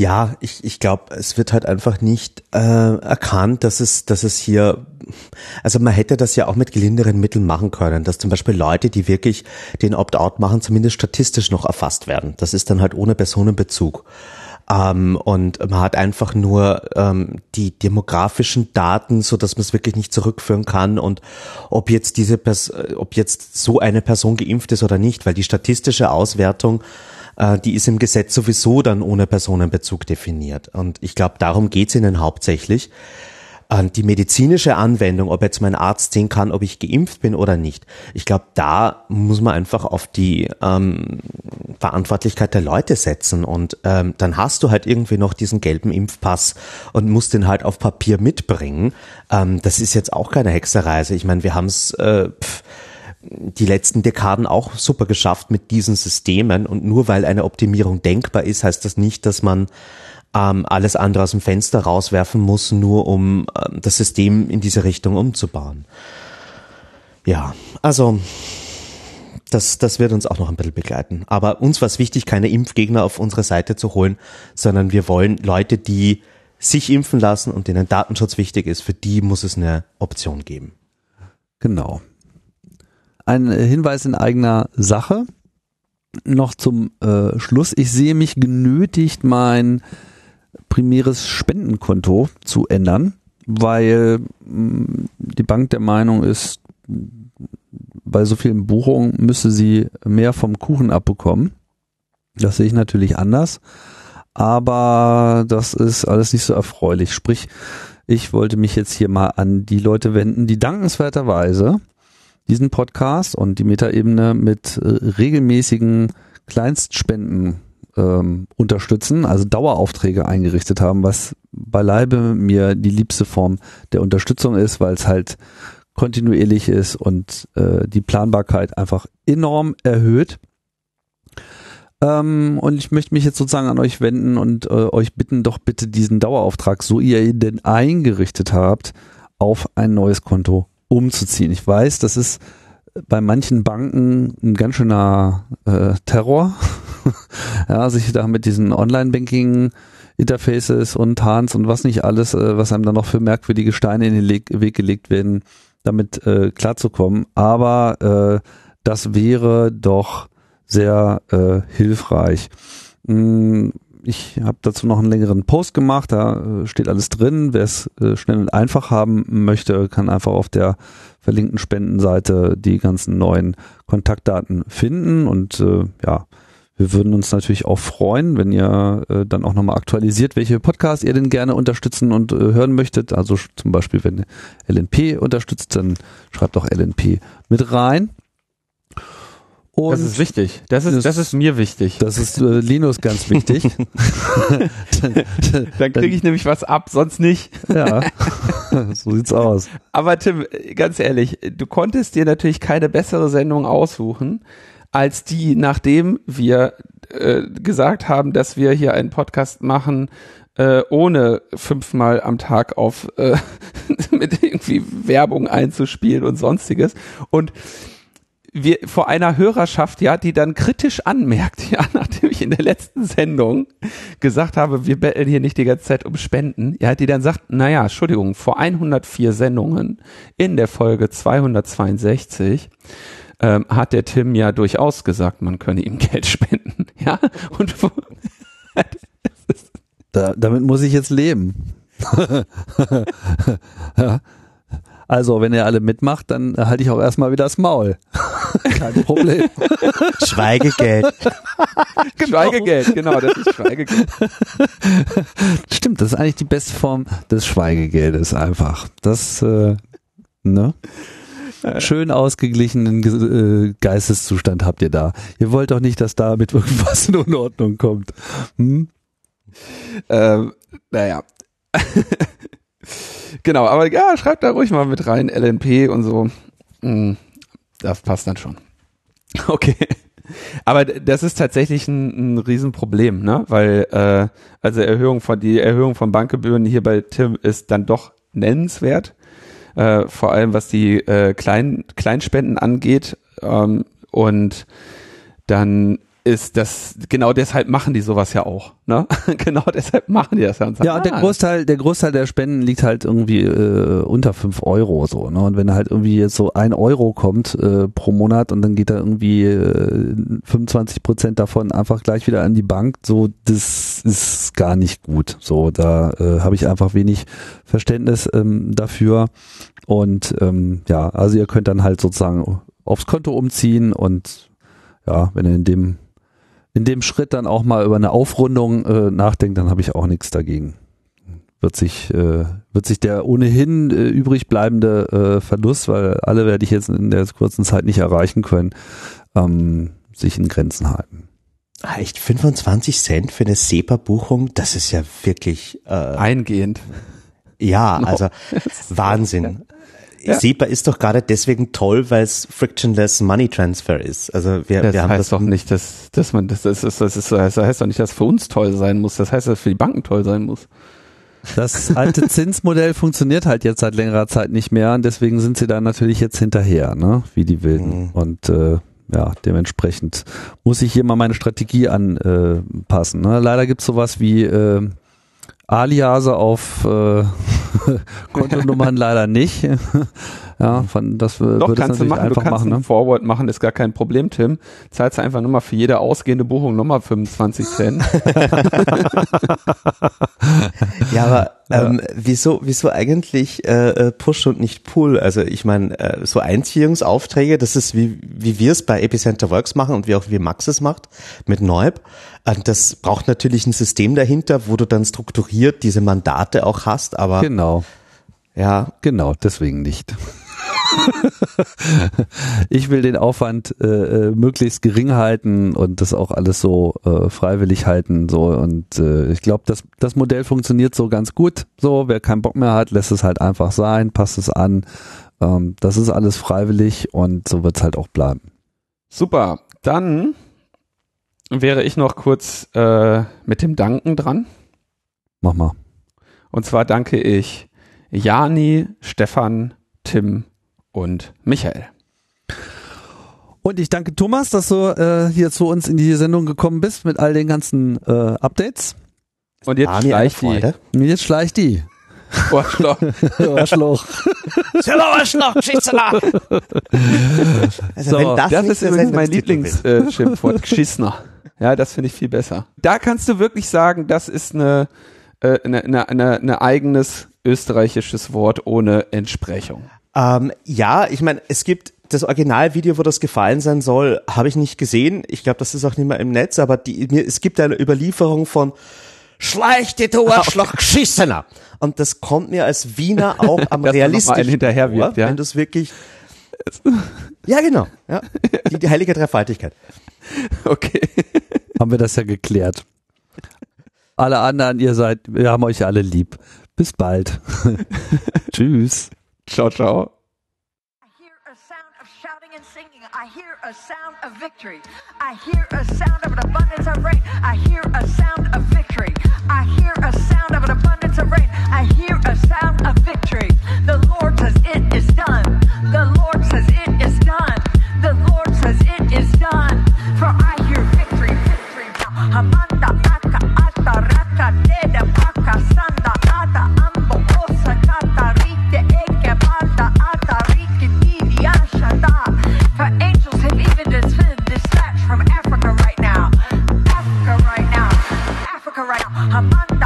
C: Ja, ich, ich glaube, es wird halt einfach nicht äh, erkannt, dass es, dass es hier, also man hätte das ja auch mit gelinderen Mitteln machen können, dass zum Beispiel Leute, die wirklich den Opt-out machen, zumindest statistisch noch erfasst werden. Das ist dann halt ohne Personenbezug. Ähm, und man hat einfach nur ähm, die demografischen Daten, so dass man es wirklich nicht zurückführen kann und ob jetzt diese Pers ob jetzt so eine Person geimpft ist oder nicht, weil die statistische Auswertung äh, die ist im Gesetz sowieso dann ohne Personenbezug definiert. Und ich glaube, darum geht's ihnen hauptsächlich die medizinische Anwendung, ob jetzt mein Arzt sehen kann, ob ich geimpft bin oder nicht. Ich glaube, da muss man einfach auf die ähm, Verantwortlichkeit der Leute setzen und ähm, dann hast du halt irgendwie noch diesen gelben Impfpass und musst den halt auf Papier mitbringen. Ähm, das ist jetzt auch keine Hexereise. Ich meine, wir haben es äh, die letzten Dekaden auch super geschafft mit diesen Systemen und nur weil eine Optimierung denkbar ist, heißt das nicht, dass man ähm, alles andere aus dem Fenster rauswerfen muss, nur um ähm, das System in diese Richtung umzubauen. Ja, also das, das wird uns auch noch ein bisschen begleiten. Aber uns war es wichtig, keine Impfgegner auf unsere Seite zu holen, sondern wir wollen Leute, die sich impfen lassen und denen Datenschutz wichtig ist, für die muss es eine Option geben.
A: Genau. Ein Hinweis in eigener Sache. Noch zum äh, Schluss. Ich sehe mich genötigt, mein primäres Spendenkonto zu ändern, weil mh, mm, die Bank der Meinung ist, bei so vielen Buchungen müsse sie mehr vom Kuchen abbekommen. Das sehe ich natürlich anders, aber das ist alles nicht so erfreulich. Sprich, ich wollte mich jetzt hier mal an die Leute wenden, die dankenswerterweise diesen Podcast und die Metaebene mit äh, regelmäßigen Kleinstspenden ähm, unterstützen, also Daueraufträge eingerichtet haben, was beileibe mir die liebste Form der Unterstützung ist, weil es halt kontinuierlich ist und äh, die Planbarkeit einfach enorm erhöht. Ähm, und ich möchte mich jetzt sozusagen an euch wenden und äh, euch bitten, doch bitte diesen Dauerauftrag, so ihr ihn denn eingerichtet habt, auf ein neues Konto umzuziehen. Ich weiß, das ist bei manchen Banken ein ganz schöner äh, Terror, ja, sich da mit diesen Online-Banking Interfaces und Hans und was nicht alles, äh, was einem dann noch für merkwürdige Steine in den Weg gelegt werden, damit äh, klarzukommen. Aber äh, das wäre doch sehr äh, hilfreich. Hm, ich habe dazu noch einen längeren Post gemacht, da äh, steht alles drin. Wer es äh, schnell und einfach haben möchte, kann einfach auf der verlinkten Spendenseite die ganzen neuen Kontaktdaten finden und äh, ja, wir würden uns natürlich auch freuen, wenn ihr äh, dann auch nochmal aktualisiert, welche Podcasts ihr denn gerne unterstützen und äh, hören möchtet. Also zum Beispiel, wenn ihr LNP unterstützt, dann schreibt doch LNP mit rein.
B: Und das ist wichtig. Das ist, das ist mir wichtig.
A: Das ist äh, Linus ganz wichtig.
B: dann kriege ich nämlich was ab, sonst nicht.
A: ja, so sieht's aus.
B: Aber Tim, ganz ehrlich, du konntest dir natürlich keine bessere Sendung aussuchen als die, nachdem wir äh, gesagt haben, dass wir hier einen Podcast machen, äh, ohne fünfmal am Tag auf äh, mit irgendwie Werbung einzuspielen und sonstiges. Und wir vor einer Hörerschaft, ja, die dann kritisch anmerkt, ja, nachdem ich in der letzten Sendung gesagt habe, wir betteln hier nicht die ganze Zeit um Spenden, ja, die dann sagt, naja, Entschuldigung, vor 104 Sendungen in der Folge 262 ähm, hat der Tim ja durchaus gesagt, man könne ihm Geld spenden, ja, und
A: da, damit muss ich jetzt leben. ja. Also, wenn ihr alle mitmacht, dann halte ich auch erstmal wieder das Maul. Kein Problem.
C: Schweigegeld.
B: genau. Schweigegeld, genau, das ist Schweigegeld.
A: Stimmt, das ist eigentlich die beste Form des Schweigegeldes einfach. Das, äh, ne? Schön ausgeglichenen äh, Geisteszustand habt ihr da. Ihr wollt doch nicht, dass da mit irgendwas in Unordnung kommt. Hm?
B: Ähm, naja. Genau, aber ja, schreibt da ruhig mal mit rein, LNP und so. Hm, das passt dann schon. Okay. Aber das ist tatsächlich ein, ein Riesenproblem, ne? Weil äh, also Erhöhung von die Erhöhung von Bankgebühren hier bei Tim ist dann doch nennenswert, äh, vor allem was die äh, Klein, Kleinspenden angeht ähm, und dann ist, dass genau deshalb machen die sowas ja auch. Ne? genau deshalb machen die das ja.
A: Und sagen, ja, und der ah. Großteil, der Großteil der Spenden liegt halt irgendwie äh, unter fünf Euro so. Ne? Und wenn halt irgendwie jetzt so ein Euro kommt äh, pro Monat und dann geht da irgendwie äh, 25 Prozent davon einfach gleich wieder an die Bank, so das ist gar nicht gut. So, da äh, habe ich einfach wenig Verständnis ähm, dafür. Und ähm, ja, also ihr könnt dann halt sozusagen aufs Konto umziehen und ja, wenn ihr in dem in dem Schritt dann auch mal über eine Aufrundung äh, nachdenkt, dann habe ich auch nichts dagegen. Wird sich, äh, wird sich der ohnehin äh, übrig bleibende äh, Verlust, weil alle werde ich jetzt in der kurzen Zeit nicht erreichen können, ähm, sich in Grenzen halten.
C: Ah, echt 25 Cent für eine SEPA-Buchung, das ist ja wirklich
B: äh, eingehend.
C: Ja, also Wahnsinn ja. SEPA ist doch gerade deswegen toll, weil es frictionless Money Transfer ist. Also wir,
B: das
C: wir
B: haben heißt das doch nicht, dass, dass man das ist, das ist, das heißt doch nicht, dass es für uns toll sein muss. Das heißt, dass es für die Banken toll sein muss.
A: Das alte Zinsmodell funktioniert halt jetzt seit längerer Zeit nicht mehr und deswegen sind sie da natürlich jetzt hinterher, ne? Wie die Wilden. Mhm. Und äh, ja, dementsprechend muss ich hier mal meine Strategie anpassen. Äh, ne? Leider gibt's sowas wie äh, Aliase auf äh, Kontonummern leider nicht. ja, von das Doch, würde
B: kannst du machen. einfach du kannst machen. Ne? Forward machen, ist gar kein Problem, Tim. Zahlst du einfach nur mal für jede ausgehende Buchung nochmal 25 Cent.
C: ja, aber ähm, wieso, wieso eigentlich äh, äh, Push und nicht Pull? Also ich meine, äh, so Einziehungsaufträge, das ist wie, wie wir es bei Epicenter Works machen und wie auch wie Max es macht mit Neub. Und das braucht natürlich ein System dahinter, wo du dann strukturiert diese Mandate auch hast, aber.
A: Genau. Ja. Genau, deswegen nicht. ich will den Aufwand äh, äh, möglichst gering halten und das auch alles so äh, freiwillig halten so und äh, ich glaube, das das Modell funktioniert so ganz gut. So, wer keinen Bock mehr hat, lässt es halt einfach sein, passt es an. Ähm, das ist alles freiwillig und so wird es halt auch bleiben.
B: Super. Dann wäre ich noch kurz äh, mit dem Danken dran.
A: Mach mal.
B: Und zwar danke ich Jani, Stefan, Tim und Michael.
A: Und ich danke Thomas, dass du äh, hier zu uns in die Sendung gekommen bist mit all den ganzen äh, Updates.
B: Und jetzt ah, schleicht
A: die. Jetzt schleicht die.
B: Arschloch.
A: Arschloch.
B: Arschloch, Geschissner. Also, so, das, das ist übrigens mein Lieblingsschimpfwort, äh, Geschissner. Ja, das finde ich viel besser. Da kannst du wirklich sagen, das ist eine, äh, eine, eine, eine, eine eigenes österreichisches Wort ohne Entsprechung.
C: Ähm, ja, ich meine, es gibt das Originalvideo, wo das gefallen sein soll, habe ich nicht gesehen. Ich glaube, das ist auch nicht mehr im Netz, aber die, mir, es gibt eine Überlieferung von Schleichte du Arschloch geschissener. Und das kommt mir als Wiener auch am realistischen
B: hinterher wird,
C: ja? wenn du es wirklich Ja, genau. Ja. Die, die heilige Dreifaltigkeit.
B: Okay.
A: Haben wir das ja geklärt. Alle anderen, ihr seid, wir haben euch alle lieb. Bis bald. Tschüss.
B: Ciao, ciao.
D: I hear a sound of victory. I hear a sound of an abundance of rain. I hear a sound of victory. I hear a sound of an abundance of rain. I hear I'm on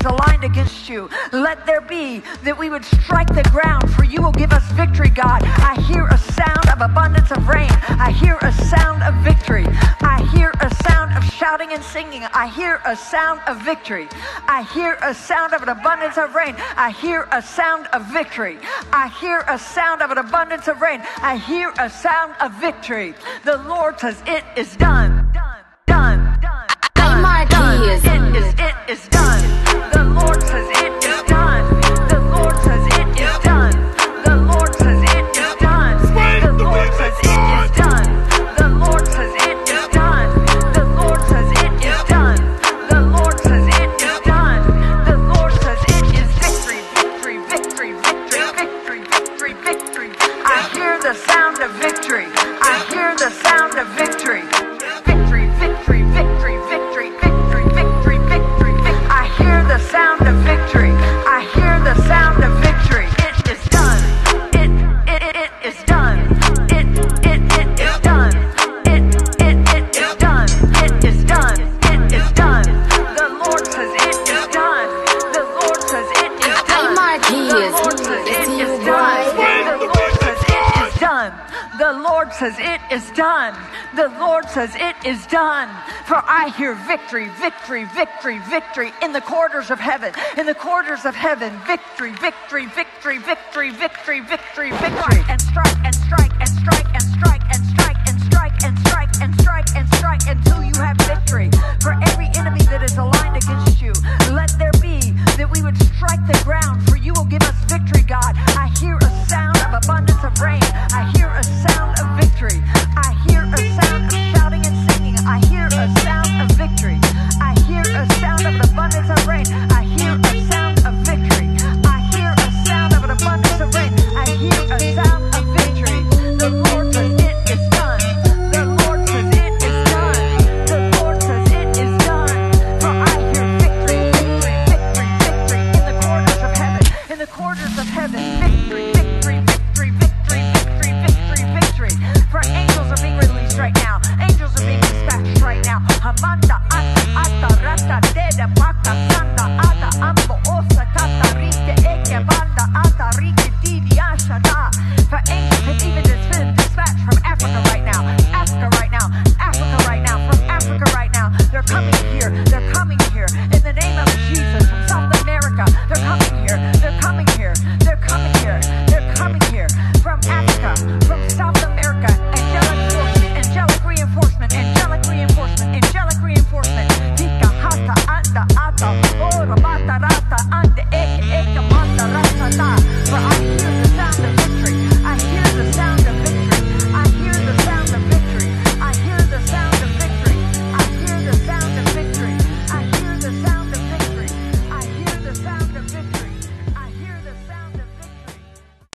D: is aligned against you. Let there be that we would strike the ground, for you will give us victory, God. I hear a sound of abundance of rain. I hear a sound of victory. I hear a sound of shouting and singing. I hear a sound of victory. I hear a sound of an abundance of rain. I hear a sound of victory. I hear a sound of an abundance of rain. I hear a sound of victory. The Lord says, It is done.
E: Marquez.
D: It is, it is done. The says it is done. For I hear victory, victory, victory, victory in the corridors of heaven. In the corridors of heaven, victory, victory, victory, victory, victory, victory, victory. And strike